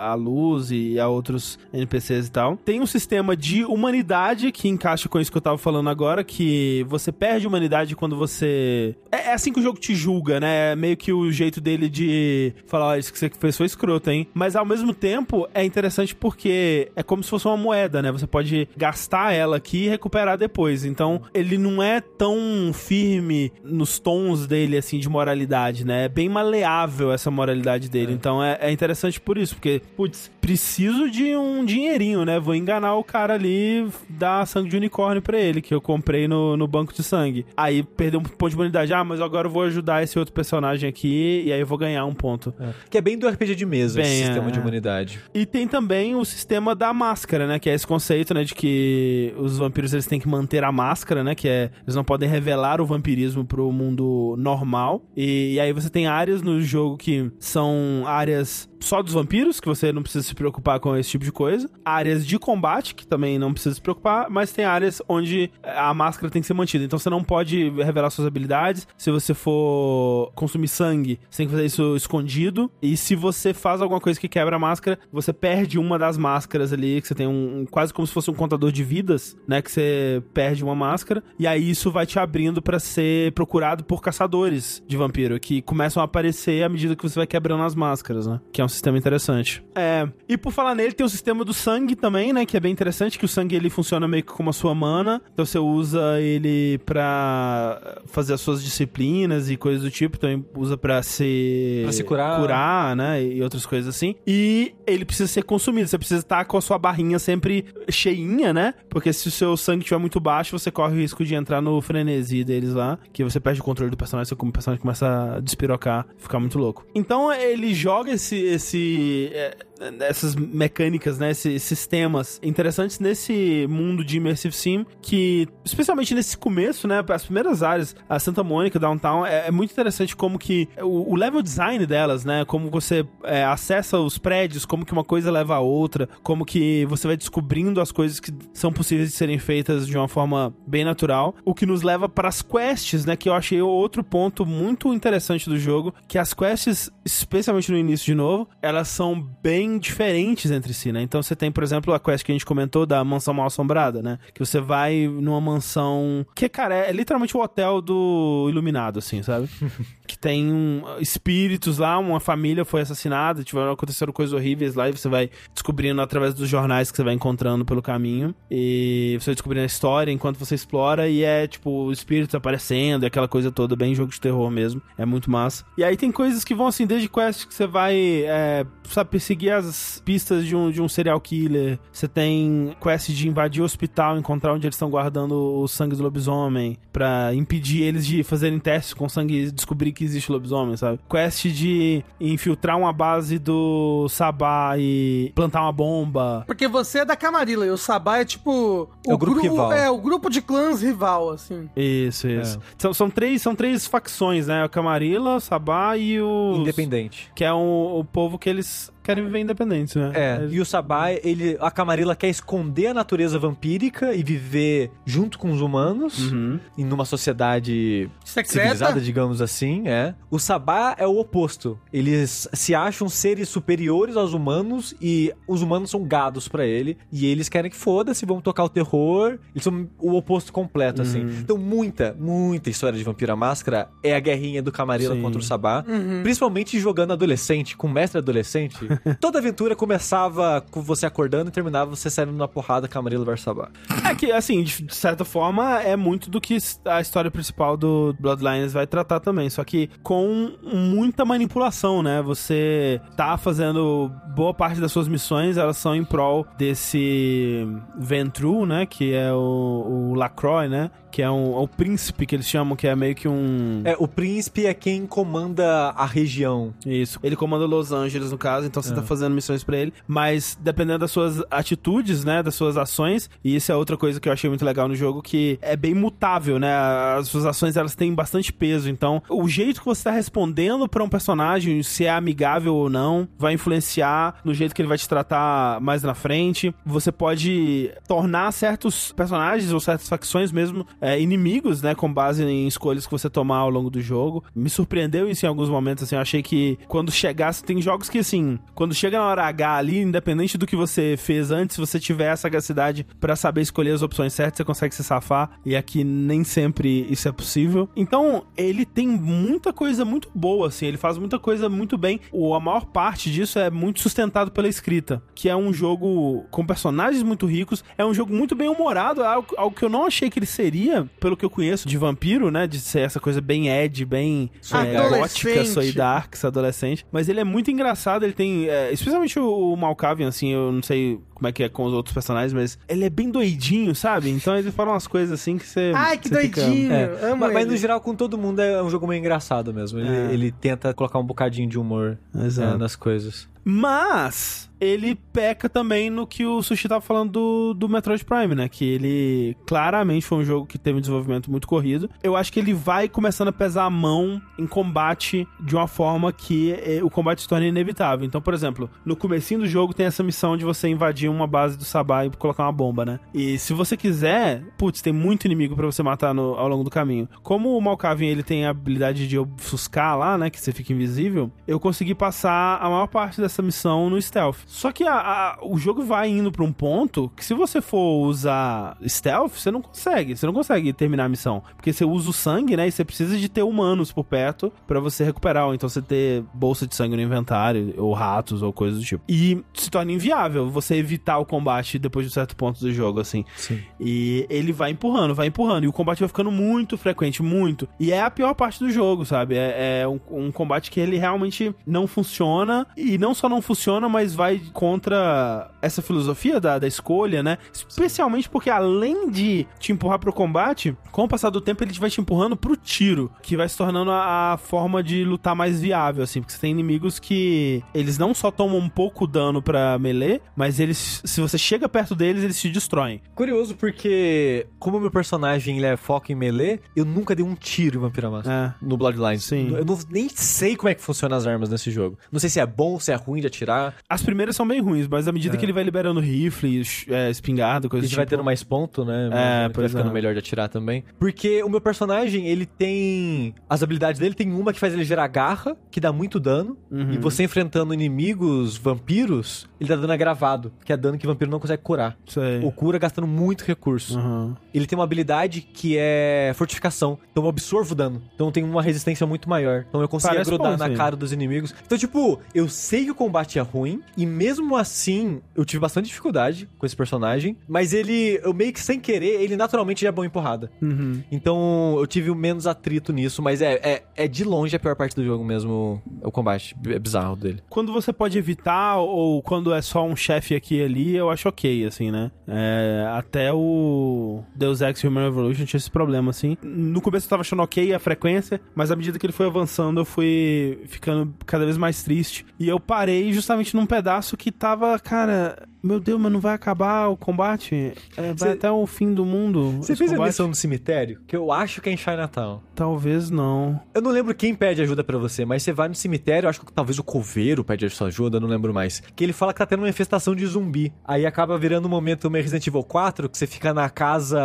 à luz e a outros NPCs e tal. Tem um sistema de humanidade que encaixa com isso que eu tava falando agora, que você perde humanidade quando você... É, é assim que o jogo te julga, né? É meio que o jeito dele de falar, ó, isso que você fez foi escroto, hein? Mas ao mesmo tempo é interessante porque é como se fosse uma moeda, né? Você pode gastar ela aqui e recuperar depois. Então, ele não é tão firme nos tons dele, assim, de moralidade, né? É bem maleável essa moralidade dele. Então, é, é interessante por isso, porque, putz, preciso de um dinheirinho, né? Vou enganar o cara ali, dar sangue de unicórnio pra ele, que eu comprei no, no banco de sangue. Aí, perdeu um ponto de humanidade. Ah, mas agora eu vou ajudar esse outro personagem aqui e aí eu vou ganhar um ponto. É. Que é bem do RPG de mesa, Bem, esse sistema é. de humanidade. E tem também o sistema da máscara, né? Que é esse conceito, né? De que os vampiros eles têm que manter a máscara, né? Que é. Eles não podem revelar o vampirismo pro mundo normal. E, e aí você tem áreas no jogo que são áreas só dos vampiros, que você não precisa se preocupar com esse tipo de coisa. Áreas de combate, que também não precisa se preocupar, mas tem áreas onde a máscara tem que ser mantida. Então você não pode revelar suas habilidades. Se você for consumir sangue, você tem que fazer isso escondido. E se você faz alguma coisa que quebra a máscara, você perde uma das máscaras ali, que você tem um, quase como se fosse um contador de vidas, né, que você perde uma máscara, e aí isso vai te abrindo pra ser procurado por caçadores de vampiro, que começam a aparecer à medida que você vai quebrando as máscaras, né? Que é um sistema interessante. É, e por falar nele, tem o sistema do sangue também, né, que é bem interessante, que o sangue ele funciona meio que como a sua mana, então você usa ele pra fazer as suas disciplinas e coisas do tipo, também usa pra se Pra se curar. curar, né, e outras coisas assim. E ele precisa ser consumido, você precisa estar com a sua barrinha sempre cheinha, né? Porque se o seu sangue estiver muito baixo, você corre o risco de entrar no frenesi deles lá, que você perde o controle do personagem, seu personagem começa a despirocar, ficar muito louco. Então ele joga esse, esse é, essas mecânicas, né, esses sistemas interessantes nesse mundo de Immersive Sim, que especialmente nesse começo, né, as primeiras áreas, a Santa Mônica, Downtown, é, é muito interessante como que o, o level design delas, né, como você é, acessa os prédios, como que uma coisa leva a outra, como que você vai descobrindo as coisas que são possíveis de serem feitas de uma forma bem natural, o que nos leva para as quests, né, que eu achei outro ponto muito interessante do jogo, que as quests, especialmente no início de novo, elas são bem diferentes entre si, né? Então você tem, por exemplo, a quest que a gente comentou da mansão mal assombrada, né? Que você vai numa mansão que, cara, é literalmente o hotel do iluminado, assim, sabe? tem um, espíritos lá, uma família foi assassinada, tiveram aconteceram coisas horríveis lá e você vai descobrindo através dos jornais que você vai encontrando pelo caminho. E você vai descobrindo a história enquanto você explora e é tipo espíritos aparecendo, e aquela coisa toda bem jogo de terror mesmo, é muito massa. E aí tem coisas que vão assim desde quest que você vai, é, sabe, perseguir as pistas de um, de um serial killer, você tem quest de invadir o hospital, encontrar onde eles estão guardando o sangue do lobisomem pra impedir eles de fazerem testes com sangue e descobrir que existe lobisomem, sabe? Quest de infiltrar uma base do Sabá e plantar uma bomba. Porque você é da Camarilla e o Sabá é tipo. É o grupo gru- rival. É, o grupo de clãs rival, assim. Isso, isso. São, são, três, são três facções, né? A Camarilla, o Sabá e o. Independente. Que é um, o povo que eles querem viver independentes, né? É, Eles- e o Sabá, ele, a Camarilla quer esconder a natureza vampírica e viver junto com os humanos, Uhum. em numa sociedade Secreta. civilizada, digamos assim, é. O Sabá é o oposto. Eles se acham seres superiores aos humanos e os humanos são gados pra ele e eles querem que foda-se, vão tocar o terror. Eles são o oposto completo, assim. Uhum. Então, muita, muita história de Vampiro à Máscara é a guerrinha do Camarilla Sim. contra o Sabá. Uhum. Principalmente jogando adolescente, com mestre adolescente. Toda aventura começava com você acordando e terminava você saindo na porrada Camarilla versus Sabá. É que, assim, de de certa forma, é muito do que a história principal do Bloodlines vai tratar também. Só que com muita manipulação, né? Você tá fazendo boa parte das suas missões, elas são em prol desse Ventru, né? Que é o, o Lacroix, né? Que é um, é o príncipe que eles chamam, que é meio que um. É, o príncipe é quem comanda a região. Isso. Ele comanda Los Angeles, no caso, então você tá fazendo missões pra ele. Mas dependendo das suas atitudes, né? Das suas ações, e isso é outra coisa que eu achei muito legal no jogo, que é bem mutável, né? As suas ações, elas têm bastante peso. Então, o jeito que você tá respondendo pra um personagem, se é amigável ou não, vai influenciar no jeito que ele vai te tratar mais na frente. Você pode tornar certos personagens ou certas facções mesmo é, inimigos, né? Com base em escolhas que você tomar ao longo do jogo. Me surpreendeu isso em alguns momentos, assim. Eu achei que quando chegasse. Tem jogos que, assim, quando chega na hora H ali, independente do que você fez antes, se você tiver a sagacidade pra saber escolher as opções certas, você consegue se safar. E aqui nem sempre isso é possível. Então, ele tem muita coisa muito boa, assim. Ele faz muita coisa muito bem. O, a maior parte disso é muito sustentado pela escrita, que é um jogo com personagens muito ricos. É um jogo muito bem humorado, algo, algo que eu não achei que ele seria, pelo que eu conheço de vampiro, né? De ser essa coisa bem Ed, bem é, gótica, soy darks, adolescente. Mas ele é muito engraçado, ele tem. É, especialmente o, o Malkavian, assim, eu não sei como é que é com os outros personagens, mas ele é bem doidinho, sabe? Então ele fala umas coisas assim que você. Ai, que você fica- doidinho. É, Amo mas, mas no geral, com todo mundo, é um jogo meio engraçado mesmo. Ele, É. ele tenta colocar um bocadinho de humor é, nas coisas. Mas ele peca também no que o Sushi tava falando do, do Metroid Prime, né? Que ele claramente foi um jogo que teve um desenvolvimento muito corrido. Eu acho que ele vai começando a pesar a mão em combate de uma forma que eh, o combate se torna inevitável. Então, por exemplo, no comecinho do jogo tem essa missão de você invadir uma base do Sabá e colocar uma bomba, né? E se você quiser, putz, tem muito inimigo pra você matar no- ao longo do caminho. Como o Malkavian ele tem a habilidade de ofuscar lá, né? Que você fica invisível, eu consegui passar a maior parte dessa missão no stealth. Só que a- a- o jogo vai indo pra um ponto que se você for usar stealth, você não consegue. Você não consegue terminar a missão. Porque você usa o sangue, né? E você precisa de ter humanos por perto pra você recuperar. Ou então você ter bolsa de sangue no inventário, ou ratos, ou coisas do tipo. E se torna inviável você evitar o combate depois de um certo ponto do jogo, assim. Sim. E ele vai empurrando, vai empurrando. E o combate vai ficando muito frequente, muito. E é a pior parte do jogo, sabe? É, é um, um combate que ele realmente não funciona. E não só não funciona, mas vai contra essa filosofia da, da escolha, né? Especialmente porque além de te empurrar pro combate, com o passar do tempo ele vai te empurrando pro tiro. Que vai se tornando a, a forma de lutar mais viável, assim. Porque você tem inimigos que eles não só tomam um pouco dano pra melee, mas eles, se você chega perto deles, eles te destroem. Curioso porque, como meu personagem ele é foco em melee, eu nunca dei um tiro em Vampira Massa. É. No Bloodlines. Sim. Eu não, nem sei como é que funcionam as armas nesse jogo. Não sei se é bom, se é ruim de atirar. As primeiras são bem ruins, mas à medida que ele vai liberando rifle, é, espingarda, A coisa gente do vai tipo, tendo mais ponto, né? É, vai pois ficando é. melhor de atirar também. Porque o meu personagem, ele tem. As habilidades dele tem uma que faz ele gerar garra, que dá muito dano. Uhum. E você enfrentando inimigos vampiros, ele dá dano agravado, que é dano que vampiro não consegue curar. Sei. Ou cura gastando muito recurso. Uhum. Ele tem uma habilidade que é fortificação. Então eu absorvo dano. Então tem uma resistência muito maior. Então eu consigo grudar bom, na cara dos inimigos. Então, tipo, eu sei que o combate é ruim. E mesmo assim, eu tive bastante dificuldade com esse personagem. Mas ele, eu meio que sem querer, ele naturalmente já é bom em porrada. Uhum. Então eu tive menos atrito nisso. Mas é, é, é de longe a pior parte do jogo mesmo. O combate. É bizarro dele. Quando você pode evitar, ou quando é só um chefe aqui e ali, eu acho ok, assim, né? É, até o Deus Ex Human Revolution tinha esse problema, assim. No começo eu tava achando ok a frequência, mas à medida que ele foi avançando, eu fui ficando cada vez mais triste. E eu parei justamente num pedaço que tava, cara, meu Deus, mas não vai acabar o combate? É, vai Cê- até o fim do mundo. Você fez a combate? missão do cemitério? Que eu acho que é em Chinatown. Talvez não. Eu não lembro quem pede ajuda pra você, mas você vai no cemitério, acho que talvez o coveiro pede a sua ajuda, não lembro mais. Que ele fala que tá tendo uma infestação de zumbi. Aí acaba virando um momento meio Resident Evil 4, que você fica na casa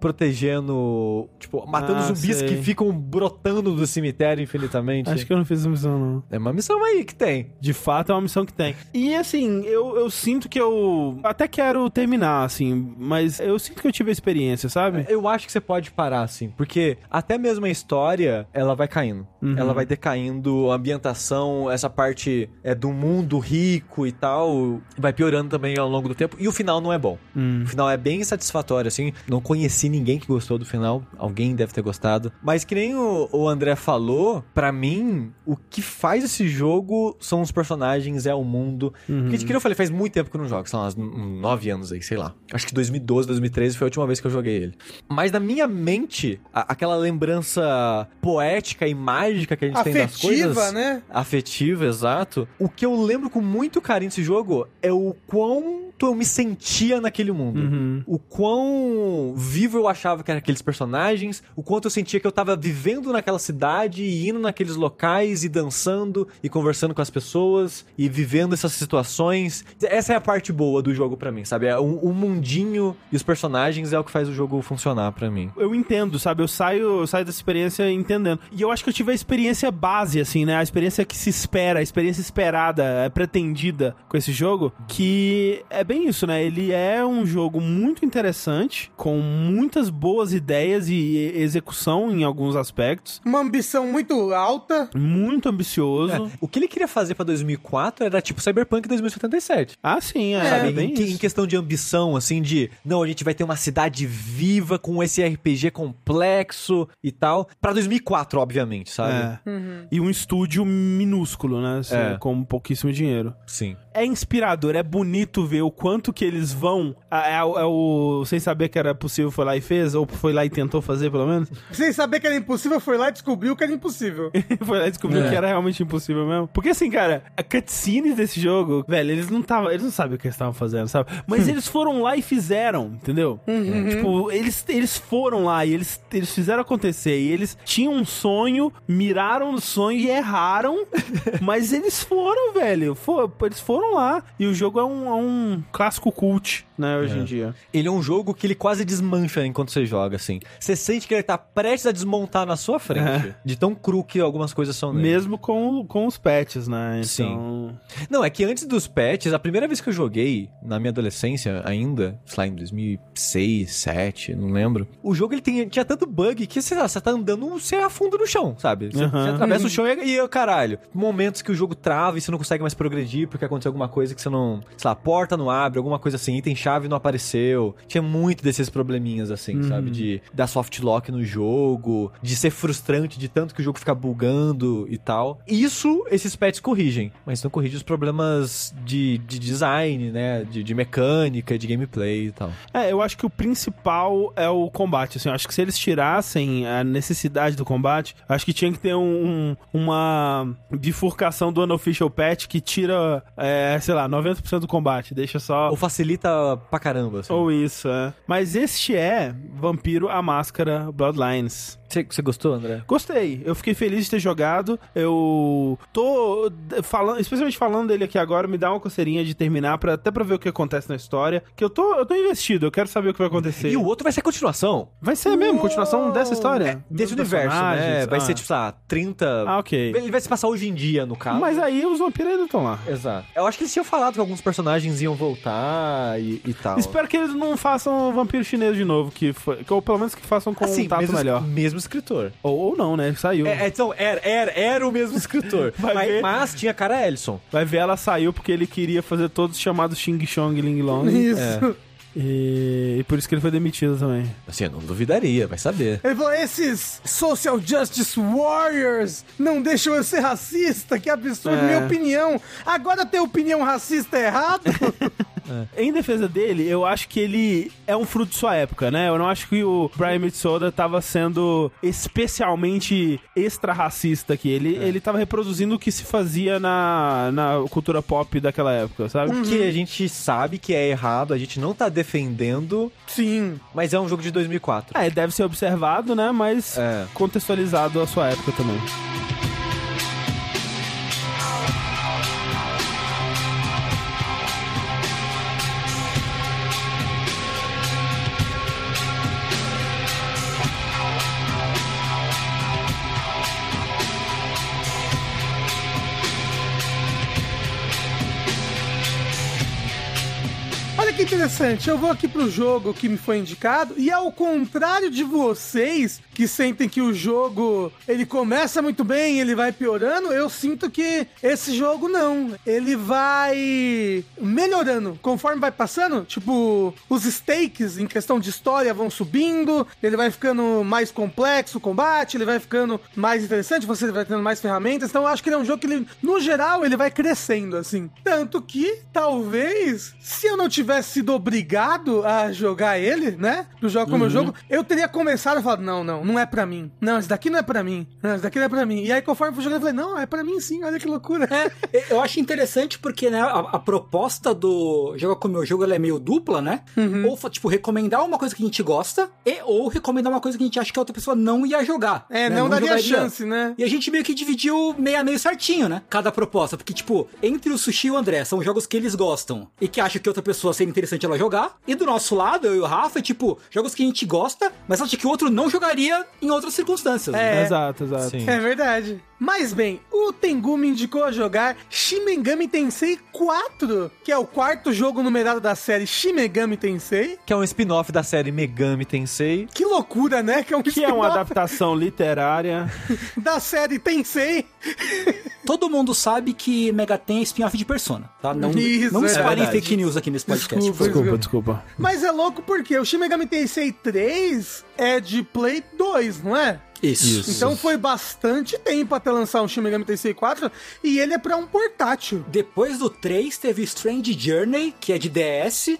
protegendo, tipo, matando Ah, zumbis sei. que ficam brotando do cemitério infinitamente. Acho que eu não fiz essa missão, não. É uma missão aí que tem. De fato, é uma missão que tem. E assim, eu, eu sinto que eu até quero terminar, assim, mas eu sinto que eu tive a experiência, sabe? Eu acho que você pode parar, assim, porque até mesmo a história, ela vai caindo. Uhum. Ela vai decaindo, a ambientação, essa parte é do mundo rico e tal, vai piorando também ao longo do tempo. E o final não é bom. Hum. O final é bem satisfatório, assim. Não conheci ninguém que gostou do final. Alguém deve ter gostado. Mas que nem o, o André falou, pra mim, o que faz esse jogo são os personagens, é o mundo. Porque, que nem eu falei, faz muito tempo que eu não jogo. Uns uns nove anos aí, sei lá. Acho que 2012, 2013 foi a última vez que eu joguei ele. Mas na minha mente, a- aquela lembrança poética e mágica que a gente tem das Afetiva, coisas... né? Afetivo, exato. O que eu lembro com muito carinho desse jogo é o quanto eu me sentia naquele mundo. Uhum. O quão vivo eu achava que eram aqueles personagens, o quanto eu sentia que eu tava vivendo naquela cidade e indo naqueles locais e dançando e conversando com as pessoas e vivendo essas situações. Essa é a parte boa do jogo pra mim, sabe? É o, o mundinho e os personagens é o que faz o jogo funcionar pra mim. eu entendo, sabe? Eu saio, eu saio dessa experiência entendendo. E eu acho que eu tive a experiência base, assim, né? A experiência que se espera, a experiência esperada, é, pretendida com esse jogo, que é bem isso, né? Ele é um jogo muito interessante, com muitas boas ideias e execução em alguns aspectos, Uma ambição muito alta. muito ambicioso. É, o que ele queria fazer pra 2004 era tipo Cyberpunk 2077. Ah, sim, é, Sabe, é bem em, isso. em questão de ambição, assim, de não, a gente vai ter uma cidade viva com esse RPG complexo e tal. Pra 2004, obviamente, sabe? É. E um estúdio minúsculo, né? Assim, É. Com pouquíssimo dinheiro. Sim. É inspirador, é bonito ver o quanto que eles vão. É, é o- é o. Sem saber que era possível, foi lá e fez? Ou foi lá e tentou fazer, pelo menos? Sem saber que era impossível, foi lá e descobriu que era impossível. foi lá e descobriu É. que era realmente impossível mesmo. Porque assim, cara, a cutscenes desse jogo, velho, eles não estavam. Eles não sabem o que eles estavam fazendo, sabe? Mas eles foram lá e fizeram, entendeu? Tipo, eles, eles foram lá e eles, eles fizeram acontecer. E eles tinham um sonho, miraram no sonho e erraram. mas eles foram, velho. For- eles foram lá. E o jogo é um, é um clássico cult, né, hoje em dia. Ele é um jogo que ele quase desmancha enquanto você joga, assim. Você sente que ele tá prestes a desmontar na sua frente. De tão cru que algumas coisas são nele. Mesmo com, com os patches, né? Então, Sim. Não, é que antes dos patches, a primeira vez que eu joguei, na minha adolescência ainda, sei lá, em 2006, 2007, não lembro. O jogo ele tem- tinha tanto bug que, sei lá, você tá andando, você afunda no chão, sabe? Você, Aham. você atravessa o chão e, e, caralho, momentos que o jogo trava e você não consegue mais progredir porque aconteceu alguma coisa que você não. Sei lá, a porta não abre, alguma coisa assim, item-chave não apareceu. Tinha muito desses probleminhas, assim, sabe? De dar soft lock no jogo, de ser frustrante de tanto que o jogo fica bugando e tal. Isso esses patches corrigem, mas não corrigem os problemas de, de design, né? De, de mecânica, de gameplay e tal. É, eu acho que o principal é o combate, assim, eu acho que se eles tirassem a necessidade do combate, acho que tinha que ter um, um- uma bifurcação do unofficial patch que tira, é, sei lá, 90% do combate, deixa só... Ou facilita pra caramba, assim. Ou isso, é. Mas este é Vampiro a Máscara Bloodlines. Você, gostou, André? Gostei, eu fiquei feliz de ter jogado. Eu tô falando, especialmente falando dele aqui agora, me dá uma coceirinha de terminar, pra, até pra ver o que acontece na história. Que eu tô, eu tô investido, eu quero saber o que vai acontecer. E o outro vai ser continuação. Vai ser mesmo, continuação dessa história? Desse Dos universo, né? Vai Ah. ser, tipo, sei lá, 30... Ah, ok. Ele vai se passar hoje em dia, no caso. Mas aí os vampiros ainda estão lá. Exato. Eu acho que eles tinham falado que alguns personagens iam voltar e, e tal. Espero que eles não façam o vampiro chinês de novo, que foi, que, ou pelo menos que façam com um tato mesmo, melhor. mesmo escritor. Ou, ou não, né? Saiu. É, é, então, era, era, era o mesmo escritor. Vai mas, ver. mas tinha cara Ellison. Vai ver, ela saiu porque ele queria fazer todos os chamados Xing Chong Ling Long. Isso. É. E, e por isso que ele foi demitido também. Assim, eu não duvidaria, vai saber. Ele falou: esses social justice warriors não deixam eu ser racista, que absurdo, É. minha opinião. Agora ter opinião racista é errado? Em defesa dele, eu acho que ele é um fruto de sua época, né? Eu não acho que o Brian Mitsoda tava sendo especialmente extra-racista aqui. Ele, ele tava reproduzindo o que se fazia na, na cultura pop daquela época, sabe? O que a gente sabe que é errado, a gente não tá defendendo, Sim. mas é um jogo de 2004. É, deve ser observado, né? Mas É. contextualizado à sua época também. Interessante, eu vou aqui pro jogo que me foi indicado e ao contrário de vocês que sentem que o jogo ele começa muito bem, ele vai piorando, eu sinto que esse jogo não, ele vai melhorando conforme vai passando, tipo, os stakes em questão de história vão subindo, ele vai ficando mais complexo o combate, ele vai ficando mais interessante, você vai tendo mais ferramentas, então eu acho que ele é um jogo que ele, no geral, ele vai crescendo assim. Tanto que talvez se eu não tivesse sido obrigado a jogar ele, né? Do jogo como eu jogo, eu teria começado a falar: não, não, não é pra mim. Não, esse daqui não é pra mim. Não, esse daqui não é pra mim. E aí, conforme eu fui jogando, eu falei: não, é pra mim sim, olha que loucura. É, eu acho interessante porque, né, a, a proposta do Joga com o meu jogo ela é meio dupla, né? Ou, fa- tipo, recomendar uma coisa que a gente gosta e ou recomendar uma coisa que a gente acha que a outra pessoa não ia jogar. É, né? não, daria jogaria. chance, né? E a gente meio que dividiu meio a meio certinho, né? Cada proposta. Porque, tipo, entre o Sushi e o André, são jogos que eles gostam e que acham que outra pessoa seria interessante ela jogar. E do nosso lado, eu e o Rafa, é tipo, jogos que a gente gosta, mas acha que o outro não jogaria em outras circunstâncias. É. Exato, exato. Sim. É verdade. Mas bem, o Tengu me indicou a jogar Shin Megami Tensei 4, que é o quarto jogo numerado da série Shin Megami Tensei. Que é um spin-off da série Megami Tensei. Que loucura, né? Que é um Que é uma adaptação literária. da série Tensei. Todo mundo sabe que Megaten é spin-off de Persona, tá? Não, Isso, não é espalhem verdade. fake news aqui nesse podcast. Desculpa. Desculpa, desculpa. Mas é louco porque o Shin Megami Tensei 3 é de Play 2, não é? Isso. Isso. Então foi bastante tempo até lançar o Shin Megami Tensei 4 e ele é pra um portátil. Depois do 3 teve Strange Journey, que é de DS.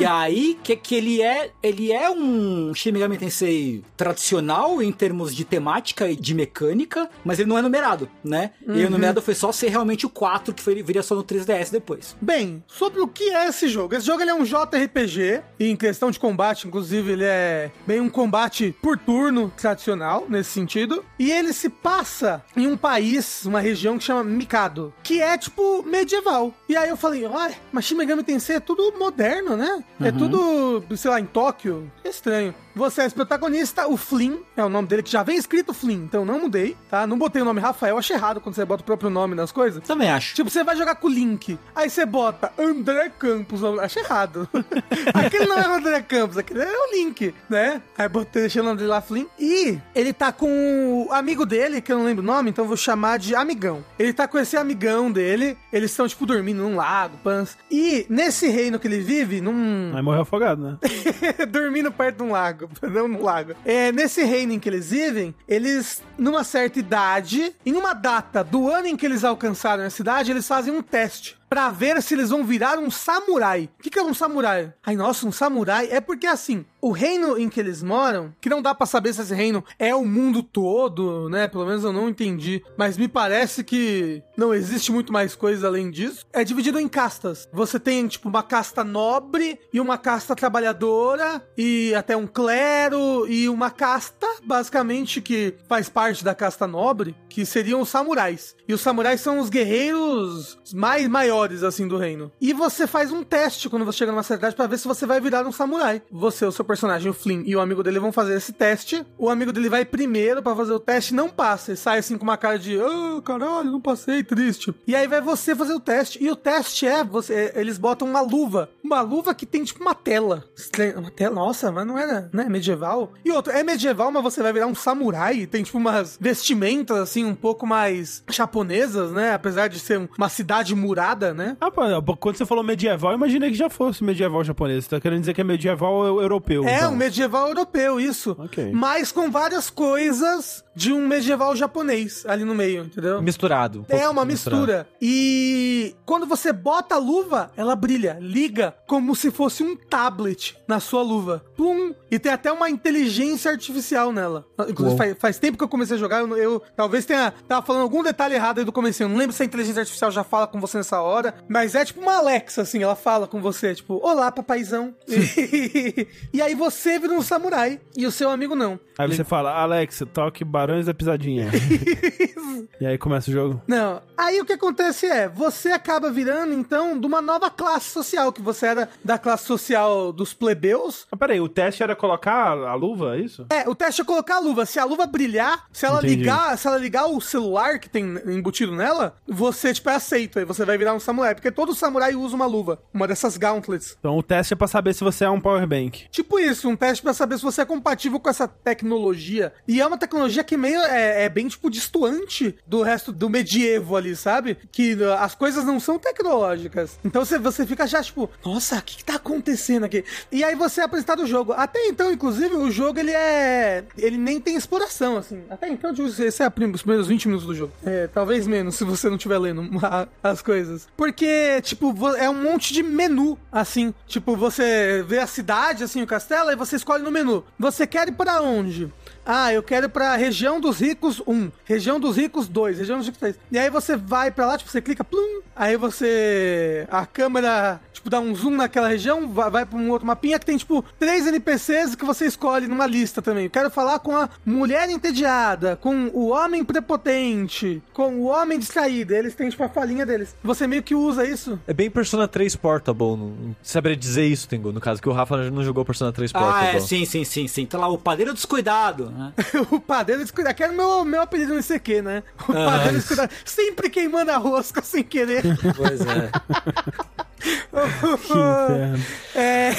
E aí, que, que ele é ele é um Shin Megami Tensei tradicional em termos de temática e de mecânica, mas ele não é numerado, né? E o numerado foi só ser realmente o 4, que foi, viria só no 3DS depois. Bem, sobre o que é esse jogo? Esse jogo ele é um JRPG, e em questão de combate, inclusive, ele é bem um combate por turno tradicional, nesse sentido. E ele se passa em um país, uma região que chama Mikado, que é tipo medieval. E aí eu falei, olha, mas Shin Megami Tensei é tudo moderno, né? É tudo, sei lá, em Tóquio. É estranho. Você é protagonista, o Flynn, é o nome dele que já vem escrito Flynn, então não mudei, tá? Não botei o nome Rafael, achei errado quando você bota o próprio nome nas coisas. Também acho. Tipo, você vai jogar com o Link, aí você bota André Campos, acho errado. aquele não é o André Campos, aquele é o Link, né? Aí botei, deixei o nome dele lá, Flynn. E ele tá com o amigo dele, que eu não lembro o nome, então eu vou chamar de amigão. Ele tá com esse amigão dele, eles estão, tipo, dormindo num lago, pans. E nesse reino que ele vive, num, Aí morreu afogado, né? dormindo perto de um lago, não num lago. É, nesse reino em que eles vivem, eles, numa certa idade, em uma data do ano em que eles alcançaram a cidade, eles fazem um teste. Pra ver se eles vão virar um samurai. O que, que é um samurai? Ai, nossa, um samurai é porque assim, o reino em que eles moram, que não dá pra saber se esse reino é o mundo todo, né? Pelo menos eu não entendi. Mas me parece que não existe muito mais coisa além disso. É dividido em castas. Você tem, tipo, uma casta nobre e uma casta trabalhadora e até um clero e uma casta, basicamente, que faz parte da casta nobre, que seriam os samurais. E os samurais são os guerreiros mais maiores, assim, do reino. E você faz um teste quando você chega numa certa pra ver se você vai virar um samurai. Você, o seu personagem, o Flynn, e o amigo dele vão fazer esse teste. O amigo dele vai primeiro pra fazer o teste, não passa. E sai assim com uma cara de, ah, caralho, não passei, triste. E aí vai você fazer o teste. E o teste é, você, eles botam uma luva. Uma luva que tem tipo uma tela. Uma tela, nossa, mas não era, né, medieval. E outro, é medieval, mas você vai virar um samurai. Tem tipo umas vestimentas, assim, um pouco mais japonesas, né? Apesar de ser uma cidade murada, né? Ah, quando você falou medieval, eu imaginei que já fosse medieval japonês. Você tá querendo dizer que é medieval eu- europeu. É, então. um medieval europeu, isso. Ok. Mas com várias coisas de um medieval japonês ali no meio, entendeu? Misturado. um É uma misturado. mistura. E quando você bota a luva, ela brilha, liga como se fosse um tablet na sua luva. Pum! E tem até uma inteligência artificial nela. Inclusive, faz, faz tempo que eu comecei a jogar, eu, eu talvez tenha tava falando algum detalhe errado aí do começo. Eu não lembro se a inteligência artificial já fala com você nessa hora, mas é tipo uma Alexa, assim, ela fala com você, tipo, olá, papaizão. E, e aí você vira um samurai e o seu amigo não. Aí você fala, Alex, toque Barões da Pisadinha. e aí começa o jogo. Não. Aí o que acontece é, você acaba virando, então, de uma nova classe social, que você era da classe social dos plebeus. Ah, peraí, o teste era colocar a luva, é isso? É, o teste é colocar a luva. Se a luva brilhar, se ela Entendi. ligar, se ela ligar o celular que tem embutido nela, você, tipo, é aceito. Aí você vai virar um samurai. Porque todo samurai usa uma luva. Uma dessas gauntlets. Então o teste é pra saber se você é um powerbank. Tipo isso, um teste pra saber se você é compatível com essa tecnologia. E é uma tecnologia que que meio é, é bem, tipo, distoante do resto do medievo ali, sabe? Que uh, as coisas não são tecnológicas. Então você, você fica já, tipo, nossa, o que, que tá acontecendo aqui? E aí você é apresentado o jogo. Até então, inclusive, o jogo ele é. Ele nem tem exploração, assim. Até então, tipo, esse é os primeiros 20 minutos do jogo. É, talvez menos, se você não estiver lendo as coisas. Porque, tipo, é um monte de menu, assim. Tipo, você vê a cidade, assim, o castelo, e você escolhe no menu. Você quer ir para onde? Ah, eu quero ir pra região dos ricos 1, região dos ricos 2, região dos ricos 3. E aí você vai pra lá, tipo, você clica, plum, aí você. A câmera, tipo, dá um zoom naquela região, vai, vai pra um outro mapinha que tem, tipo, três NPCs que você escolhe numa lista também. Eu quero falar com a mulher entediada, com o homem prepotente, com o homem distraído. Eles têm, tipo, a falinha deles. Você meio que usa isso. É bem Persona 3 Portable. Não saberia dizer isso, Tengu. No caso, que o Rafa não jogou Persona 3 Portable. Ah, é, sim, sim, sim, sim. Tá lá o padeiro descuidado né? o padeiro descuidado, que era o meu, meu apelido no ICQ, né? O ah, padeiro descuidado. Sempre queimando a rosca sem querer. Pois é. é...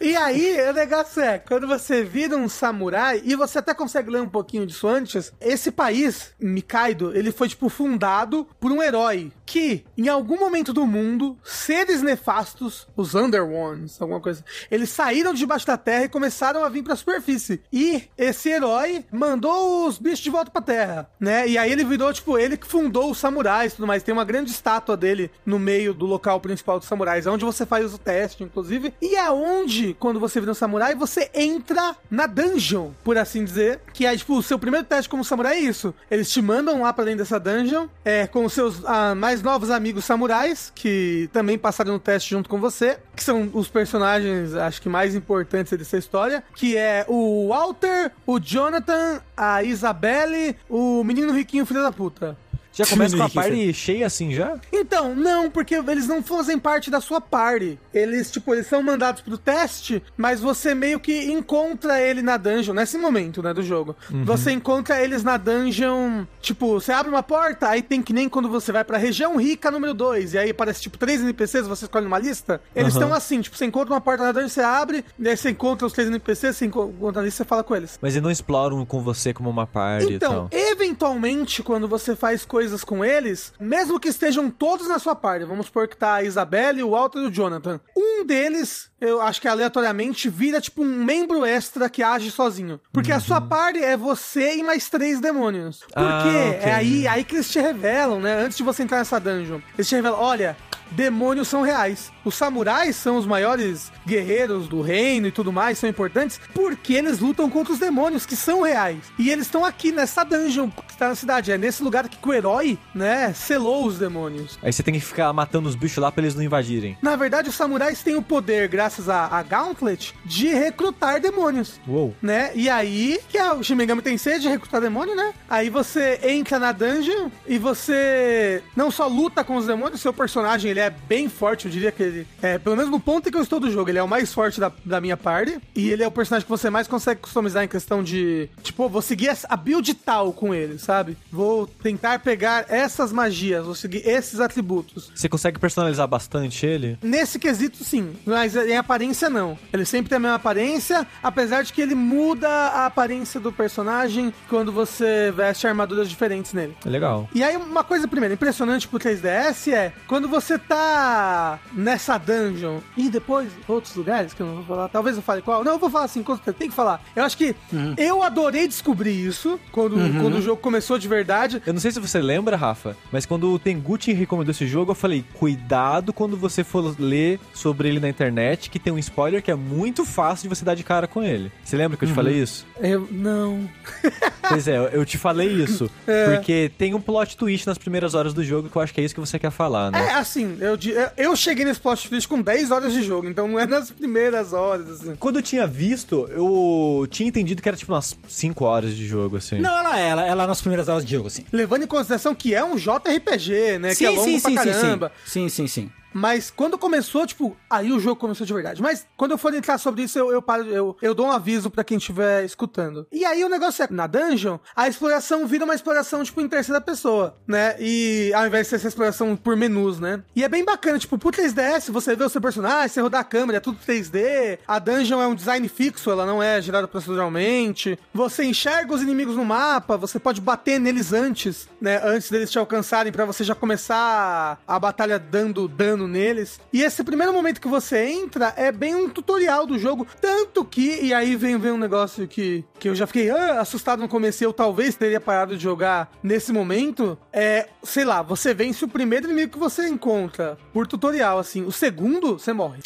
e aí, o negócio é, quando você vira um samurai, e você até consegue ler um pouquinho disso antes, esse país, Mikaido, ele foi, tipo, fundado por um herói que, em algum momento do mundo, seres nefastos, os Underones, alguma coisa, eles saíram debaixo da terra e começaram a vir pra superfície. E esse herói mandou os bichos de volta pra terra, né? E aí ele virou, tipo, ele que fundou os samurais e tudo mais. Tem uma grande estátua dele no meio do local principal dos samurais, onde você faz o teste, inclusive. E é onde, quando você vira um samurai, você entra na dungeon, por assim dizer. Que é, tipo, o seu primeiro teste como samurai é isso. Eles te mandam lá pra dentro dessa dungeon, é, com os seus ah, mais novos amigos samurais, que também passaram no teste junto com você, que são os personagens, acho que mais importantes dessa história, que é o Walter, o Jonathan, a Isabelle, o menino riquinho filho da puta. Já começa com a party cheia assim já? Então, não, porque eles não fazem parte da sua party. Eles, tipo, eles são mandados pro teste, mas você meio que encontra ele na dungeon, nesse momento, né, do jogo. Uhum. Você encontra eles na dungeon, tipo, você abre uma porta, aí tem que nem quando você vai pra região rica número 2, e aí aparece, tipo, três NPCs, você escolhe uma lista. Eles estão uhum. assim, tipo, você encontra uma porta na dungeon, você abre, e aí você encontra os três NPCs, você encontra a lista, você fala com eles. Mas eles não exploram com você como uma party então, e tal. eventualmente, quando você faz coisas coisas com eles, mesmo que estejam todos na sua parte, vamos supor que tá a Isabelle, o Walter e o Jonathan. Um deles, eu acho que aleatoriamente, vira tipo um membro extra que age sozinho. Porque uhum. a sua uhum. parte é você e mais três demônios. Porque ah, okay. é aí, aí que eles te revelam, né? Antes de você entrar nessa dungeon. Eles te revelam, olha, demônios são reais. Os samurais são os maiores guerreiros do reino e tudo mais, são importantes porque eles lutam contra os demônios que são reais. E eles estão aqui nessa dungeon que está na cidade. É nesse lugar que o herói, né, selou os demônios. Aí você tem que ficar matando os bichos lá pra eles não invadirem. Na verdade, os samurais têm o poder, graças a, a Gauntlet, de recrutar demônios. Uou. Né? E aí, que é o Shimegami Tensei de recrutar demônio, né? Aí você entra na dungeon e você não só luta com os demônios, seu personagem ele é bem forte, eu diria que ele é, pelo menos no ponto em que eu estou do jogo, ele é o mais forte da, da minha party. E ele é o personagem que você mais consegue customizar em questão de, tipo, vou seguir a build tal com ele, sabe? Vou tentar pegar essas magias, vou seguir esses atributos. Você consegue personalizar bastante ele? Nesse quesito, sim. Mas em aparência, não. Ele sempre tem a mesma aparência, apesar de que ele muda a aparência do personagem quando você veste armaduras diferentes nele. É legal. E aí, uma coisa, primeiro, impressionante pro 3DS é quando você tá nessa dungeon e depois outros lugares que eu não vou falar, talvez eu fale qual. Não, eu vou falar assim, tem que falar. Eu acho que uhum. eu adorei descobrir isso quando, uhum. quando o jogo começou de verdade. Eu não sei se você lembra, Rafa, mas quando o Tenguchi recomendou esse jogo, eu falei: cuidado quando você for ler sobre ele na internet, que tem um spoiler que é muito fácil de você dar de cara com ele. Você lembra que eu te uhum. falei isso? Eu não. pois é, eu te falei isso. É. Porque tem um plot twist nas primeiras horas do jogo que eu acho que é isso que você quer falar, né? É, assim, eu, eu cheguei nesse plot twist com 10 horas de jogo, então não é nas primeiras horas, assim. Quando eu tinha visto, eu tinha entendido que era tipo umas 5 horas de jogo, assim. Não, ela é, ela, ela é nas primeiras horas de jogo, assim. Levando em consideração que é um JRPG, né? Sim, que é longo sim, pra sim, caramba. Sim, sim, sim. sim. Mas quando começou, tipo, aí o jogo começou de verdade. Mas quando eu for entrar sobre isso, eu, eu paro, eu, eu dou um aviso pra quem estiver escutando. E aí o negócio é, na dungeon, a exploração vira uma exploração, tipo, em terceira pessoa, né? E ao invés de ser essa exploração por menus, né? E é bem bacana, tipo, pro 3DS, você vê o seu personagem, você rodar a câmera, é tudo 3D. A dungeon é um design fixo, ela não é gerada proceduralmente. Você enxerga os inimigos no mapa, você pode bater neles antes, né? Antes deles te alcançarem, para você já começar a batalha dando dano neles. E esse primeiro momento que você entra é bem um tutorial do jogo. Tanto que, e aí vem, vem um negócio que, que eu já fiquei ah, assustado no começo, eu talvez teria parado de jogar nesse momento. É, sei lá, você vence o primeiro inimigo que você encontra por tutorial, assim. O segundo, você morre.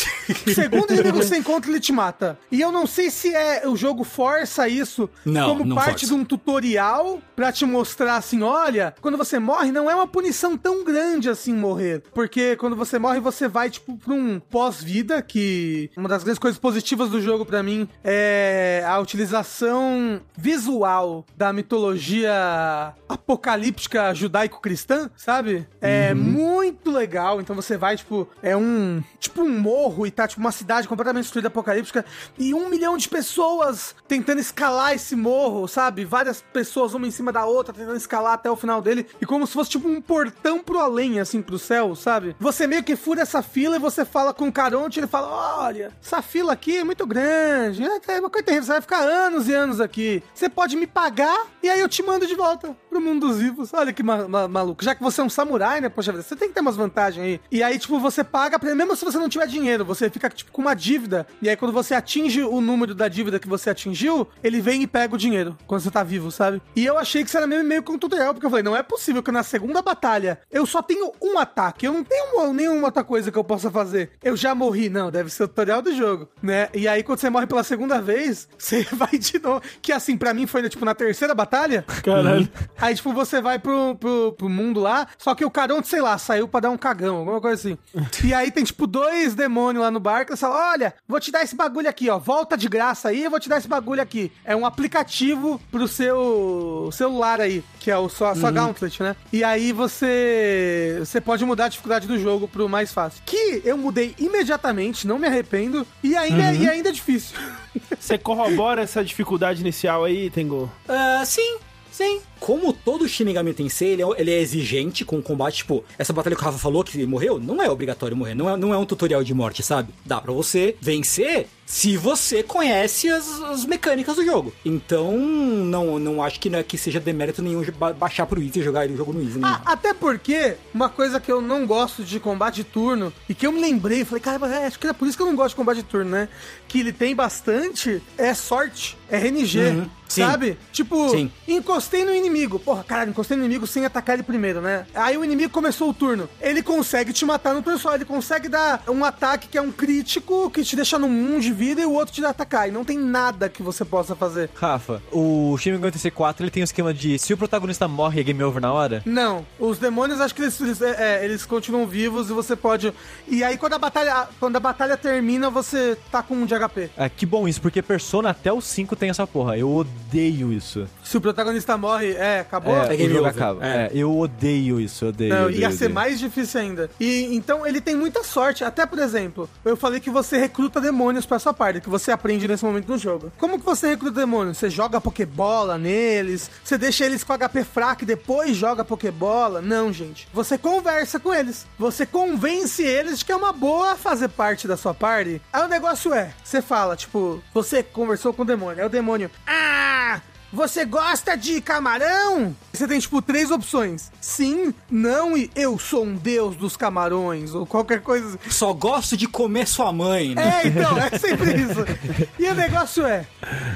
O segundo inimigo que você encontra, ele te mata. E eu não sei se é o jogo força isso Não, como não parte força. de um tutorial pra te mostrar assim, olha, quando você morre não é uma punição tão grande assim morrer, porque quando você morre você vai tipo pra um pós-vida que uma das grandes coisas positivas do jogo pra mim é a utilização visual da mitologia apocalíptica judaico-cristã, sabe? É muito legal, então você vai tipo é um tipo um morro e tá tipo uma cidade completamente destruída apocalíptica e um milhão de pessoas tentando escalar esse morro, sabe? Várias pessoas uma em cima da outra tentando escalar até o final dele e como se fosse tipo um portão pro além, assim, pro céu, sabe? Você meio que fura essa fila e você fala com o Caronte ele fala: Olha, essa fila aqui é muito grande, é uma coisa terrível, você vai ficar anos e anos aqui. Você pode me pagar e aí eu te mando de volta pro mundo dos vivos. Olha que ma- ma- maluco. Já que você é um samurai, né? Poxa vida, você tem que ter umas vantagens aí. E aí, tipo, você paga, pra- mesmo se você não tiver dinheiro, você fica, tipo, com uma dívida. E aí, quando você atinge o número da dívida que você atingiu, ele vem e pega o dinheiro quando você tá vivo, sabe? E eu achei que isso era meio, meio com tutorial, porque eu falei, não é possível que na segunda batalha eu só tenho um ataque. Eu não tenho uma- nenhuma outra coisa que eu possa fazer. Eu já morri. Não, deve ser o tutorial do jogo, né? E aí, quando você morre pela segunda vez, você vai de novo. Que assim, pra mim foi, tipo, na terceira batalha. Caralho. Aí, tipo, você vai pro, pro, pro mundo lá, só que o Caronte, sei lá, saiu pra dar um cagão, alguma coisa assim. E aí tem, tipo, dois demônios lá no barco, e você fala, olha, vou te dar esse bagulho aqui, ó, volta de graça aí, eu vou te dar esse bagulho aqui. É um aplicativo pro seu celular aí, que é o sua, sua Gauntlet, né? E aí você, você pode mudar a dificuldade do jogo pro mais fácil. Que eu mudei imediatamente, não me arrependo, e ainda, e ainda é difícil. Você corrobora essa dificuldade inicial aí, Tengu? Ah, sim, sim. Como todo Shin Megami Tensei, ele é, ele é exigente com o combate. Tipo, essa batalha que o Rafa falou que morreu, não é obrigatório morrer. Não é, não é um tutorial de morte, sabe? Dá pra você vencer se você conhece as, as mecânicas do jogo. Então, não, não acho que, né, que seja demérito nenhum ba- baixar pro Easy e jogar o jogo no Easy. Ah, até porque, uma coisa que eu não gosto de combate de turno, e que eu me lembrei, falei, cara, é, acho que é por isso que eu não gosto de combate de turno, né? Que ele tem bastante, é sorte, é RNG, Uhum, sim. sabe? Tipo, Sim. encostei no inimigo, porra, caralho, encostei no inimigo sem atacar ele primeiro, né? Aí o inimigo começou o turno, ele consegue te matar no só, ele consegue dar um ataque que é um crítico, que te deixa num 1 de vida e o outro te dá atacar, e não tem nada que você possa fazer. Rafa, o Shin Megami Tensei 4 ele tem o esquema de se o protagonista morre é game over na hora? Não, os demônios acho que eles, eles, é, é, eles continuam vivos e você pode. E aí quando a batalha, quando a batalha termina, você tá com um de HP. É, que bom isso, porque Persona até o 5 tem essa porra. Eu odeio isso. Se o protagonista morre, é, acabou. É, é o game jogo over. acaba. É. É, eu odeio isso, eu odeio. Não, odeio, ia ser odeio. mais difícil ainda. E então ele tem muita sorte. Até, por exemplo, eu falei que você recruta demônios pra sua parte, que você aprende nesse momento no jogo. Como que você recruta demônios? Você joga Pokébola neles, você deixa eles com HP fraco e depois joga Pokébola? Não, gente. Você conversa com eles. Você convence eles de que é uma boa fazer parte da sua party. Aí o negócio é, você fala, tipo, você conversou com o demônio. Aí o demônio, ah, você gosta de camarão? Você tem, tipo, três opções. Sim, não e eu sou um deus dos camarões, ou qualquer coisa. Só gosto de comer sua mãe, né? É, então, é sempre isso. E o negócio é,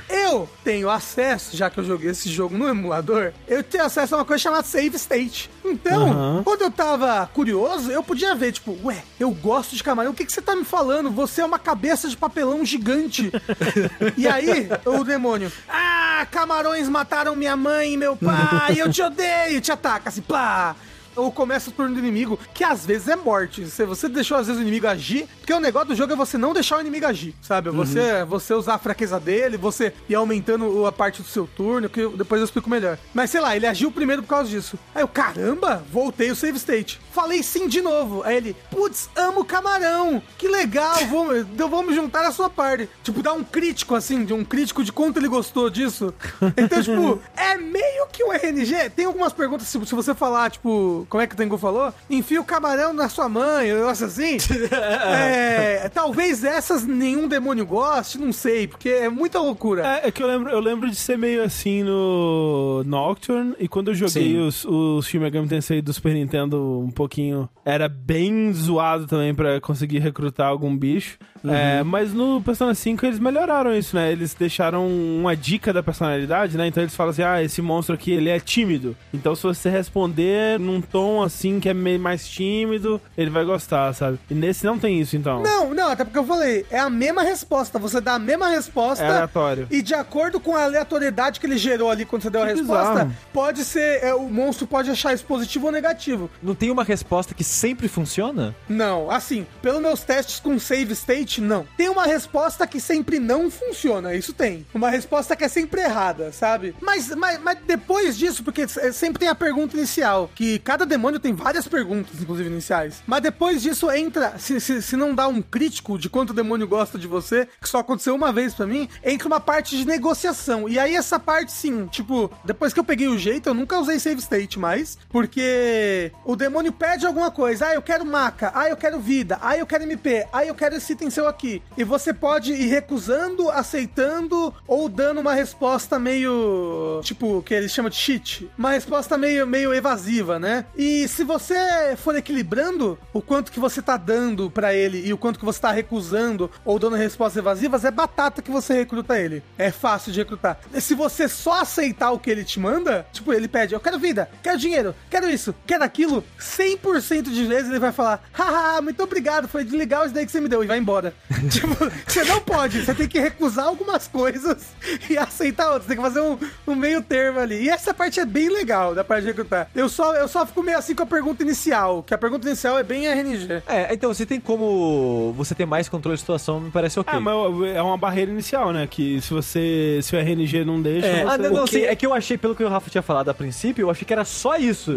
eu tenho acesso, já que eu joguei esse jogo no emulador, eu tenho acesso a uma coisa chamada save state. Então, quando eu tava curioso, eu podia ver, tipo, ué, eu gosto de camarão, o que, que você tá me falando? Você é uma cabeça de papelão gigante. e aí, o demônio, ah, camarões mataram minha mãe e meu pai, eu te odeio, te ataca, assim, plá. Ou começa o turno do inimigo, que às vezes é morte. Se você deixou às vezes o inimigo agir, porque o negócio do jogo é você não deixar o inimigo agir, sabe? Você, você usar a fraqueza dele, você ir aumentando a parte do seu turno, que depois eu explico melhor. Mas sei lá, ele agiu primeiro por causa disso. Aí eu, caramba, voltei o save state. Falei sim de novo. Aí ele, putz, amo camarão. Que legal, vamos, então vamos juntar a sua parte. Tipo, dar um crítico assim, de um crítico de quanto ele gostou disso. Então, tipo, é meio que o RNG. Tem algumas perguntas, se, se você falar, tipo, como é que o Tengu falou? Enfia o camarão na sua mãe, um negócio assim. é, talvez essas nenhum demônio goste, não sei, porque é muita loucura. É, é que eu lembro, eu lembro de ser meio assim no Nocturne, e quando eu joguei Sim. os, os Shin Megami Tensei do Super Nintendo um pouquinho, era bem zoado também pra conseguir recrutar algum bicho. É, mas no Persona 5 eles melhoraram isso, né? Eles deixaram uma dica da personalidade, né? Então eles falam assim, ah, esse monstro aqui, ele é tímido. Então se você responder num tom assim, que é meio mais tímido, ele vai gostar, sabe? E nesse não tem isso, então. Não, não, até porque eu falei, é a mesma resposta. Você dá a mesma resposta. É aleatório. E de acordo com a aleatoriedade que ele gerou ali quando você deu a Que resposta, bizarro. pode ser. é, o monstro pode achar isso positivo ou negativo. Não tem uma resposta que sempre funciona? Não, assim, pelos meus testes com save state, não. Tem uma resposta que sempre não funciona, isso tem. Uma resposta que é sempre errada, sabe? Mas, mas, mas depois disso, porque s- sempre tem a pergunta inicial, que cada demônio tem várias perguntas, inclusive iniciais. Mas depois disso entra, se, se, se não dá um crítico de quanto o demônio gosta de você, que só aconteceu uma vez pra mim, entra uma parte de negociação. E aí essa parte, sim, tipo, depois que eu peguei o jeito, eu nunca usei save state mais, porque o demônio pede alguma coisa. Ah, eu quero maca. Ah, eu quero vida. Ah, eu quero MP. Ah, eu quero esse item seu aqui. E você pode ir recusando, aceitando ou dando uma resposta meio. Tipo, que eles chamam de cheat. Uma resposta meio, meio evasiva, né? E se você for equilibrando o quanto que você tá dando pra ele e o quanto que você tá recusando ou dando respostas evasivas, é batata que você recruta ele. É fácil de recrutar. E se você só aceitar o que ele te manda, tipo, ele pede, eu quero vida, quero dinheiro, quero isso, quero aquilo, 100% de vezes ele vai falar, haha, muito obrigado, foi legal isso daí que você me deu, e vai embora. tipo, você não pode, você tem que recusar algumas coisas e aceitar outras, tem que fazer um, um meio termo ali. E essa parte é bem legal da parte de recrutar. Eu só, eu só fico meio assim com a pergunta inicial, que a pergunta inicial é bem RNG. É, então você tem como você ter mais controle de situação, me parece ok. Ah, mas é uma barreira inicial, né? Que se você. Se o RNG não deixa. É. você- Ah, não, não, sim, é que eu achei, pelo que o Rafa tinha falado a princípio, eu achei que era só isso.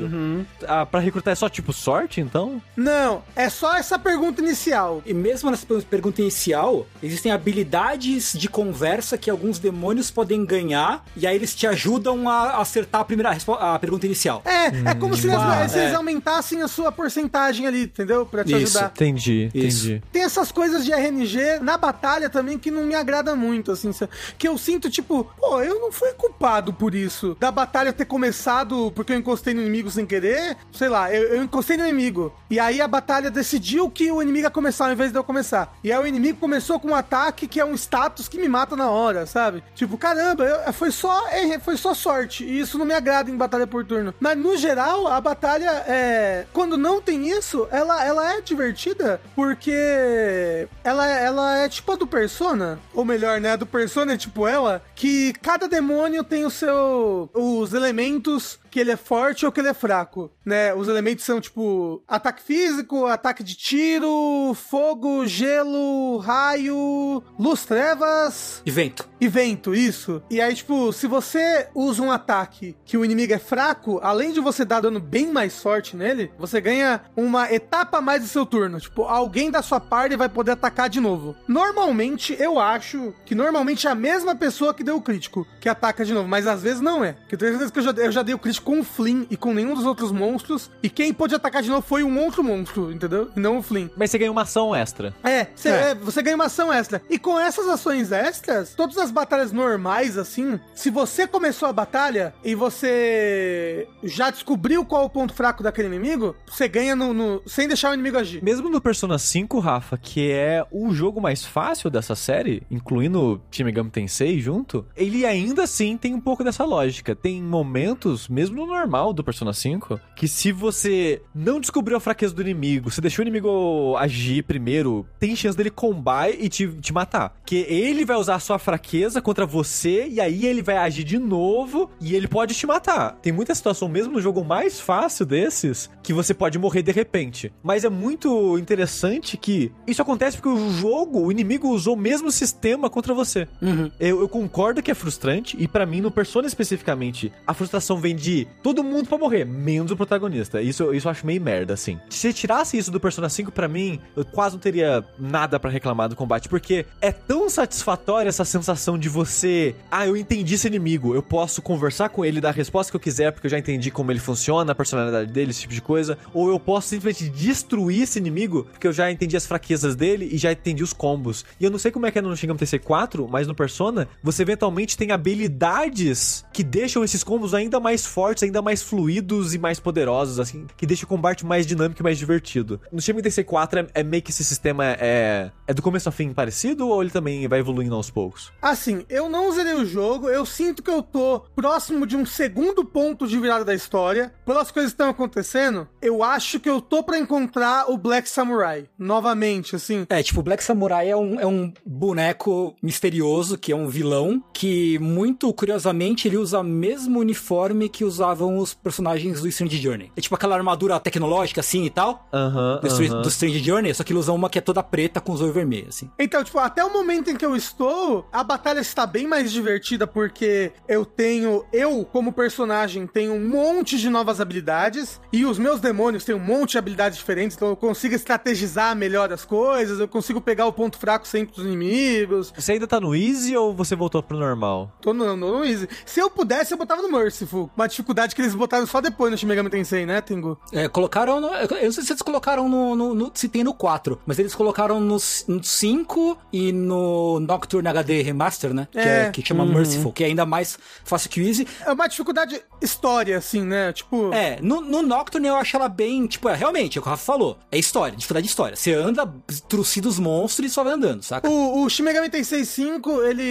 Ah, pra recrutar é só tipo sorte, então? Não, é só essa pergunta inicial. E mesmo nessa per- pergunta inicial, existem habilidades de conversa que alguns demônios podem ganhar, e aí eles te ajudam a acertar a primeira a pergunta inicial. É, é como se eles, ah, se eles é. aumentassem a sua porcentagem ali, entendeu? Pra te Isso. ajudar. Entendi, Isso. entendi. Tem essas coisas de RNG na batalha também que não me agrada muito, assim. Que eu sinto, tipo, pô, eu não fui culpado por isso. Da batalha ter começado porque eu encostei no inimigo sem querer. Sei lá, eu, eu encostei no inimigo. E aí a batalha decidiu que o inimigo ia começar ao invés de eu começar. E aí o inimigo começou com um ataque que é um status que me mata na hora, sabe? Tipo, caramba, eu- foi só foi só sorte. E isso não me agrada em batalha por turno. Mas no geral, a batalha é. Quando não tem isso, ela, ela é divertida porque ela, ela é tipo a do Persona. Ou melhor, né? A do Persona é tipo ela, que cada demônio tem o seu. os elementos que ele é forte ou que ele é fraco, né? Os elementos são tipo ataque físico, ataque de tiro, fogo, gelo, raio, luz, trevas E vento. e vento, isso. E aí, tipo, se você usa um ataque que o inimigo é fraco, além de você dar dano bem mais forte nele, você ganha uma etapa a mais do seu turno. Tipo, alguém da sua party vai poder atacar de novo. Normalmente, eu acho que normalmente é a mesma pessoa que deu o crítico que ataca de novo, mas às vezes não é. Porque tem vezes que eu já, eu já dei o crítico com o Flynn e com nenhum dos outros monstros, e quem pôde atacar de novo foi um outro monstro, entendeu? E não o Flynn. Mas você ganha uma ação extra. É, cê- É. é, você ganha uma ação extra. E com essas ações extras, todas as batalhas normais, assim, se você começou a batalha e você já descobriu qual é o ponto fraco daquele inimigo, você ganha no, no- sem deixar o inimigo agir. Mesmo no Persona 5, Rafa, que é o jogo mais fácil dessa série, incluindo Shin Megami Tensei junto, ele ainda assim tem um pouco dessa lógica. Tem momentos, mesmo no normal do Persona 5, que se você não descobriu a fraqueza do inimigo, você deixou o inimigo agir primeiro, tem chance dele combar e te, te matar. Que ele vai usar a sua fraqueza contra você e aí ele vai agir de novo e ele pode te matar. Tem muita situação, mesmo no jogo mais fácil desses, que você pode morrer de repente. Mas é muito interessante que isso acontece porque o jogo, o inimigo usou o mesmo sistema contra você. Uhum. Eu, eu concordo que é frustrante, e pra mim, no Persona especificamente, a frustração vem de todo mundo pra morrer, menos o protagonista. Isso, isso eu acho meio merda, assim. Se tirasse isso do Persona 5, pra mim, eu quase não teria nada pra reclamar do combate, porque é tão satisfatória essa sensação de você. Ah, eu entendi esse inimigo, eu posso conversar com ele, dar a resposta que eu quiser, porque eu já entendi como ele funciona, a personalidade dele, esse tipo de coisa. Ou eu posso simplesmente destruir esse inimigo, porque eu já entendi as fraquezas dele e já entendi os combos. E eu não sei como é que é no Shin Megami Tensei 4, mas no Persona, você eventualmente tem habilidades que deixam esses combos ainda mais fortes, ainda mais fluidos e mais poderosos, assim, que deixa o combate mais dinâmico e mais divertido. No Shin Megami Tensei 4 é, é meio que esse sistema é, é do começo ao fim parecido ou ele também vai evoluindo aos poucos? Assim, eu não zerei o jogo, eu sinto que eu tô próximo de um segundo ponto de virada da história. Pelas coisas que estão acontecendo, eu acho que eu tô pra encontrar o Black Samurai. Novamente, assim. É, tipo, o Black Samurai é um, é um boneco misterioso, que é um vilão, que, muito curiosamente, ele usa o mesmo uniforme que usavam os personagens do Strange Journey. É tipo aquela armadura tecnológica, assim, e tal, Aham, do, Strange- aham. do Strange Journey, só que ele usa uma que é toda preta com os olhos vermelhos, assim. Então, tipo, até o momento em que eu estou, a batalha está bem mais divertida porque eu tenho, eu como personagem, tenho um monte de novas habilidades e os meus demônios têm um monte de habilidades diferentes, então eu consigo estrategizar melhor as coisas, eu consigo pegar o ponto fraco sempre dos inimigos. Você ainda tá no Easy ou você voltou pro normal? Tô no, no, no easy. Se eu pudesse, eu botava no Merciful. Uma dificuldade que eles botaram só depois no Shin Megami Tensei, né, Tengu? É, colocaram no, Eu não sei se eles colocaram no, no- no- Se tem no 4, mas eles colocaram no, no 5 e no Nocturne HD Remaster, né? Que, É. é, que chama Merciful, que é ainda mais fácil que o Easy. É uma dificuldade história, assim, né? Tipo. É, no, no Nocturne eu acho ela bem, tipo, é, realmente, é o que o Rafa falou. É história, dificuldade de história. Você anda, trucida os monstros e só vai andando, saca? O, o Shin Megami Tensei 5, ele,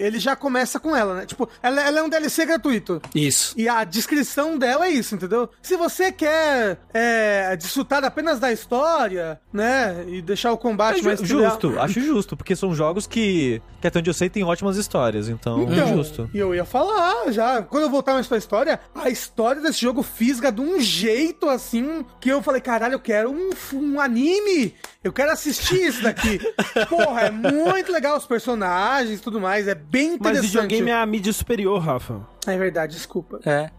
ele já começa com ela, né? Tipo, ela, ela é um DLC gratuito. Isso. E a descrição dela é isso, entendeu? Se você quer é, desfrutar apenas da história, né? E deixar o combate É mais justo, acho justo, porque são jogos que, que até onde eu sei, tem ótimas histórias, então, é Então, justo. e eu ia falar já, quando eu voltar mais pra história, a história desse jogo fisga de um jeito assim que eu falei, caralho, eu quero um, um anime, eu quero assistir isso daqui. Porra, é muito legal os personagens e tudo mais, é bem Mas interessante. videogame é a mídia superior, Rafa. É verdade, desculpa. É.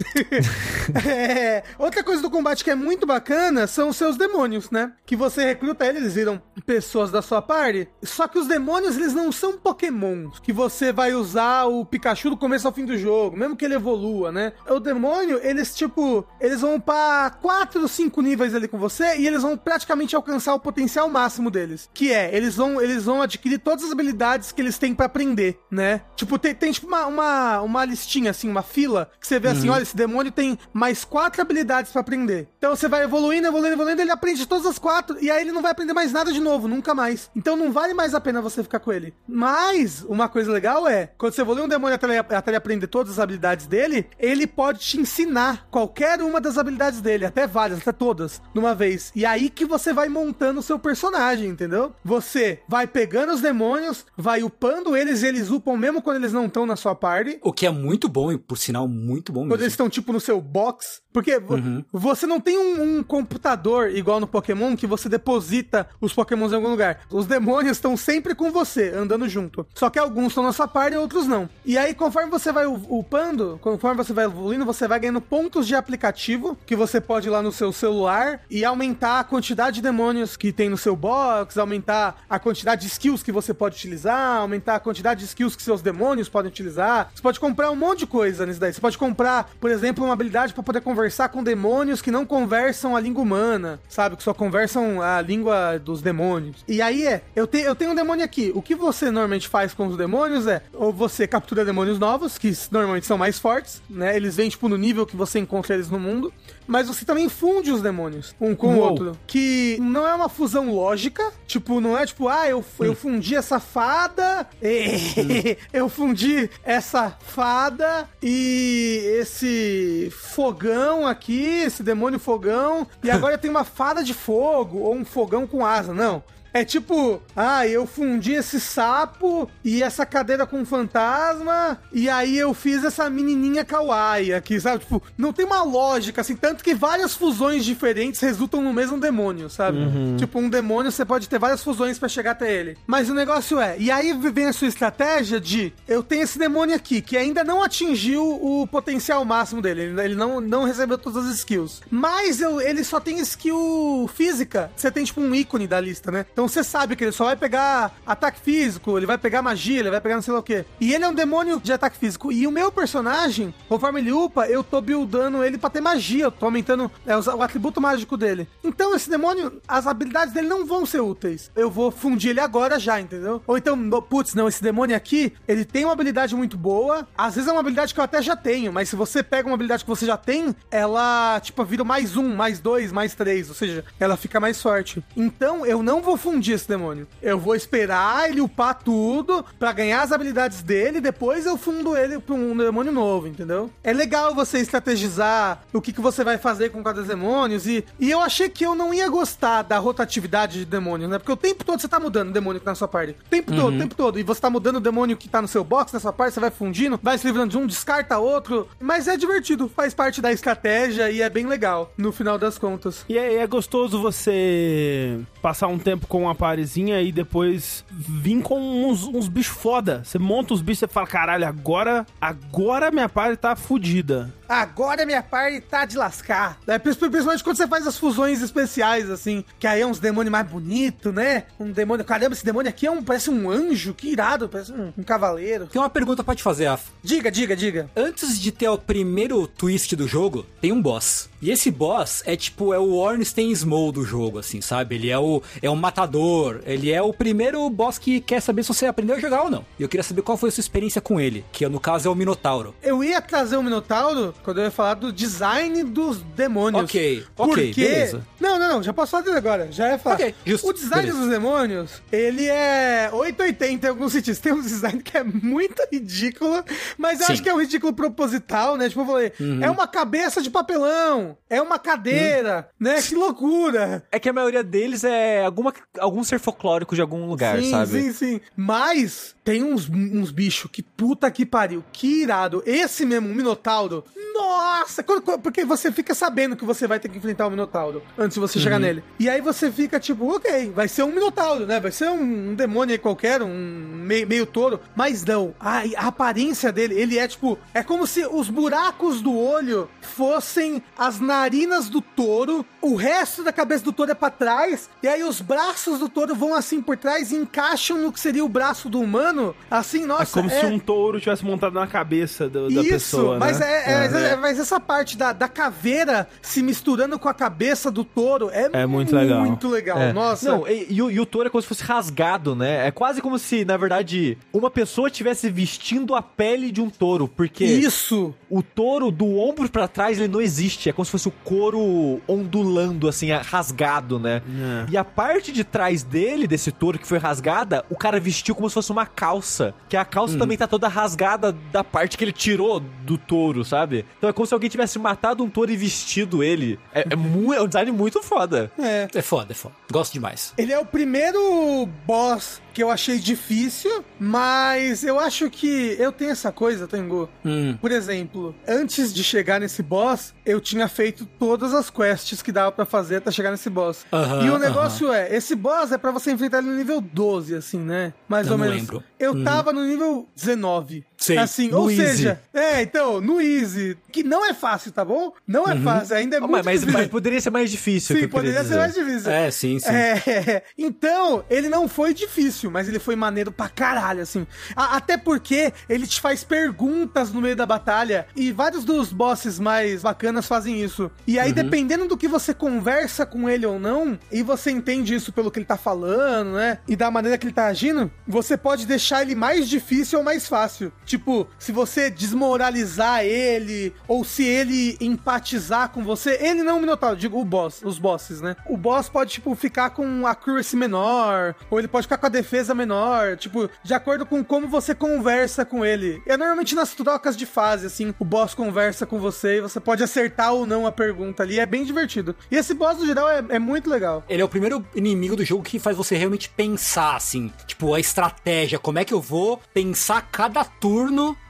É, outra coisa do combate que é muito bacana são os seus demônios, né? Que você recruta eles, eles viram pessoas da sua party. Só que os demônios, eles não são pokémons que você vai usar o Pikachu do começo ao fim do jogo, mesmo que ele evolua, né? O demônio, eles, tipo, eles vão pra 4, 5 níveis ali com você e eles vão praticamente alcançar o potencial máximo deles. Que é, eles vão, eles vão adquirir todas as habilidades que eles têm pra aprender, né? Tipo, tem, tem tipo uma, uma, uma listinha, assim, uma fila, que você vê assim, olha, esse demônio tem mais quatro habilidades pra aprender. Então você vai evoluindo, evoluindo, evoluindo, ele aprende todas as quatro, e aí ele não vai aprender mais nada de novo, nunca mais. Então não vale mais a pena você ficar com ele. Mas, uma coisa legal é, quando você evolui um demônio até ele, até ele aprender todas as habilidades dele, ele pode te ensinar qualquer uma das habilidades dele, até várias, até todas, de uma vez. E aí que você vai montando o seu personagem, entendeu? Você vai pegando os demônios, vai upando eles, e eles upam mesmo quando eles não estão na sua party. O que é muito bom, e por sinal, muito bom Quando mesmo. eles estão, tipo, no seu box. Porque vo- você não tem um, um computador igual no Pokémon que você deposita os Pokémons em algum lugar. Os demônios estão sempre com você, andando junto. Só que alguns estão na sua parte e outros não. E aí, conforme você vai upando, conforme você vai evoluindo, você vai ganhando pontos de aplicativo que você pode ir lá no seu celular e aumentar a quantidade de demônios que tem no seu box, aumentar a quantidade de skills que você pode utilizar, aumentar a quantidade de skills que seus demônios podem utilizar. Você pode comprar um monte de coisa nisso daí. Você pode comprar, por exemplo, uma habilidade para poder conversar com demônios que não conversam a língua humana, sabe? Que só conversam a língua dos demônios. E aí é, eu, te, eu tenho um demônio aqui. O que você normalmente faz com os demônios é, ou você captura demônios novos, que normalmente são mais fortes, né? Eles vêm, tipo, no nível que você encontra eles no mundo. Mas você também funde os demônios, um com o Uou. outro. Que não é uma fusão lógica, tipo, não é tipo, ah, eu, eu fundi essa fada, e- eu fundi essa fada e esse fogão aqui, esse demônio fogão, e agora eu tenho uma fada de fogo, ou um fogão com asa. Não. É tipo, ah, eu fundi esse sapo e essa cadeira com um fantasma, e aí eu fiz essa menininha kawaii aqui, sabe? Tipo, não tem uma lógica, assim, tanto que várias fusões diferentes resultam no mesmo demônio, sabe? Tipo, um demônio você pode ter várias fusões pra chegar até ele. Mas o negócio é, e aí vem a sua estratégia de, eu tenho esse demônio aqui, que ainda não atingiu o potencial máximo dele, ele, ele não, não recebeu todas as skills. Mas eu, ele só tem skill física, você tem tipo um ícone da lista, né? Então você sabe que ele só vai pegar ataque físico, ele vai pegar magia, ele vai pegar não sei lá o quê. E ele é um demônio de ataque físico. E o meu personagem, conforme ele upa, eu tô buildando ele pra ter magia. Eu tô aumentando é, o, atributo mágico dele. Então esse demônio, as habilidades dele não vão ser úteis. Eu vou fundir ele agora já, entendeu? Ou então, putz, não, esse demônio aqui, ele tem uma habilidade muito boa. Às vezes é uma habilidade que eu até já tenho, mas se você pega uma habilidade que você já tem, ela, tipo, vira mais um, mais dois, mais três. Ou seja, ela fica mais forte. Então eu não vou fundir esse demônio. Eu vou esperar ele upar tudo pra ganhar as habilidades dele, depois eu fundo ele pra um demônio novo, entendeu? É legal você estrategizar o que, que você vai fazer com cada demônios e, e eu achei que eu não ia gostar da rotatividade de demônios, né? Porque o tempo todo você tá mudando o demônio que tá na sua party. O tempo todo, o tempo todo. E você tá mudando o demônio que tá no seu box, na sua party, você vai fundindo, vai se livrando de um, descarta outro. Mas é divertido, faz parte da estratégia e é bem legal, no final das contas. E é, é gostoso você passar um tempo com uma parezinha e depois vir com uns, uns bichos foda. Você monta os bichos e fala, caralho, agora, agora minha party tá fudida. Agora minha party tá de lascar. É, principalmente quando você faz as fusões especiais, assim, que aí é uns demônios mais bonitos, né? Um demônio. Caramba, esse demônio aqui é um, parece um anjo, que irado, parece um, um cavaleiro. Tem uma pergunta pra te fazer, Af. Diga, diga, diga. Antes de ter o primeiro twist do jogo, tem um boss. E esse boss é tipo, é o Ornstein Small do jogo, assim, sabe? Ele é o, é um matador, ele é o primeiro boss que quer saber se você aprendeu a jogar ou não. E eu queria saber qual foi a sua experiência com ele, que no caso é o Minotauro. Eu ia trazer o Minotauro quando eu ia falar do design dos demônios. Ok, ok, Porque... beleza. Não, não, não, já posso falar dele agora. Já ia falar. Ok, justo, O design beleza. dos demônios, ele é 880 em alguns sentidos. Tem um design que é muito ridículo, mas eu Sim. acho que é um ridículo proposital, né? Tipo, eu falei, Uhum. é uma cabeça de papelão, é uma cadeira, né? Que loucura. É que a maioria deles é alguma, algum ser folclórico de algum lugar, sim, sabe? sim, sim. Mas tem uns, uns bichos que puta que pariu, que irado. Esse mesmo, o Minotauro. Nossa! quando- quando- porque você fica sabendo que você vai ter que enfrentar o Minotauro antes de você chegar nele. E aí você fica tipo, ok, vai ser um Minotauro, né? Vai ser um, um demônio aí qualquer, um meio, meio touro. Mas não, a, a aparência dele, ele é tipo, é como se os buracos do olho fossem as narinas do touro, o resto da cabeça do touro é pra trás, e aí os braços do touro vão assim por trás e encaixam no que seria o braço do humano. Assim, nossa. é como se um touro tivesse montado na cabeça do- da Isso, pessoa, mas, né? é, é- é- mas essa parte da, da caveira se misturando com a cabeça do touro é, É muito legal. Muito legal. É. Nossa. Não, e, e o, e o touro é como se fosse rasgado, né? É quase como se, na verdade, uma pessoa estivesse vestindo a pele de um touro, porque Isso. O touro do ombro pra trás ele não existe, é como se fosse o couro ondulando assim, é, rasgado, né? É. E a parte de trás dele, desse touro que foi rasgada, o cara vestiu como se fosse uma calça, que a calça também tá toda rasgada da parte que ele tirou do touro, sabe? Então é como se alguém tivesse matado um touro e vestido ele. É, é, mu- é um design muito foda. É. É foda, é foda. Gosto demais. Ele é o primeiro boss que eu achei difícil, mas eu acho que eu tenho essa coisa, Tengu. Hum. Por exemplo, antes de chegar nesse boss, eu tinha feito todas as quests que dava pra fazer até chegar nesse boss. Aham, e o negócio é, esse boss é pra você enfrentar ele no nível 12, assim, né? Mais Eu ou menos. lembro. Eu tava no nível 19. Sei, Assim, ou easy. seja, é, então, no easy, que não é fácil, tá bom? Não é fácil, ainda é Ah, muito mas, mas- difícil. mas poderia ser mais difícil. que Sim, poderia ser dizer. mais difícil. É, sim, sim. É, então, ele não foi difícil, mas ele foi maneiro pra caralho, assim. A- até porque ele te faz perguntas no meio da batalha, e vários dos bosses mais bacanas fazem isso. E aí, dependendo do que você conversa com ele ou não, e você entende isso pelo que ele tá falando, né? E da maneira que ele tá agindo, você pode deixar ele mais difícil ou mais fácil. Tipo, se você desmoralizar ele, ou se ele empatizar com você, ele não é o Minotauro, digo o boss, os bosses, né? O boss pode, tipo, ficar com a accuracy menor, ou ele pode ficar com a defesa menor, tipo, de acordo com como você conversa com ele. É normalmente nas trocas de fase, assim, o boss conversa com você e você pode acertar ou não a pergunta ali, é bem divertido. E esse boss, no geral, é, é muito legal. Ele é o primeiro inimigo do jogo que faz você realmente pensar, assim, tipo, a estratégia, como é que eu vou pensar cada turno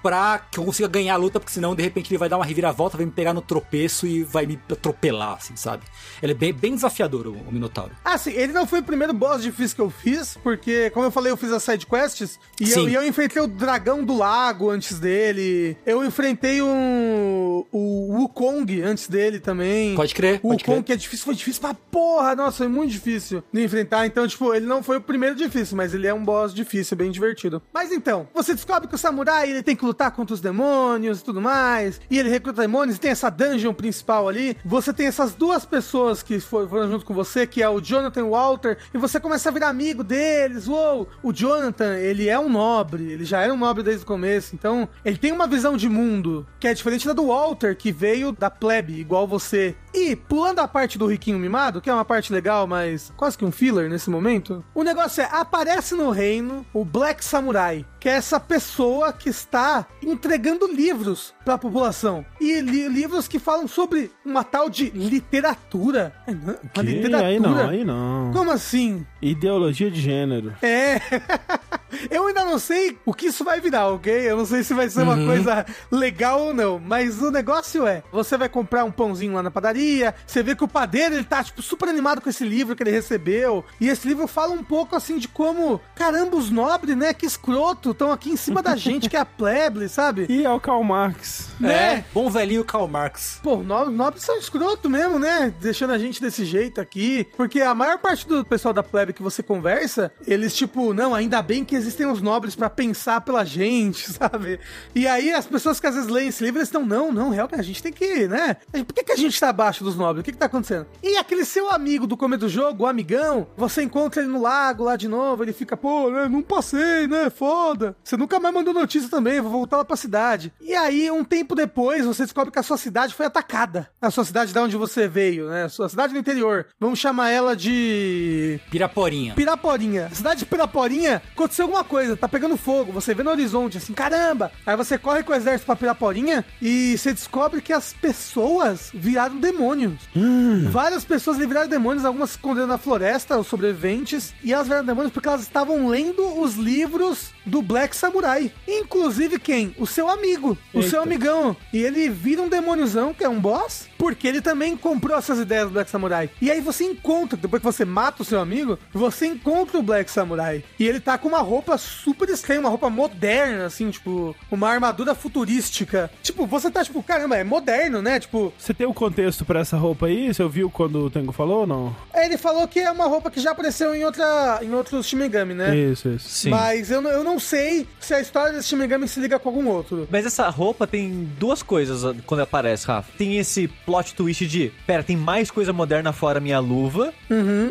pra que eu consiga ganhar a luta, porque senão, de repente, ele vai dar uma reviravolta, vai me pegar no tropeço e vai me atropelar, assim, sabe? Ele é bem, bem desafiador, o, o Minotauro. Ah, sim, ele não foi o primeiro boss difícil que eu fiz, porque, como eu falei, eu fiz as side quests e eu, e eu enfrentei o dragão do lago antes dele. Eu enfrentei um, o Wukong antes dele também. Pode crer, O pode Wukong crer. que é difícil, foi difícil pra porra, nossa, foi muito difícil de enfrentar. Então, tipo, ele não foi o primeiro difícil, mas ele é um boss difícil, bem divertido. Mas então, você descobre que o samurai ele tem que lutar contra os demônios e tudo mais, e ele recruta demônios, e tem essa dungeon principal ali. Você tem essas duas pessoas que for- foram junto com você, que é o Jonathan e Walter, e você começa a virar amigo deles. Uou, o Jonathan, ele é um nobre, ele já era um nobre desde o começo, então ele tem uma visão de mundo que é diferente da do Walter, que veio da plebe, igual você. E, pulando a parte do riquinho mimado, que é uma parte legal, mas quase que um filler nesse momento, o negócio é, aparece no reino o Black Samurai, que é essa pessoa que está entregando livros para a população. E li- livros que falam sobre uma tal de literatura. É, não, Uma literatura? Aí não, aí não. Como assim? Ideologia de gênero. É. Eu ainda não sei o que isso vai virar, ok? Eu não sei se vai ser uma coisa legal ou não. Mas o negócio é: você vai comprar um pãozinho lá na padaria, você vê que o padeiro ele tá, tipo, super animado com esse livro que ele recebeu. E esse livro fala um pouco assim de como, caramba, os nobres, né? Que escroto, estão aqui em cima da gente, que é a plebe, sabe? E é o Karl Marx. Né? É, bom velhinho Karl Marx. Pô, no- nobres são escroto mesmo, né? Deixando a gente desse jeito aqui. Porque a maior parte do pessoal da plebe que você conversa, eles, tipo, não, ainda bem que existem os nobres pra pensar pela gente, sabe? E aí as pessoas que às vezes leem esse livro, eles estão, não, não, realmente, a gente tem que, né? Por que, que a gente tá abaixo dos nobres? O que, que tá acontecendo? E aquele seu amigo do começo do jogo, o amigão, você encontra ele no lago lá de novo, ele fica, pô, né, não passei, né? Foda. Você nunca mais mandou notícia também, vou voltar lá pra cidade. E aí, um tempo depois, você descobre que a sua cidade foi atacada. A sua cidade da onde você veio, né? A sua cidade do interior. Vamos chamar ela de. Piraporinha. Piraporinha. Cidade de Piraporinha, aconteceu alguma coisa, tá pegando fogo, você vê no horizonte, assim, caramba! Aí você corre com o exército pra Piraporinha e você descobre que as pessoas viraram demônios. Várias pessoas viraram demônios, algumas se esconderam na floresta, os sobreviventes, e elas viraram demônios porque elas estavam lendo os livros do Black Samurai. Inclusive quem? O seu amigo, o seu amigão. E ele vira um demôniozão, que é um boss, porque ele também comprou essas ideias do Black Samurai. E aí você encontra, depois que você mata o seu amigo, você encontra o Black Samurai. E ele tá com uma roupa super estranha, uma roupa moderna, assim, tipo, uma armadura futurística. Tipo, você tá tipo, caramba, é moderno, né? Tipo, Você tem o contexto pra essa roupa aí? Você ouviu quando o Tengo falou ou não? ele falou que é uma roupa que já apareceu em outra em outros Shimigami, né? Isso, isso. Sim. Mas eu, eu não sei se a história desse Shimigami se liga com algum outro. Mas essa roupa tem duas coisas quando aparece, Rafa. Tem esse plot twist de, pera, tem mais coisa moderna fora minha luva.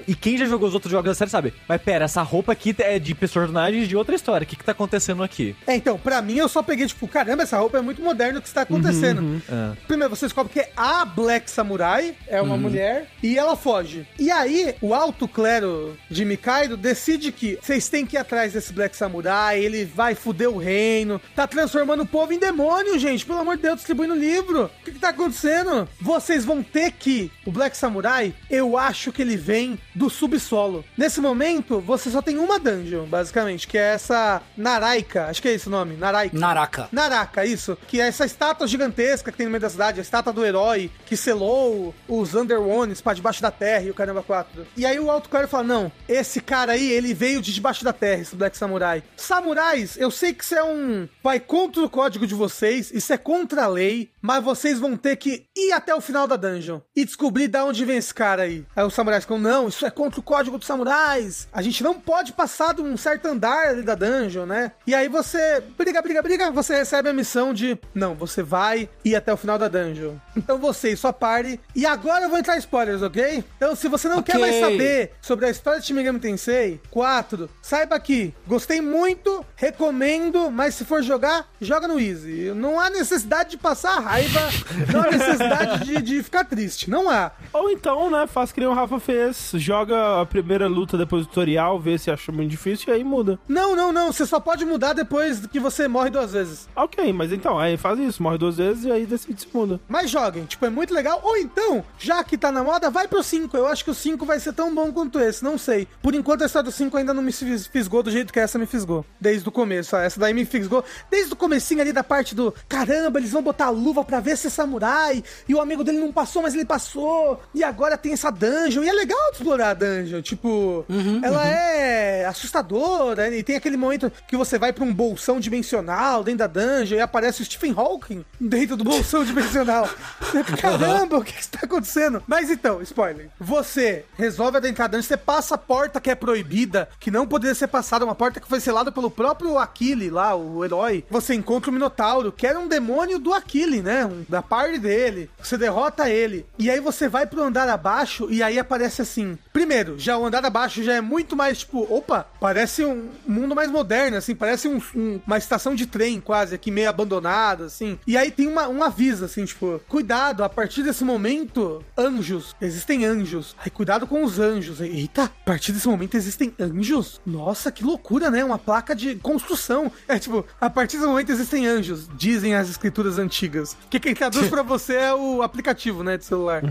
E quem já jogou os outros jogos da série sabe. Mas pera, essa roupa aqui é de personagens de outra história. O que que tá acontecendo aqui? É, então, pra mim eu só peguei, tipo, caramba, essa roupa é muito moderna, o que está acontecendo? Ah. Primeiro, você descobre que a Black Samurai é uma mulher e ela foge. E aí, o alto clero de Mikaido decide que vocês têm que ir atrás desse Black Samurai, ele vai fuder o reino, tá transformando o povo em demônio, gente, pelo amor de Deus, distribuindo livro. O que que tá acontecendo? Vocês vão ter que... O Black Samurai, eu acho que ele vem do subsolo. Nesse momento, você só tem uma dungeon, basicamente, que é essa Naraika, acho que é esse o nome, Naraika. Naraka. Naraka, isso. Que é essa estátua gigantesca que tem no meio da cidade, a estátua do herói que selou os Underones pra debaixo da terra e o caramba 4. E aí o Alto Clero fala: Não, esse cara aí, ele veio de debaixo da terra, esse Black Samurai. Samurais, eu sei que isso é um. Vai contra o código de vocês, isso é contra a lei. Mas vocês vão ter que ir até o final da dungeon e descobrir de onde vem esse cara aí. Aí os samurais ficam, não, isso é contra o código dos samurais. A gente não pode passar de um certo andar ali da dungeon, né? E aí você briga, briga, briga, você recebe a missão de, não, você vai ir até o final da dungeon. Então você e sua party. E agora eu vou entrar em spoilers, ok? Então se você não Ok. quer mais saber sobre a história de Shin Megami Tensei 4, saiba que gostei muito, recomendo, mas se for jogar, joga no easy. Não há necessidade de passar raiva, não há necessidade de, de ficar triste, não há. Ou então, né, faz que nem o Rafa fez, joga a primeira luta depois do tutorial, vê se acha muito difícil e aí muda. Não, não, não, você só pode mudar depois que você morre duas vezes. Ok, mas então, aí faz isso, morre duas vezes e aí decide se muda. Mas joguem, tipo, é muito legal. Ou então, já que tá na moda, vai pro 5. Eu acho que o 5 vai ser tão bom quanto esse, não sei. Por enquanto, a história do 5 ainda não me fis- fisgou do jeito que essa me fisgou. Desde o começo, essa daí me fisgou. Desde o comecinho ali da parte do, caramba, eles vão botar a luva pra ver se é samurai. E o amigo dele não passou, mas ele passou. E agora tem essa dungeon. E é legal de explorar a dungeon. Tipo, ela é assustadora. E tem aquele momento que você vai pra um bolsão dimensional dentro da dungeon e aparece o Stephen Hawking dentro do bolsão dimensional. Caramba, o que está acontecendo? Mas então, spoiler. Você resolve adentrar a dungeon, você passa a porta que é proibida, que não poderia ser passada, uma porta que foi selada pelo próprio Aquile lá, o herói. Você encontra o Minotauro, que era um demônio do Aquile, né? Um- da parte dele. Você derrota ele. E aí você vai pro andar abaixo e aí aparece assim. Primeiro, já o andar abaixo já é muito mais tipo, opa, parece um mundo mais moderno, assim, parece um- um- uma estação de trem quase aqui meio abandonada, assim. E aí tem uma, um aviso, assim, tipo, cuidado, a partir desse momento, anjos, existem anjos. Aí cuidado com os anjos. Eita, a partir desse momento existem anjos? Nossa, que loucura, né? Uma placa de construção. É tipo, a partir desse momento existem anjos, dizem as escrituras antigas. Que quem traduz pra você é o aplicativo, né, de celular.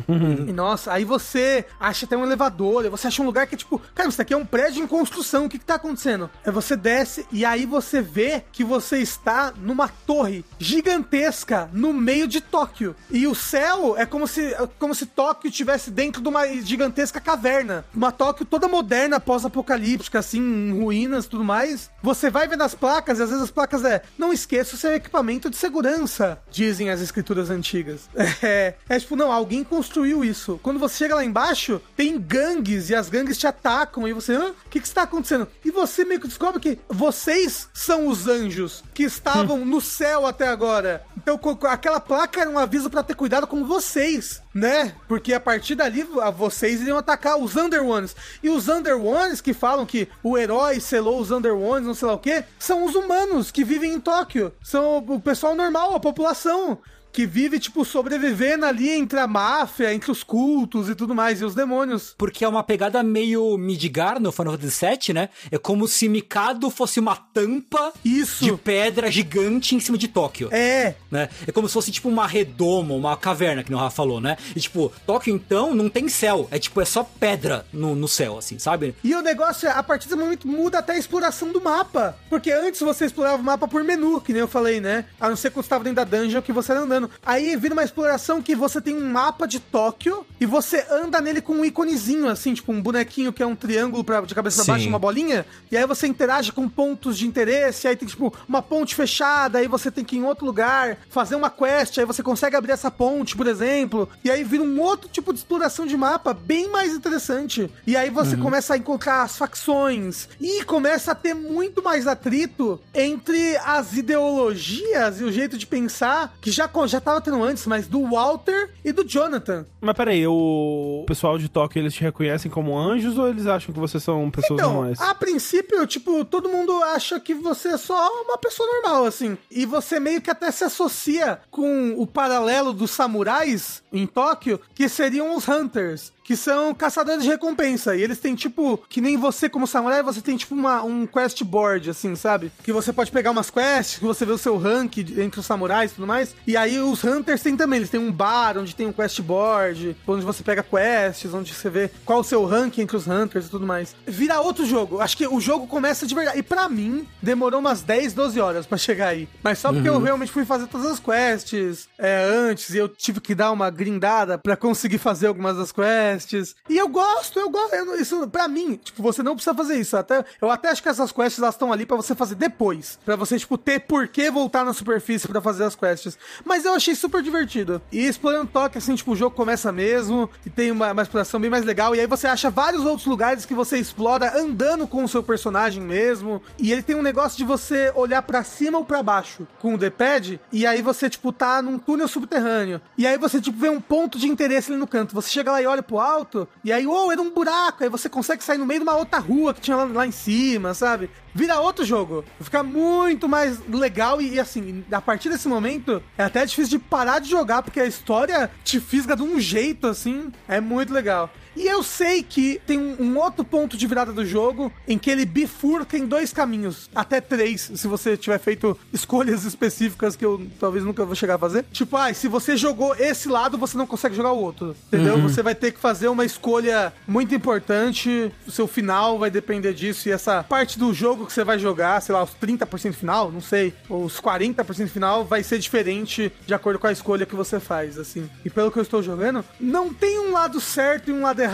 e nossa, aí você acha até um elevador, você acha um lugar que é tipo, cara, isso aqui é um prédio em construção, o que que tá acontecendo? Aí você desce e aí você vê que você está numa torre gigantesca no meio de Tóquio. E o céu é como se, é como se Tóquio estivesse dentro de uma gigantesca caverna. Uma Tóquio toda moderna, pós-apocalíptica, assim, em ruínas e tudo mais. Você vai vendo as placas e às vezes as placas é, não esqueça o seu equipamento de segurança, dizem as escrituras antigas. É, é tipo, não, alguém construiu isso. Quando você chega lá embaixo, tem gangues e as gangues te atacam e você, hã? O que que está acontecendo? E você meio que descobre que vocês são os anjos que estavam no céu até agora. Então, aquela placa era um aviso pra ter cuidado com vocês, né? Porque a partir dali, vocês iriam atacar os Under Ones. E os Under Ones que falam que o herói selou os Under Ones, não sei lá o quê, são os humanos que vivem em Tóquio. São o pessoal normal, a população. Que vive, tipo, sobrevivendo ali entre a máfia, entre os cultos e tudo mais, e os demônios. Porque é uma pegada meio Midgar no Final Fantasy VII, né? É como se Mikado fosse uma tampa Isso. de pedra gigante em cima de Tóquio. É, Né? É como se fosse tipo uma redoma, uma caverna, que o Rafa falou, né? E tipo, Tóquio então não tem céu. É tipo, é só pedra no, no céu, assim, sabe? E o negócio é, a partir desse momento muda até a exploração do mapa. Porque antes você explorava o mapa por menu, que nem eu falei, né? A não ser quando você estava dentro da dungeon que você era andando. Aí vira uma exploração que você tem um mapa de Tóquio e você anda nele com um íconezinho, assim, tipo um bonequinho que é um triângulo pra, de cabeça pra baixo, uma bolinha. E aí você interage com pontos de interesse, aí tem tipo uma ponte fechada, aí você tem que ir em outro lugar, fazer uma quest, aí você consegue abrir essa ponte, por exemplo. E aí vira um outro tipo de exploração de mapa, bem mais interessante. E aí você começa a encontrar as facções e começa a ter muito mais atrito entre as ideologias e o jeito de pensar que já, já tava tendo antes, mas do Walter e do Jonathan. Mas peraí, o pessoal de Tóquio, eles te reconhecem como anjos ou eles acham que vocês são pessoas Então, normais? a princípio, tipo, todo mundo acha que você é só uma pessoa normal, assim. E você meio que até se associa com o paralelo dos samurais em Tóquio, que seriam os Hunters. Que são caçadores de recompensa. E eles têm, tipo, que nem você como samurai, você tem, tipo, uma, um quest board, assim, sabe? Que você pode pegar umas quests, que você vê o seu rank entre os samurais e tudo mais. E aí os Hunters têm também, eles têm um bar onde tem um quest board, onde você pega quests, onde você vê qual o seu rank entre os Hunters e tudo mais. Vira outro jogo. Acho que o jogo começa de verdade. E pra mim, demorou umas 10, 12 horas pra chegar aí. Mas só porque eu realmente fui fazer todas as quests é, antes e eu tive que dar uma grindada pra conseguir fazer algumas das quests. Quests. E eu gosto, eu gosto. eu- isso, pra mim, tipo, você não precisa fazer isso. Até, eu até acho que essas quests elas estão ali pra você fazer depois. Pra você, tipo, ter por que voltar na superfície pra fazer as quests. Mas eu achei super divertido. E explorando toque, assim, tipo, o jogo começa mesmo. E tem uma, uma exploração bem mais legal. E aí você acha vários outros lugares que você explora andando com o seu personagem mesmo. E ele tem um negócio de você olhar pra cima ou pra baixo com o D-pad. E aí você, tipo, tá num túnel subterrâneo. E aí você, tipo, vê um ponto de interesse ali no canto. Você chega lá e olha pro alto. E aí, oh, era um buraco. Aí você consegue sair no meio de uma outra rua que tinha lá, lá em cima, sabe? Vira outro jogo. Fica muito mais legal. E, e, assim, a partir desse momento, é até difícil de parar de jogar. Porque a história te fisga de um jeito, assim. É muito legal. E eu sei que tem um, um outro ponto de virada do jogo em que ele bifurca em dois caminhos, até três, se você tiver feito escolhas específicas que eu talvez nunca vou chegar a fazer. Tipo, ah, se você jogou esse lado, você não consegue jogar o outro, entendeu? Você vai ter que fazer uma escolha muito importante, o seu final vai depender disso e essa parte do jogo que você vai jogar, sei lá, os 30% final, não sei, ou os 40% final vai ser diferente de acordo com a escolha que você faz, assim. E pelo que eu estou jogando, não tem um lado certo e um lado errado.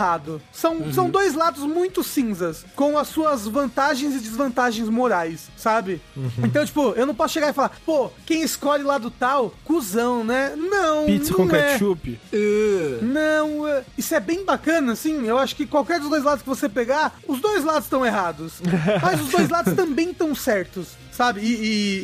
São, são dois lados muito cinzas, com as suas vantagens e desvantagens morais, sabe? Então, tipo, eu não posso chegar e falar, pô, quem escolhe lado tal, cuzão, né? Não, Pizza não com é. ketchup. Uh, Não, é- isso é bem bacana, assim. Eu acho que qualquer dos dois lados que você pegar, os dois lados estão errados. Mas os dois lados também estão certos. Sabe? E,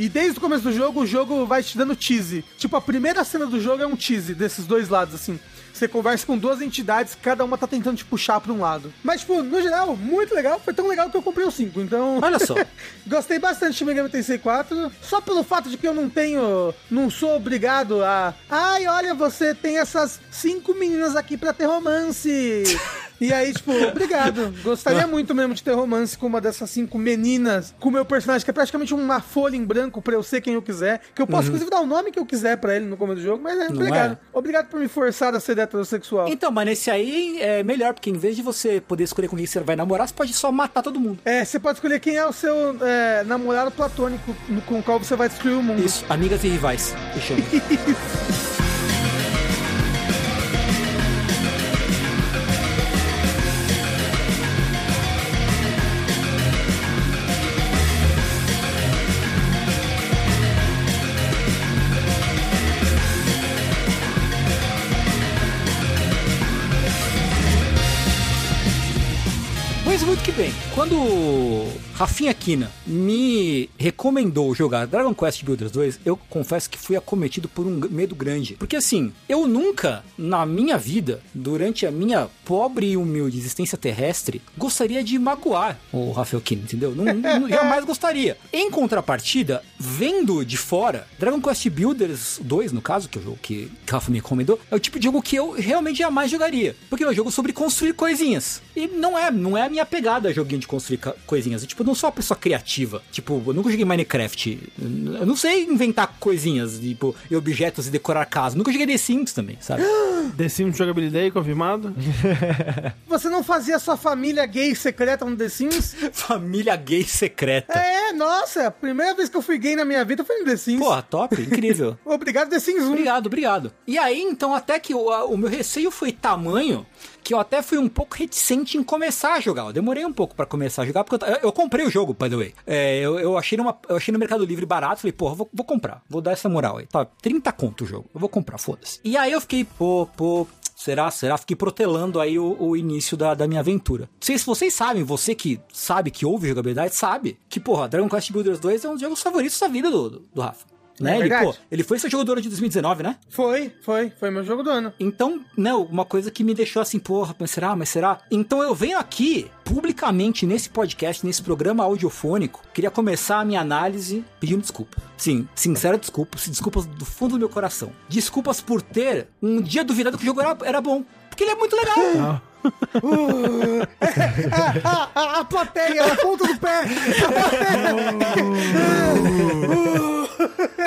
e- e desde o começo do jogo, o jogo vai te dando tease. Tipo, a primeira cena do jogo é um tease desses dois lados, assim. Você conversa com duas entidades, cada uma tá tentando te puxar pra um lado. Mas, tipo, no geral, muito legal. Foi tão legal que eu comprei o 5. Então. Olha só. Gostei bastante de Shin Megami Tensei 4, só pelo fato de que eu não tenho, não sou obrigado a, ai, olha, você tem essas cinco meninas aqui pra ter romance. E aí, tipo, obrigado. Gostaria muito mesmo de ter romance com uma dessas cinco meninas, com o meu personagem, que é praticamente uma folha em branco pra eu ser quem eu quiser, que eu posso, inclusive, dar o nome que eu quiser pra ele no começo do jogo, mas é, Não obrigado. é? Obrigado por me forçar a ser heterossexual. Então, mas nesse aí é melhor, porque em vez de você poder escolher com quem você vai namorar, você pode só matar todo mundo. É, você pode escolher quem é o seu é, namorado platônico com o qual você vai destruir o mundo. Isso, amigas e rivais. que Rafinha Kina me recomendou jogar Dragon Quest Builders 2, eu confesso que fui acometido por um medo grande. Porque assim, eu nunca, na minha vida, durante a minha pobre e humilde existência terrestre, gostaria de magoar o Rafael Kina, entendeu? Não, não- jamais gostaria. Em contrapartida, vendo de fora, Dragon Quest Builders 2, no caso, que é o jogo que Rafa me recomendou, é o tipo de jogo que eu realmente jamais jogaria. Porque é um jogo sobre construir coisinhas. E não é, não é a minha pegada joguinho de construir coisinhas. Eu, tipo, não sou uma pessoa criativa. Tipo, eu nunca joguei Minecraft. Eu não sei inventar coisinhas, tipo, e objetos e decorar casas. Nunca joguei The Sims também, sabe? The Sims jogabilidade confirmado? Você não fazia sua família gay secreta no The Sims? Família gay secreta. É, nossa, a primeira vez que eu fui gay na minha vida foi no The Sims. Porra, top, incrível. Obrigado, The Sims 1. Obrigado, obrigado. E aí, então, até que o, a- o meu receio foi tamanho que eu até fui um pouco reticente em começar a jogar. Eu demorei um pouco pra começar a jogar, porque eu, eu comprei o jogo, by the way. É, eu, eu achei numa, eu achei no Mercado Livre barato, falei, porra, vou, vou comprar, vou dar essa moral aí. Tá, 30 conto o jogo, eu vou comprar, foda-se. E aí eu fiquei, pô, pô, Será? Será? Fiquei protelando aí o, o início da, da minha aventura. Não sei se vocês sabem, você que sabe que ouve jogabilidade, sabe que, porra, Dragon Quest Builders 2 é um dos jogos favoritos da vida do, do, do Rafa. Né? Ele, verdade. pô, ele foi seu jogo do ano de 2019, né? Foi, foi, foi meu jogo do ano. Então, né, uma coisa que me deixou assim, porra, mas será, mas será? Então eu venho aqui, publicamente, nesse podcast, nesse programa audiofônico, queria começar a minha análise pedindo desculpa. Sim, sincera desculpa, desculpas do fundo do meu coração. Desculpas por ter um dia duvidado que o jogo era, era bom. Porque ele é muito legal. A, a, a plateia, a ponta do pé.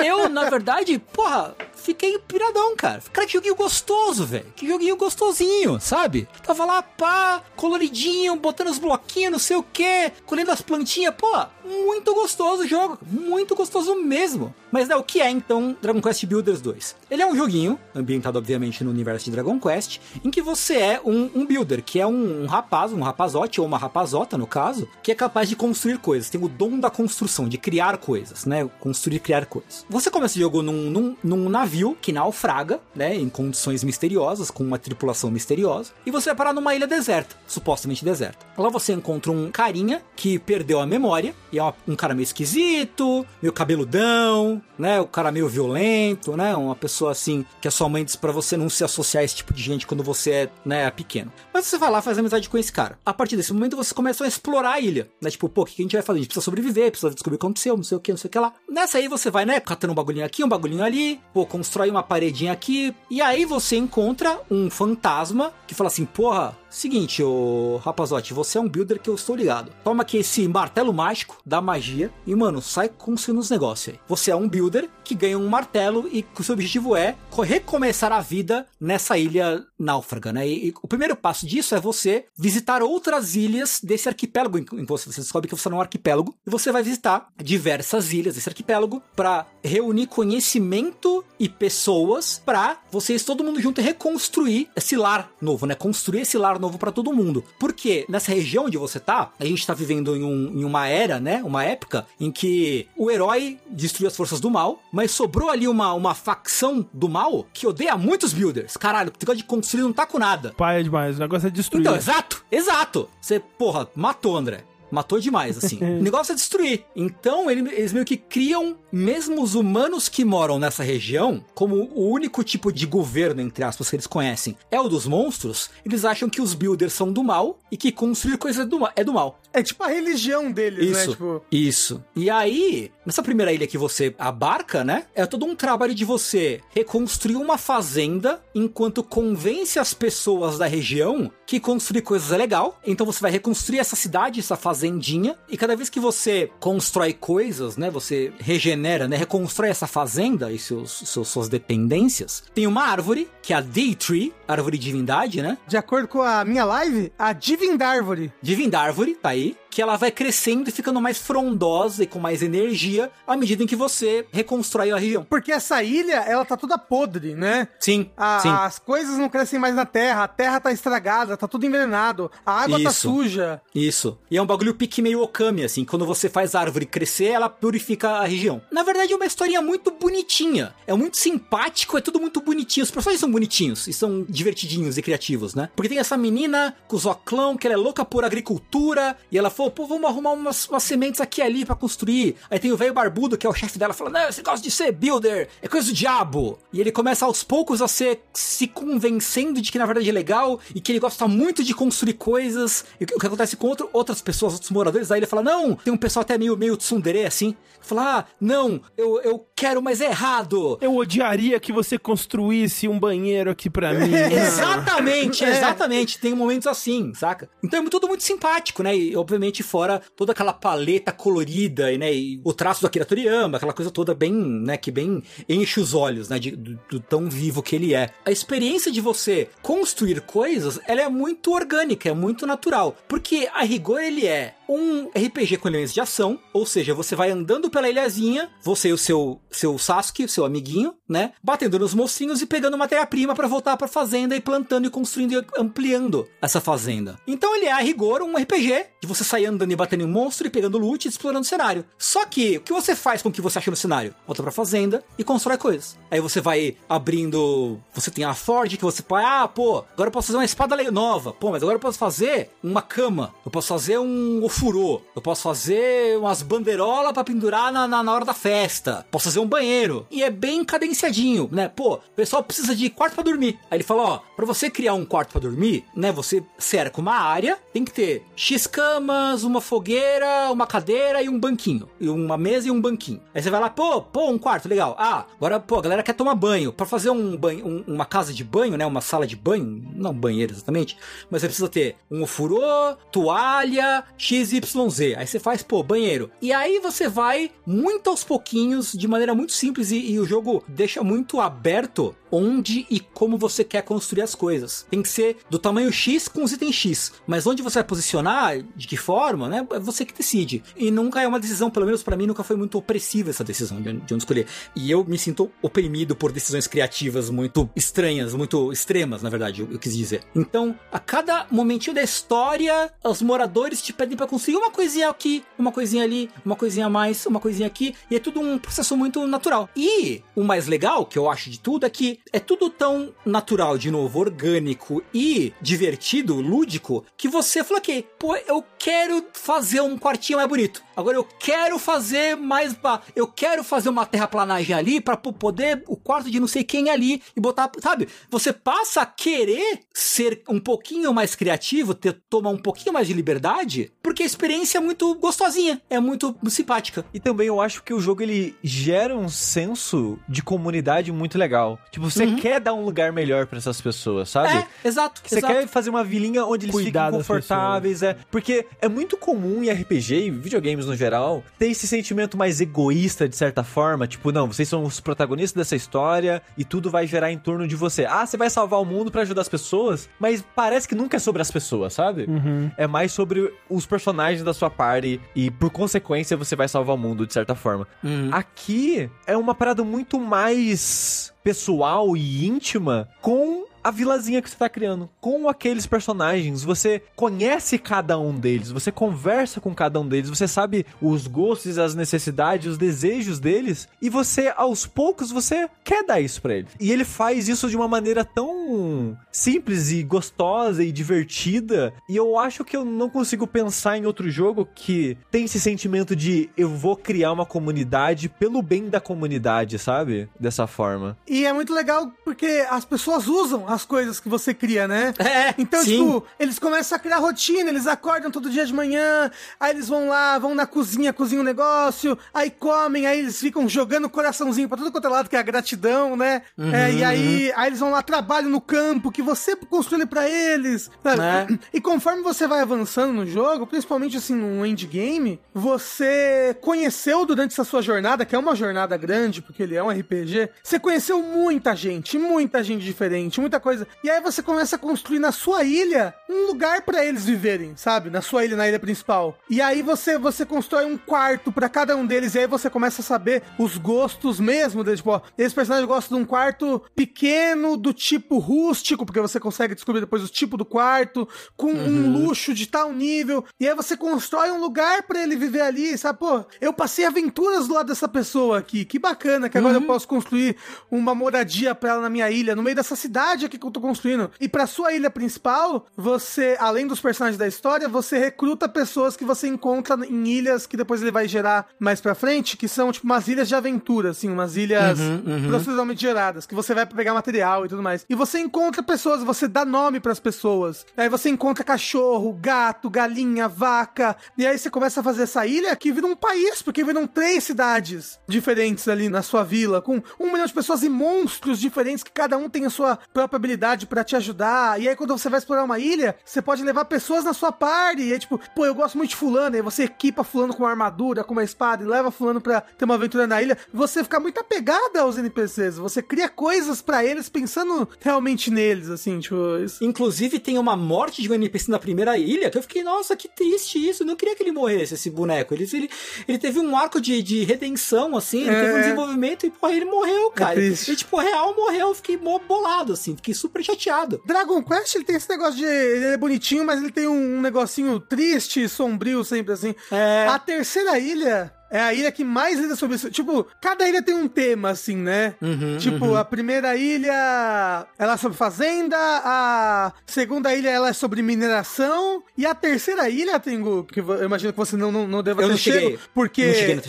Eu, na verdade, porra, fiquei piradão, cara. Cara, que joguinho gostoso, velho. Que joguinho gostosinho, sabe? Tava lá, pá, coloridinho, botando os bloquinhos, não sei o que, colhendo as plantinhas. Pô, muito gostoso o jogo. Muito gostoso mesmo. Mas né, o que é então Dragon Quest Builders 2? Ele é um joguinho, ambientado obviamente no universo de Dragon Quest, em que você é um, um builder, que é um, um rapaz, um rapazote ou uma rapazota no caso, que é capaz de construir coisas. Tem o dom da construção, de criar coisas, né? Construir criar coisas. Você começa o jogo num, num, num navio que naufraga, né? Em condições misteriosas, com uma tripulação misteriosa, e você vai parar numa ilha deserta, supostamente deserta. Lá você encontra um carinha que perdeu a memória, e é um cara meio esquisito, meio cabeludão, né? O cara meio violento, né? Uma pessoa assim que a sua mãe diz para você não se associar a esse tipo de gente quando você é, né, pequeno. Mas você vai lá faz amizade com esse cara. A partir desse momento você começa a explorar a ilha, né? Tipo, pô, o que a gente vai fazer? A gente precisa sobreviver, precisa descobrir o que aconteceu, não sei o que, não sei o que lá. Nessa aí você vai, né, catando um bagulhinho aqui, um bagulhinho ali, pô, constrói uma paredinha aqui, e aí você encontra um fantasma que fala assim, porra, Seguinte, ô rapazote, você é um builder que eu estou ligado. Toma aqui esse martelo mágico da magia e, mano, sai construindo os negócios aí. Você é um builder que ganha um martelo e o seu objetivo é recomeçar a vida nessa ilha náufraga, né? E, e o primeiro passo disso é você visitar outras ilhas desse arquipélago, em que você descobre que você é um arquipélago, e você vai visitar diversas ilhas desse arquipélago para reunir conhecimento e pessoas para vocês todo mundo junto reconstruir esse lar novo, né? Construir esse lar novo para todo mundo. Porque nessa região onde você tá, a gente tá vivendo em, um, em uma era, né? Uma época em que o herói destruiu as forças do mal, mas sobrou ali uma, uma facção do mal que odeia muitos builders. Caralho, o negócio de construir não tá com nada. Pai é demais, o negócio é destruir. Então, exato, exato. Você, porra, matou, André. Matou demais, assim. o negócio é destruir. Então, ele- eles meio que criam, mesmo os humanos que moram nessa região, como o único tipo de governo, entre aspas, que eles conhecem é o dos monstros, eles acham que os builders são do mal e que construir coisas é do, é do mal. É tipo a religião deles, né? Isso, Tipo, isso. E aí, nessa primeira ilha que você abarca, né? É todo um trabalho de você reconstruir uma fazenda enquanto convence as pessoas da região que construir coisas é legal. Então você vai reconstruir essa cidade, essa fazendinha. E cada vez que você constrói coisas, né? Você regenera, né? Reconstrói essa fazenda e seus, seus- suas dependências. Tem uma árvore, que é a D-Tree, árvore de divindade, né? de acordo com a minha live, a Divindárvore. Divindárvore, tá aí, que ela vai crescendo e ficando mais frondosa e com mais energia à medida em que você reconstrói a região. Porque essa ilha, ela tá toda podre, né? Sim, A- sim. As coisas não crescem mais na terra, a terra tá estragada, tá tudo envenenado, a água tá Isso. suja. Isso. E é um bagulho pique meio Okami, assim. Quando você faz a árvore crescer, ela purifica a região. Na verdade, é uma historinha muito bonitinha. É muito simpático, é tudo muito bonitinho. Os personagens são bonitinhos e são divertidinhos e criativos, né? Porque tem essa menina com o Zoclão, que ela é louca por agricultura, e ela falou, pô, vamos arrumar umas, umas sementes aqui e ali pra construir. Aí tem o velho barbudo, que é o chefe dela, fala, não, esse negócio de ser builder é coisa do diabo. E ele começa aos poucos a ser se convencendo de que na verdade é legal e que ele gosta muito de construir coisas. E o que acontece com outro- outras pessoas, outros moradores, aí ele fala, não, tem um pessoal até meio, meio tsundere, assim, fala, ah, não, eu, eu quero, mas é errado. Eu odiaria que você construísse um banheiro aqui pra mim. Exatamente, exatamente. Tem momentos assim, saca? Então é tudo muito simpático, né? E obviamente fora toda aquela paleta colorida, e, né? E o traço do Akira Toriyama, aquela coisa toda bem, né? Que bem enche os olhos, né? de- do, do tão vivo que ele é. A experiência de você construir coisas, ela é muito orgânica, é muito natural. Porque a rigor ele é um RPG com elementos de ação, ou seja, você vai andando pela ilhazinha, você e o seu, seu Sasuke, seu amiguinho, né? Batendo nos mocinhos e pegando matéria-prima pra voltar pra fazenda e plantando e construindo e ampliando essa fazenda. Então ele é, a rigor, um RPG de você sair andando e batendo em monstro e pegando loot e explorando o cenário. Só que, o que você faz com o que você acha no cenário? Volta pra fazenda e constrói coisas. Aí você vai abrindo. Você tem a Ford que você. Ah, pô, agora eu posso fazer uma espada nova. Pô, mas agora eu posso fazer uma cama. Eu posso fazer um ofurô. Eu posso fazer umas bandeirolas pra pendurar na, na, na hora da festa. Posso fazer um banheiro. E é bem cadenciadinho, né? Pô, o pessoal precisa de quarto pra dormir. Aí ele fala: ó, pra você criar um quarto pra dormir, né? Você cerca uma área, tem que ter X camas, uma fogueira, uma cadeira e um banquinho. E uma mesa e um banquinho. Aí você vai lá, pô, pô, um quarto, legal. Ah, agora, pô, a galera quer tomar banho. Pra fazer um banho, um- uma casa de banho, né? Uma sala de banho, não banheiro exatamente, mas você precisa ter um ofurô, toalha, X XYZ. Aí você faz, pô, banheiro. E aí você vai muito aos pouquinhos, de maneira muito simples, e, e o jogo deixa muito aberto onde e como você quer construir as coisas. Tem que ser do tamanho X com os itens X. Mas onde você vai posicionar, de que forma, né? É você que decide. E nunca é uma decisão, pelo menos para mim, nunca foi muito opressiva essa decisão de onde escolher. E eu me sinto oprimido por decisões criativas muito estranhas, muito extremas, na verdade, eu, quis dizer. Então, a cada momentinho da história, os moradores te pedem para conseguir uma coisinha aqui, uma coisinha ali, uma coisinha a mais, uma coisinha aqui, e é tudo um processo muito natural. E o mais legal, que eu acho de tudo, é que é tudo tão natural, de novo, orgânico e divertido, lúdico, que você fala que, pô, eu quero fazer um quartinho mais bonito. Agora eu quero fazer mais. Eu quero fazer uma terraplanagem ali para poder o quarto de não sei quem ali e botar. Sabe? Você passa a querer ser um pouquinho mais criativo, ter, tomar um pouquinho mais de liberdade, porque a experiência é muito gostosinha, é muito simpática. E também eu acho que o jogo ele gera um senso de comunidade muito legal. Tipo, você uhum. quer dar um lugar melhor para essas pessoas, sabe? É, exato. Você exato. quer fazer uma vilinha onde eles Cuidar ficam confortáveis, é. Porque é muito comum em RPG e videogames no geral ter esse sentimento mais egoísta de certa forma, tipo, não, vocês são os protagonistas dessa história e tudo vai gerar em torno de você. Ah, você vai salvar o mundo para ajudar as pessoas, mas parece que nunca é sobre as pessoas, sabe? Uhum. É mais sobre os personagens da sua party e por consequência você vai salvar o mundo de certa forma. Uhum. Aqui é uma parada muito mais pessoal e íntima com a vilazinha que você tá criando, com aqueles personagens. Você conhece cada um deles, você conversa com cada um deles, você sabe os gostos, as necessidades, os desejos deles, e você, aos poucos, você quer dar isso pra eles. E ele faz isso de uma maneira tão simples e gostosa e divertida, e eu acho que eu não consigo pensar em outro jogo que tem esse sentimento de eu vou criar uma comunidade pelo bem da comunidade, sabe? Dessa forma. E é muito legal porque as pessoas usam as coisas que você cria, né? É, Então, sim. tipo, eles começam a criar rotina, eles acordam todo dia de manhã, aí eles vão lá, vão na cozinha, cozinham um negócio, aí comem, aí eles ficam jogando coraçãozinho pra todo quanto é lado, que é a gratidão, né? Uhum, É, e aí, aí eles vão lá, trabalham no campo, que você construiu pra eles? É. E conforme você vai avançando no jogo, principalmente assim no endgame, você conheceu durante essa sua jornada, que é uma jornada grande, porque ele é um RPG, você conheceu muita gente, muita gente diferente, muita coisa. E aí você começa a construir na sua ilha um lugar pra eles viverem, sabe? Na sua ilha, na ilha principal. E aí você você constrói um quarto pra cada um deles e aí você começa a saber os gostos mesmo deles, tipo, ó, esse personagem gosta de um quarto pequeno do tipo rústico, porque você consegue descobrir depois o tipo do quarto, com um luxo de tal nível. E aí você constrói um lugar pra ele viver ali, sabe? Pô, eu passei aventuras do lado dessa pessoa aqui. Que bacana que agora eu posso construir uma moradia pra ela na minha ilha, no meio dessa cidade aqui que eu tô construindo. E pra sua ilha principal, você, além dos personagens da história, você recruta pessoas que você encontra em ilhas que depois ele vai gerar mais pra frente, que são tipo umas ilhas de aventura, assim, umas ilhas proceduralmente geradas, que você vai pegar material e tudo mais. E você encontra pessoas, você dá nome pras pessoas. Aí você encontra cachorro, gato, galinha, vaca. E aí você começa a fazer essa ilha que vira um país, porque viram três cidades diferentes ali na sua vila, com um milhão de pessoas e monstros diferentes que cada um tem a sua própria habilidade pra te ajudar. E aí quando você vai explorar uma ilha, você pode levar pessoas na sua party. E aí, tipo, pô, eu gosto muito de fulano. E aí você equipa fulano com uma armadura, com uma espada e leva fulano pra ter uma aventura na ilha. Você fica muito apegada aos NPCs. Você cria coisas pra eles pensando realmente neles, assim, tipo, isso. Inclusive, tem uma morte de um NPC na primeira ilha que eu fiquei, nossa, que triste isso. Eu não queria que ele morresse, esse boneco. Ele, ele, ele teve um arco de, de redenção, assim, ele É. teve um desenvolvimento e, porra, ele morreu, cara. triste. ele, tipo, real morreu. Eu fiquei bolado, assim, fiquei super chateado. Dragon Quest, ele tem esse negócio de. Ele é bonitinho, mas ele tem um, um negocinho triste, sombrio, sempre assim. É. A terceira ilha. É a ilha que mais lida sobre isso. Tipo, cada ilha tem um tema, assim, né? Uhum, tipo, a primeira ilha, ela é sobre fazenda, a segunda ilha, ela é sobre mineração, e a terceira ilha, Tengu, que eu imagino que você não, não, não deva Eu ter não cheguei. chego, porque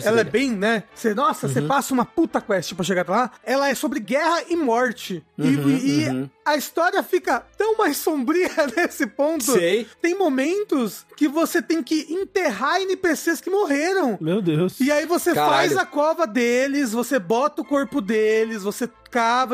ela é bem, né? Você, nossa, você passa uma puta quest pra chegar lá. Ela é sobre guerra e morte. E- e e a história fica tão mais sombria nesse ponto. Sei. Tem momentos que você tem que enterrar NPCs que morreram. Meu Deus. E aí você Caralho. faz a cova deles, você bota o corpo deles, você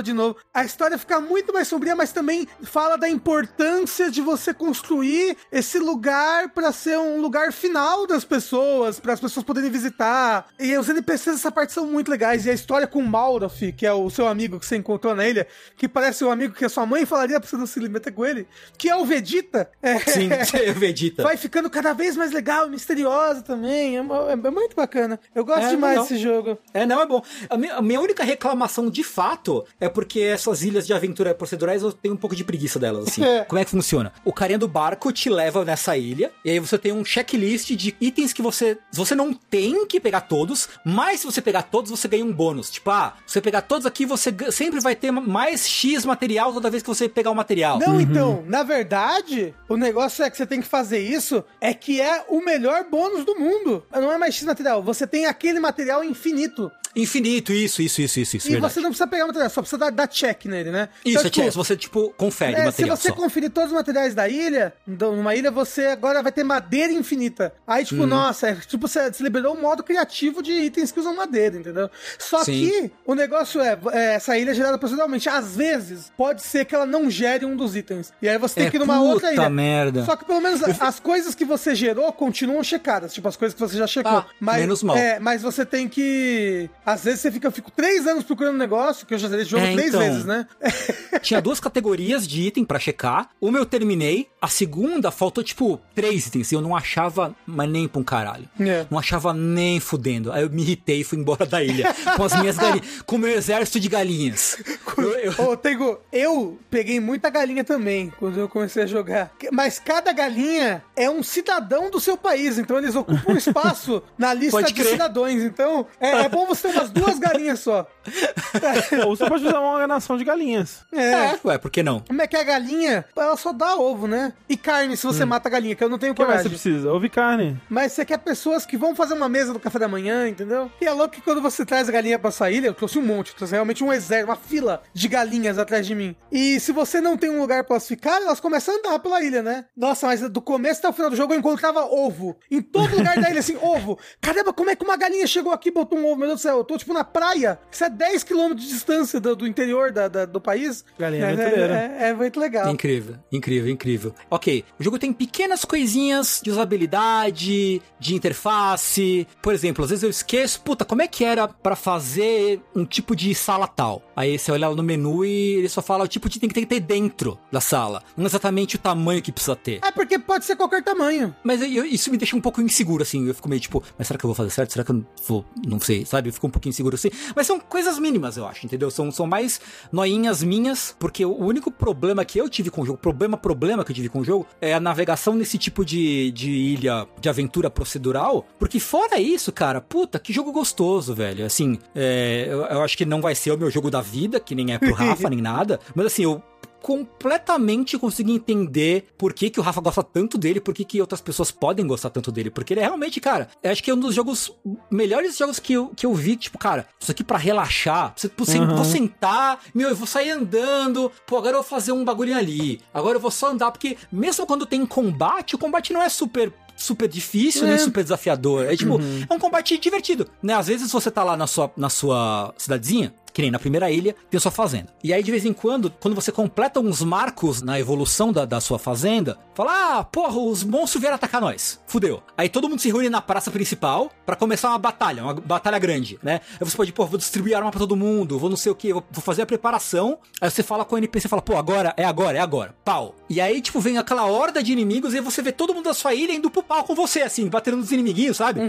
de novo. A história fica muito mais sombria, mas também fala da importância de você construir esse lugar pra ser um lugar final das pessoas, para as pessoas poderem visitar. E os NPCs dessa parte são muito legais. E a história com o Maurath, que é o seu amigo que você encontrou na ilha, que parece um amigo que a sua mãe falaria pra você não se meter com ele, que é o Vegeta. É, Sim, é o Vegeta. vai ficando cada vez mais legal, misteriosa também. É, é- muito bacana. Eu gosto É, demais desse jogo. É, não, é bom. A minha, a minha única reclamação de fato é porque essas ilhas de aventura procedurais eu tenho um pouco de preguiça delas, assim. É. Como é que funciona? O carinha do barco te leva nessa ilha, e aí você tem um checklist de itens que você. Você não tem que pegar todos, mas se você pegar todos, você ganha um bônus. Tipo, ah, se você pegar todos aqui, você sempre vai ter mais X material toda vez que você pegar o material. Não, então, na verdade, o negócio é que você tem que fazer isso, é que é o melhor bônus do mundo. Não é mais X material, você tem aquele material infinito. Infinito, isso, isso, isso, isso, isso. e verdade. você não precisa pegar o material, só precisa dar, dar check nele, né? Isso, Então, é check, você, tipo, confere o É, se material você só. conferir todos os materiais da ilha, então, numa ilha você agora vai ter madeira infinita. Aí, tipo, nossa, é, tipo, você, você liberou um modo criativo de itens que usam madeira, entendeu? Só Sim. que o negócio é, é, essa ilha é gerada proceduralmente. Às vezes, pode ser que ela não gere um dos itens. E aí você tem É, que ir numa outra ilha. merda. Só que pelo menos as coisas que você gerou continuam checadas. Tipo, as coisas que você já checou. Ah, mas, menos mal. É, mas você tem que. Às vezes você fica, eu fico três anos procurando um negócio, que eu já zerei esse jogo É, três então. vezes, né? Tinha duas categorias de item pra checar. Uma eu terminei, a segunda faltou tipo três itens e eu não achava mas nem pra um caralho. É. Não achava nem fudendo. Aí eu me irritei e fui embora da ilha com as minhas galinhas, com o meu exército de galinhas. Eu- eu- Ô, Tego, eu peguei muita galinha também quando eu comecei a jogar. Mas cada galinha é um cidadão do seu país, então eles ocupam um espaço na lista de cidadãos. Então é, é bom você umas duas galinhas só. Ou você pode usar uma nação de galinhas. É. É, ué, por que não? Como é que a galinha, ela só dá ovo, né? E carne se você mata a galinha, que eu não tenho O que mais você coragem. precisa? Ouve carne. Mas você quer pessoas que vão fazer uma mesa do café da manhã, entendeu? E é louco que quando você traz a galinha pra sua ilha, eu trouxe um monte, eu trouxe realmente um exército, uma fila de galinhas atrás de mim. E se você não tem um lugar pra elas ficarem, elas começam a andar pela ilha, né? Nossa, mas do começo até o final do jogo eu encontrava ovo. Em todo lugar da ilha, assim, ovo. Caramba, como é que uma galinha chegou aqui e botou um ovo? Meu Deus do céu, eu tô tipo na praia. Isso é 10 km de distância do, do interior da, da- do país. Galinha é, aventureira. é, é muito legal. Incrível, incrível, incrível. Ok, o jogo tem pequenas coisinhas de usabilidade, de interface. Por exemplo, às vezes eu esqueço, puta, como é que era pra fazer um tipo de sala tal? Aí você olha lá no menu e ele só fala o tipo de item que tem que ter dentro da sala, não exatamente o tamanho que precisa ter. É porque pode ser qualquer tamanho. Mas eu- isso me deixa um pouco inseguro, assim. Eu fico meio tipo, mas será que eu vou fazer certo? Será que eu não vou? Não sei, sabe? Eu fico um pouquinho inseguro assim. Mas são coisas mínimas, eu acho, entendeu? São, são mais noinhas minhas, porque o único problema que eu tive com o jogo, problema, problema que eu tive com o jogo, é a navegação nesse tipo de, de ilha de aventura procedural. Porque fora isso, cara, puta, que jogo gostoso, velho. Assim, é, eu, eu acho que não vai ser o meu jogo da vida, que nem é pro Rafa, nem nada. Mas assim, eu completamente consegui entender por que, que o Rafa gosta tanto dele, por que, que outras pessoas podem gostar tanto dele. Porque ele é realmente, cara, eu acho que é um dos jogos, melhores jogos que eu, que eu vi, tipo, cara, isso aqui pra relaxar, você, você, vou sentar, meu, eu vou sair andando, pô, agora eu vou fazer um bagulho ali, agora eu vou só andar, porque mesmo quando tem combate, o combate não é super super difícil, nem super desafiador. É tipo, é um combate divertido, né? Às vezes você tá lá na sua, na sua cidadezinha, que nem na primeira ilha, tem a sua fazenda. E aí, de vez em quando, quando você completa uns marcos na evolução da, da sua fazenda, fala, ah, porra, os monstros vieram atacar nós. Fudeu. Aí todo mundo se reúne na praça principal pra começar uma batalha, uma batalha grande, né? Aí você pode, pô, vou distribuir arma pra todo mundo, vou não sei o que, vou, vou fazer a preparação. Aí você fala com o NPC, fala, pô, agora, é agora, é agora. Pau. E aí, tipo, vem aquela horda de inimigos e você vê todo mundo da sua ilha indo pro pau com você, assim, batendo nos inimiguinhos, sabe?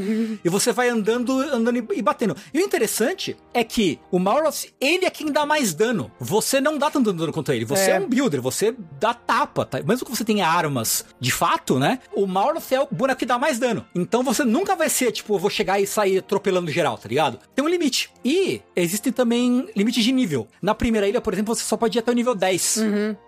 E você vai andando, andando e- batendo. E o interessante é que o Mauros, ele é quem dá mais dano. Você não dá tanto dano contra ele. Você é, É. um builder, você dá tapa, tá? Mesmo que você tenha armas de fato, né? O Mauros é o boneco que dá mais dano. Então você nunca vai ser, tipo, eu vou chegar e sair atropelando geral, tá ligado? Tem um limite. E existem também limites de nível. Na primeira ilha, por exemplo, você só pode ir até o nível 10.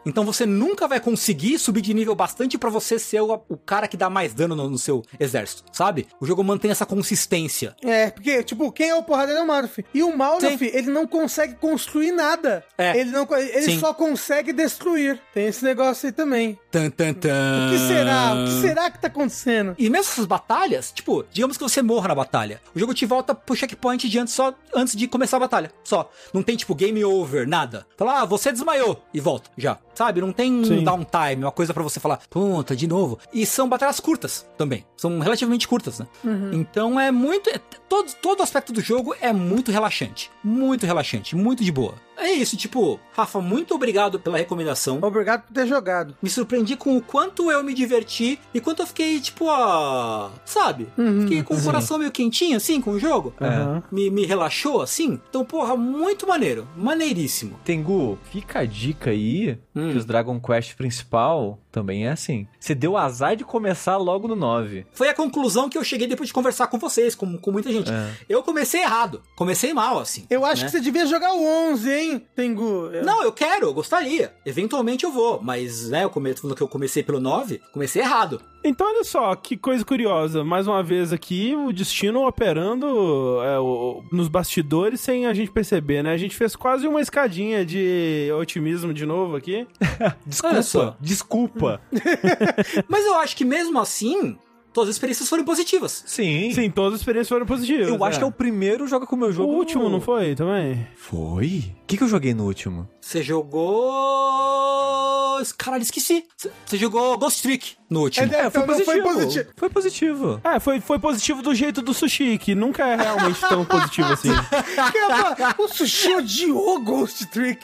Então você nunca vai conseguir subir de nível bastante pra você ser o, o cara que dá mais dano no, no seu exército, sabe? O jogo mantém essa consistência. É, porque, tipo, quem é o porradeiro é o Maluf. E o Maluf, Sim. ele não consegue construir nada. É. Ele, não, ele Sim. só consegue destruir. Tem esse negócio aí também. Tan, tan, tan. O que será? O que será que tá acontecendo? E mesmo essas batalhas, tipo, digamos que você morra na batalha. O jogo te volta pro checkpoint de antes, só antes de começar a batalha. Só. Não tem, tipo, game over, nada. Fala, ah, você desmaiou. E volta, já. Sabe? Não tem um Sim. downtime, uma coisa pra você falar, puta, de novo. E são batalhas curtas também. São relativamente curtas, né? Então é muito. é- todo, todo aspecto do jogo é muito relaxante. Muito relaxante, muito de boa. É isso, tipo, Rafa, muito obrigado pela recomendação. Obrigado por ter jogado. Me surpreendi com o quanto eu me diverti e quanto eu fiquei, tipo, ah, sabe? Fiquei com o coração meio quentinho, assim, com o jogo. Aham. Me, me relaxou, assim. Então, porra, muito maneiro. Maneiríssimo. Tengu, fica a dica aí Hum. que os Dragon Quest principal também é assim. Você deu azar de começar logo no 9. Foi a conclusão que eu cheguei depois de conversar com vocês, com, com muita gente. Eu comecei errado. Comecei mal, assim. Eu acho né? que você devia jogar o 11, hein, Tengu? Eu- Não, eu quero, eu gostaria. Eventualmente eu vou, mas, né, eu come... falando que eu comecei pelo 9, comecei errado. Então, olha só, que coisa curiosa. Mais uma vez aqui, o destino operando é, o- nos bastidores sem a gente perceber, né? A gente fez quase uma escadinha de otimismo de novo aqui. Só. Desculpa. Mas eu acho que mesmo assim, todas as experiências foram positivas. Sim. Sim, todas as experiências foram positivas. Eu acho que é o primeiro jogo com o meu O jogo. último, não foi? Também? Foi? O que, que eu joguei no último? Você jogou. Caralho, esqueci. Você- jogou Ghost Trick no último. É, então não foi positivo. Foi positivo. É, foi, foi positivo do jeito do sushi, que nunca é realmente tão positivo assim. Falo, o Sushi odiou Ghost Trick.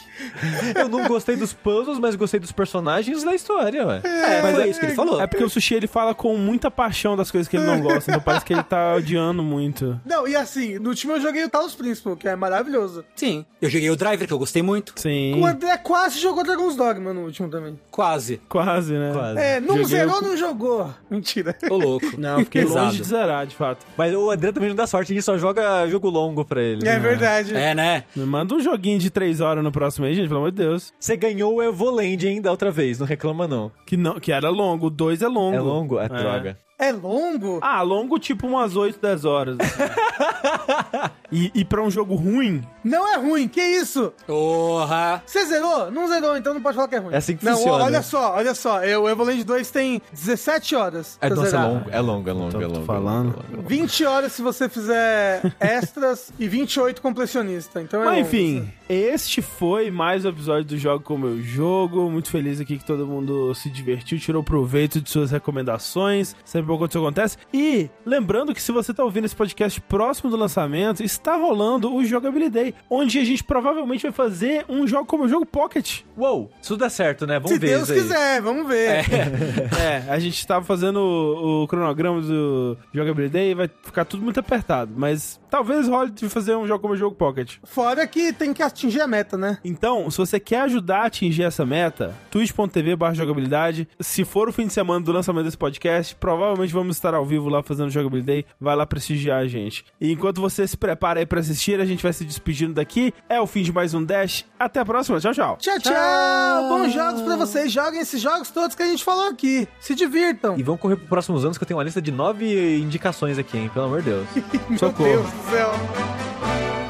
Eu não gostei dos puzzles, mas gostei dos personagens da história, ué. É, Mas foi é- isso que ele falou. É porque o sushi ele fala com muita paixão das coisas que ele não gosta, então parece que ele tá odiando muito. Não, e assim, no último eu joguei o Talos Principal, que é maravilhoso. Sim. Eu joguei o Driver, que eu gostei muito. Sim, O André quase jogou Dragon's Dogma no último também. Quase. quase, né? Quase. É, não Joguei zerou, o- não jogou. Mentira. Tô louco. Não, fiquei longe de zerar, de fato. Mas o André também não dá sorte, ele só joga jogo longo pra ele. É verdade. É, né? Me manda um joguinho de 3 horas no próximo aí, gente, pelo amor de Deus. Você ganhou o Evoland ainda outra vez, não reclama não. Que, não, que era longo, o 2 é longo. É longo? É, droga. É longo? Ah, longo tipo umas 8, 10 horas. assim. e, e pra um jogo ruim, Não é ruim, que isso? Porra. Você zerou? Não zerou, então não pode falar que é ruim. É assim que não, funciona. olha só, olha só. é, O Evoland 2 tem 17 horas. É, nossa, é zerar. longo, é longo, é longo, Tô- é tô longo. falando. é longo. 20 horas se você fizer extras e 28 completionista. Então é Mas longo, enfim, assim. este foi mais um episódio do Jogo Como Eu Jogo. Muito feliz aqui que todo mundo se divertiu, tirou proveito de suas recomendações. Sempre bom quando isso acontece. E lembrando que se você tá ouvindo esse podcast próximo do lançamento, está rolando o Jogabilidade Day, onde a gente provavelmente vai fazer um Jogo Como Eu Jogo Pocket. Uou, isso dá certo, né? Vamos Se ver Deus isso aí. quiser, vamos ver. É, a gente tava fazendo o, o cronograma do Jogabilidade Day e vai ficar tudo muito apertado. Mas talvez role de fazer um Jogo Como Eu Jogo Pocket. Fora que tem que atingir a meta, né? Então, se você quer ajudar a atingir essa meta, twitch.tv barra jogabilidade. Se for o fim de semana do lançamento desse podcast, provavelmente vamos estar ao vivo lá fazendo Jogabilidade Day. Vai lá prestigiar a gente. E enquanto você se prepara aí pra assistir, a gente vai se despedindo daqui. É o fim de mais um Dash. Até a próxima. Tchau, tchau. Tchau, tchau! Bons jogos pra vocês. Joguem esses jogos todos que a gente falou aqui. Se divirtam. E vamos correr pros próximos anos que eu tenho uma lista de nove indicações aqui, hein? Pelo amor de Deus. Meu socorro. Deus myself.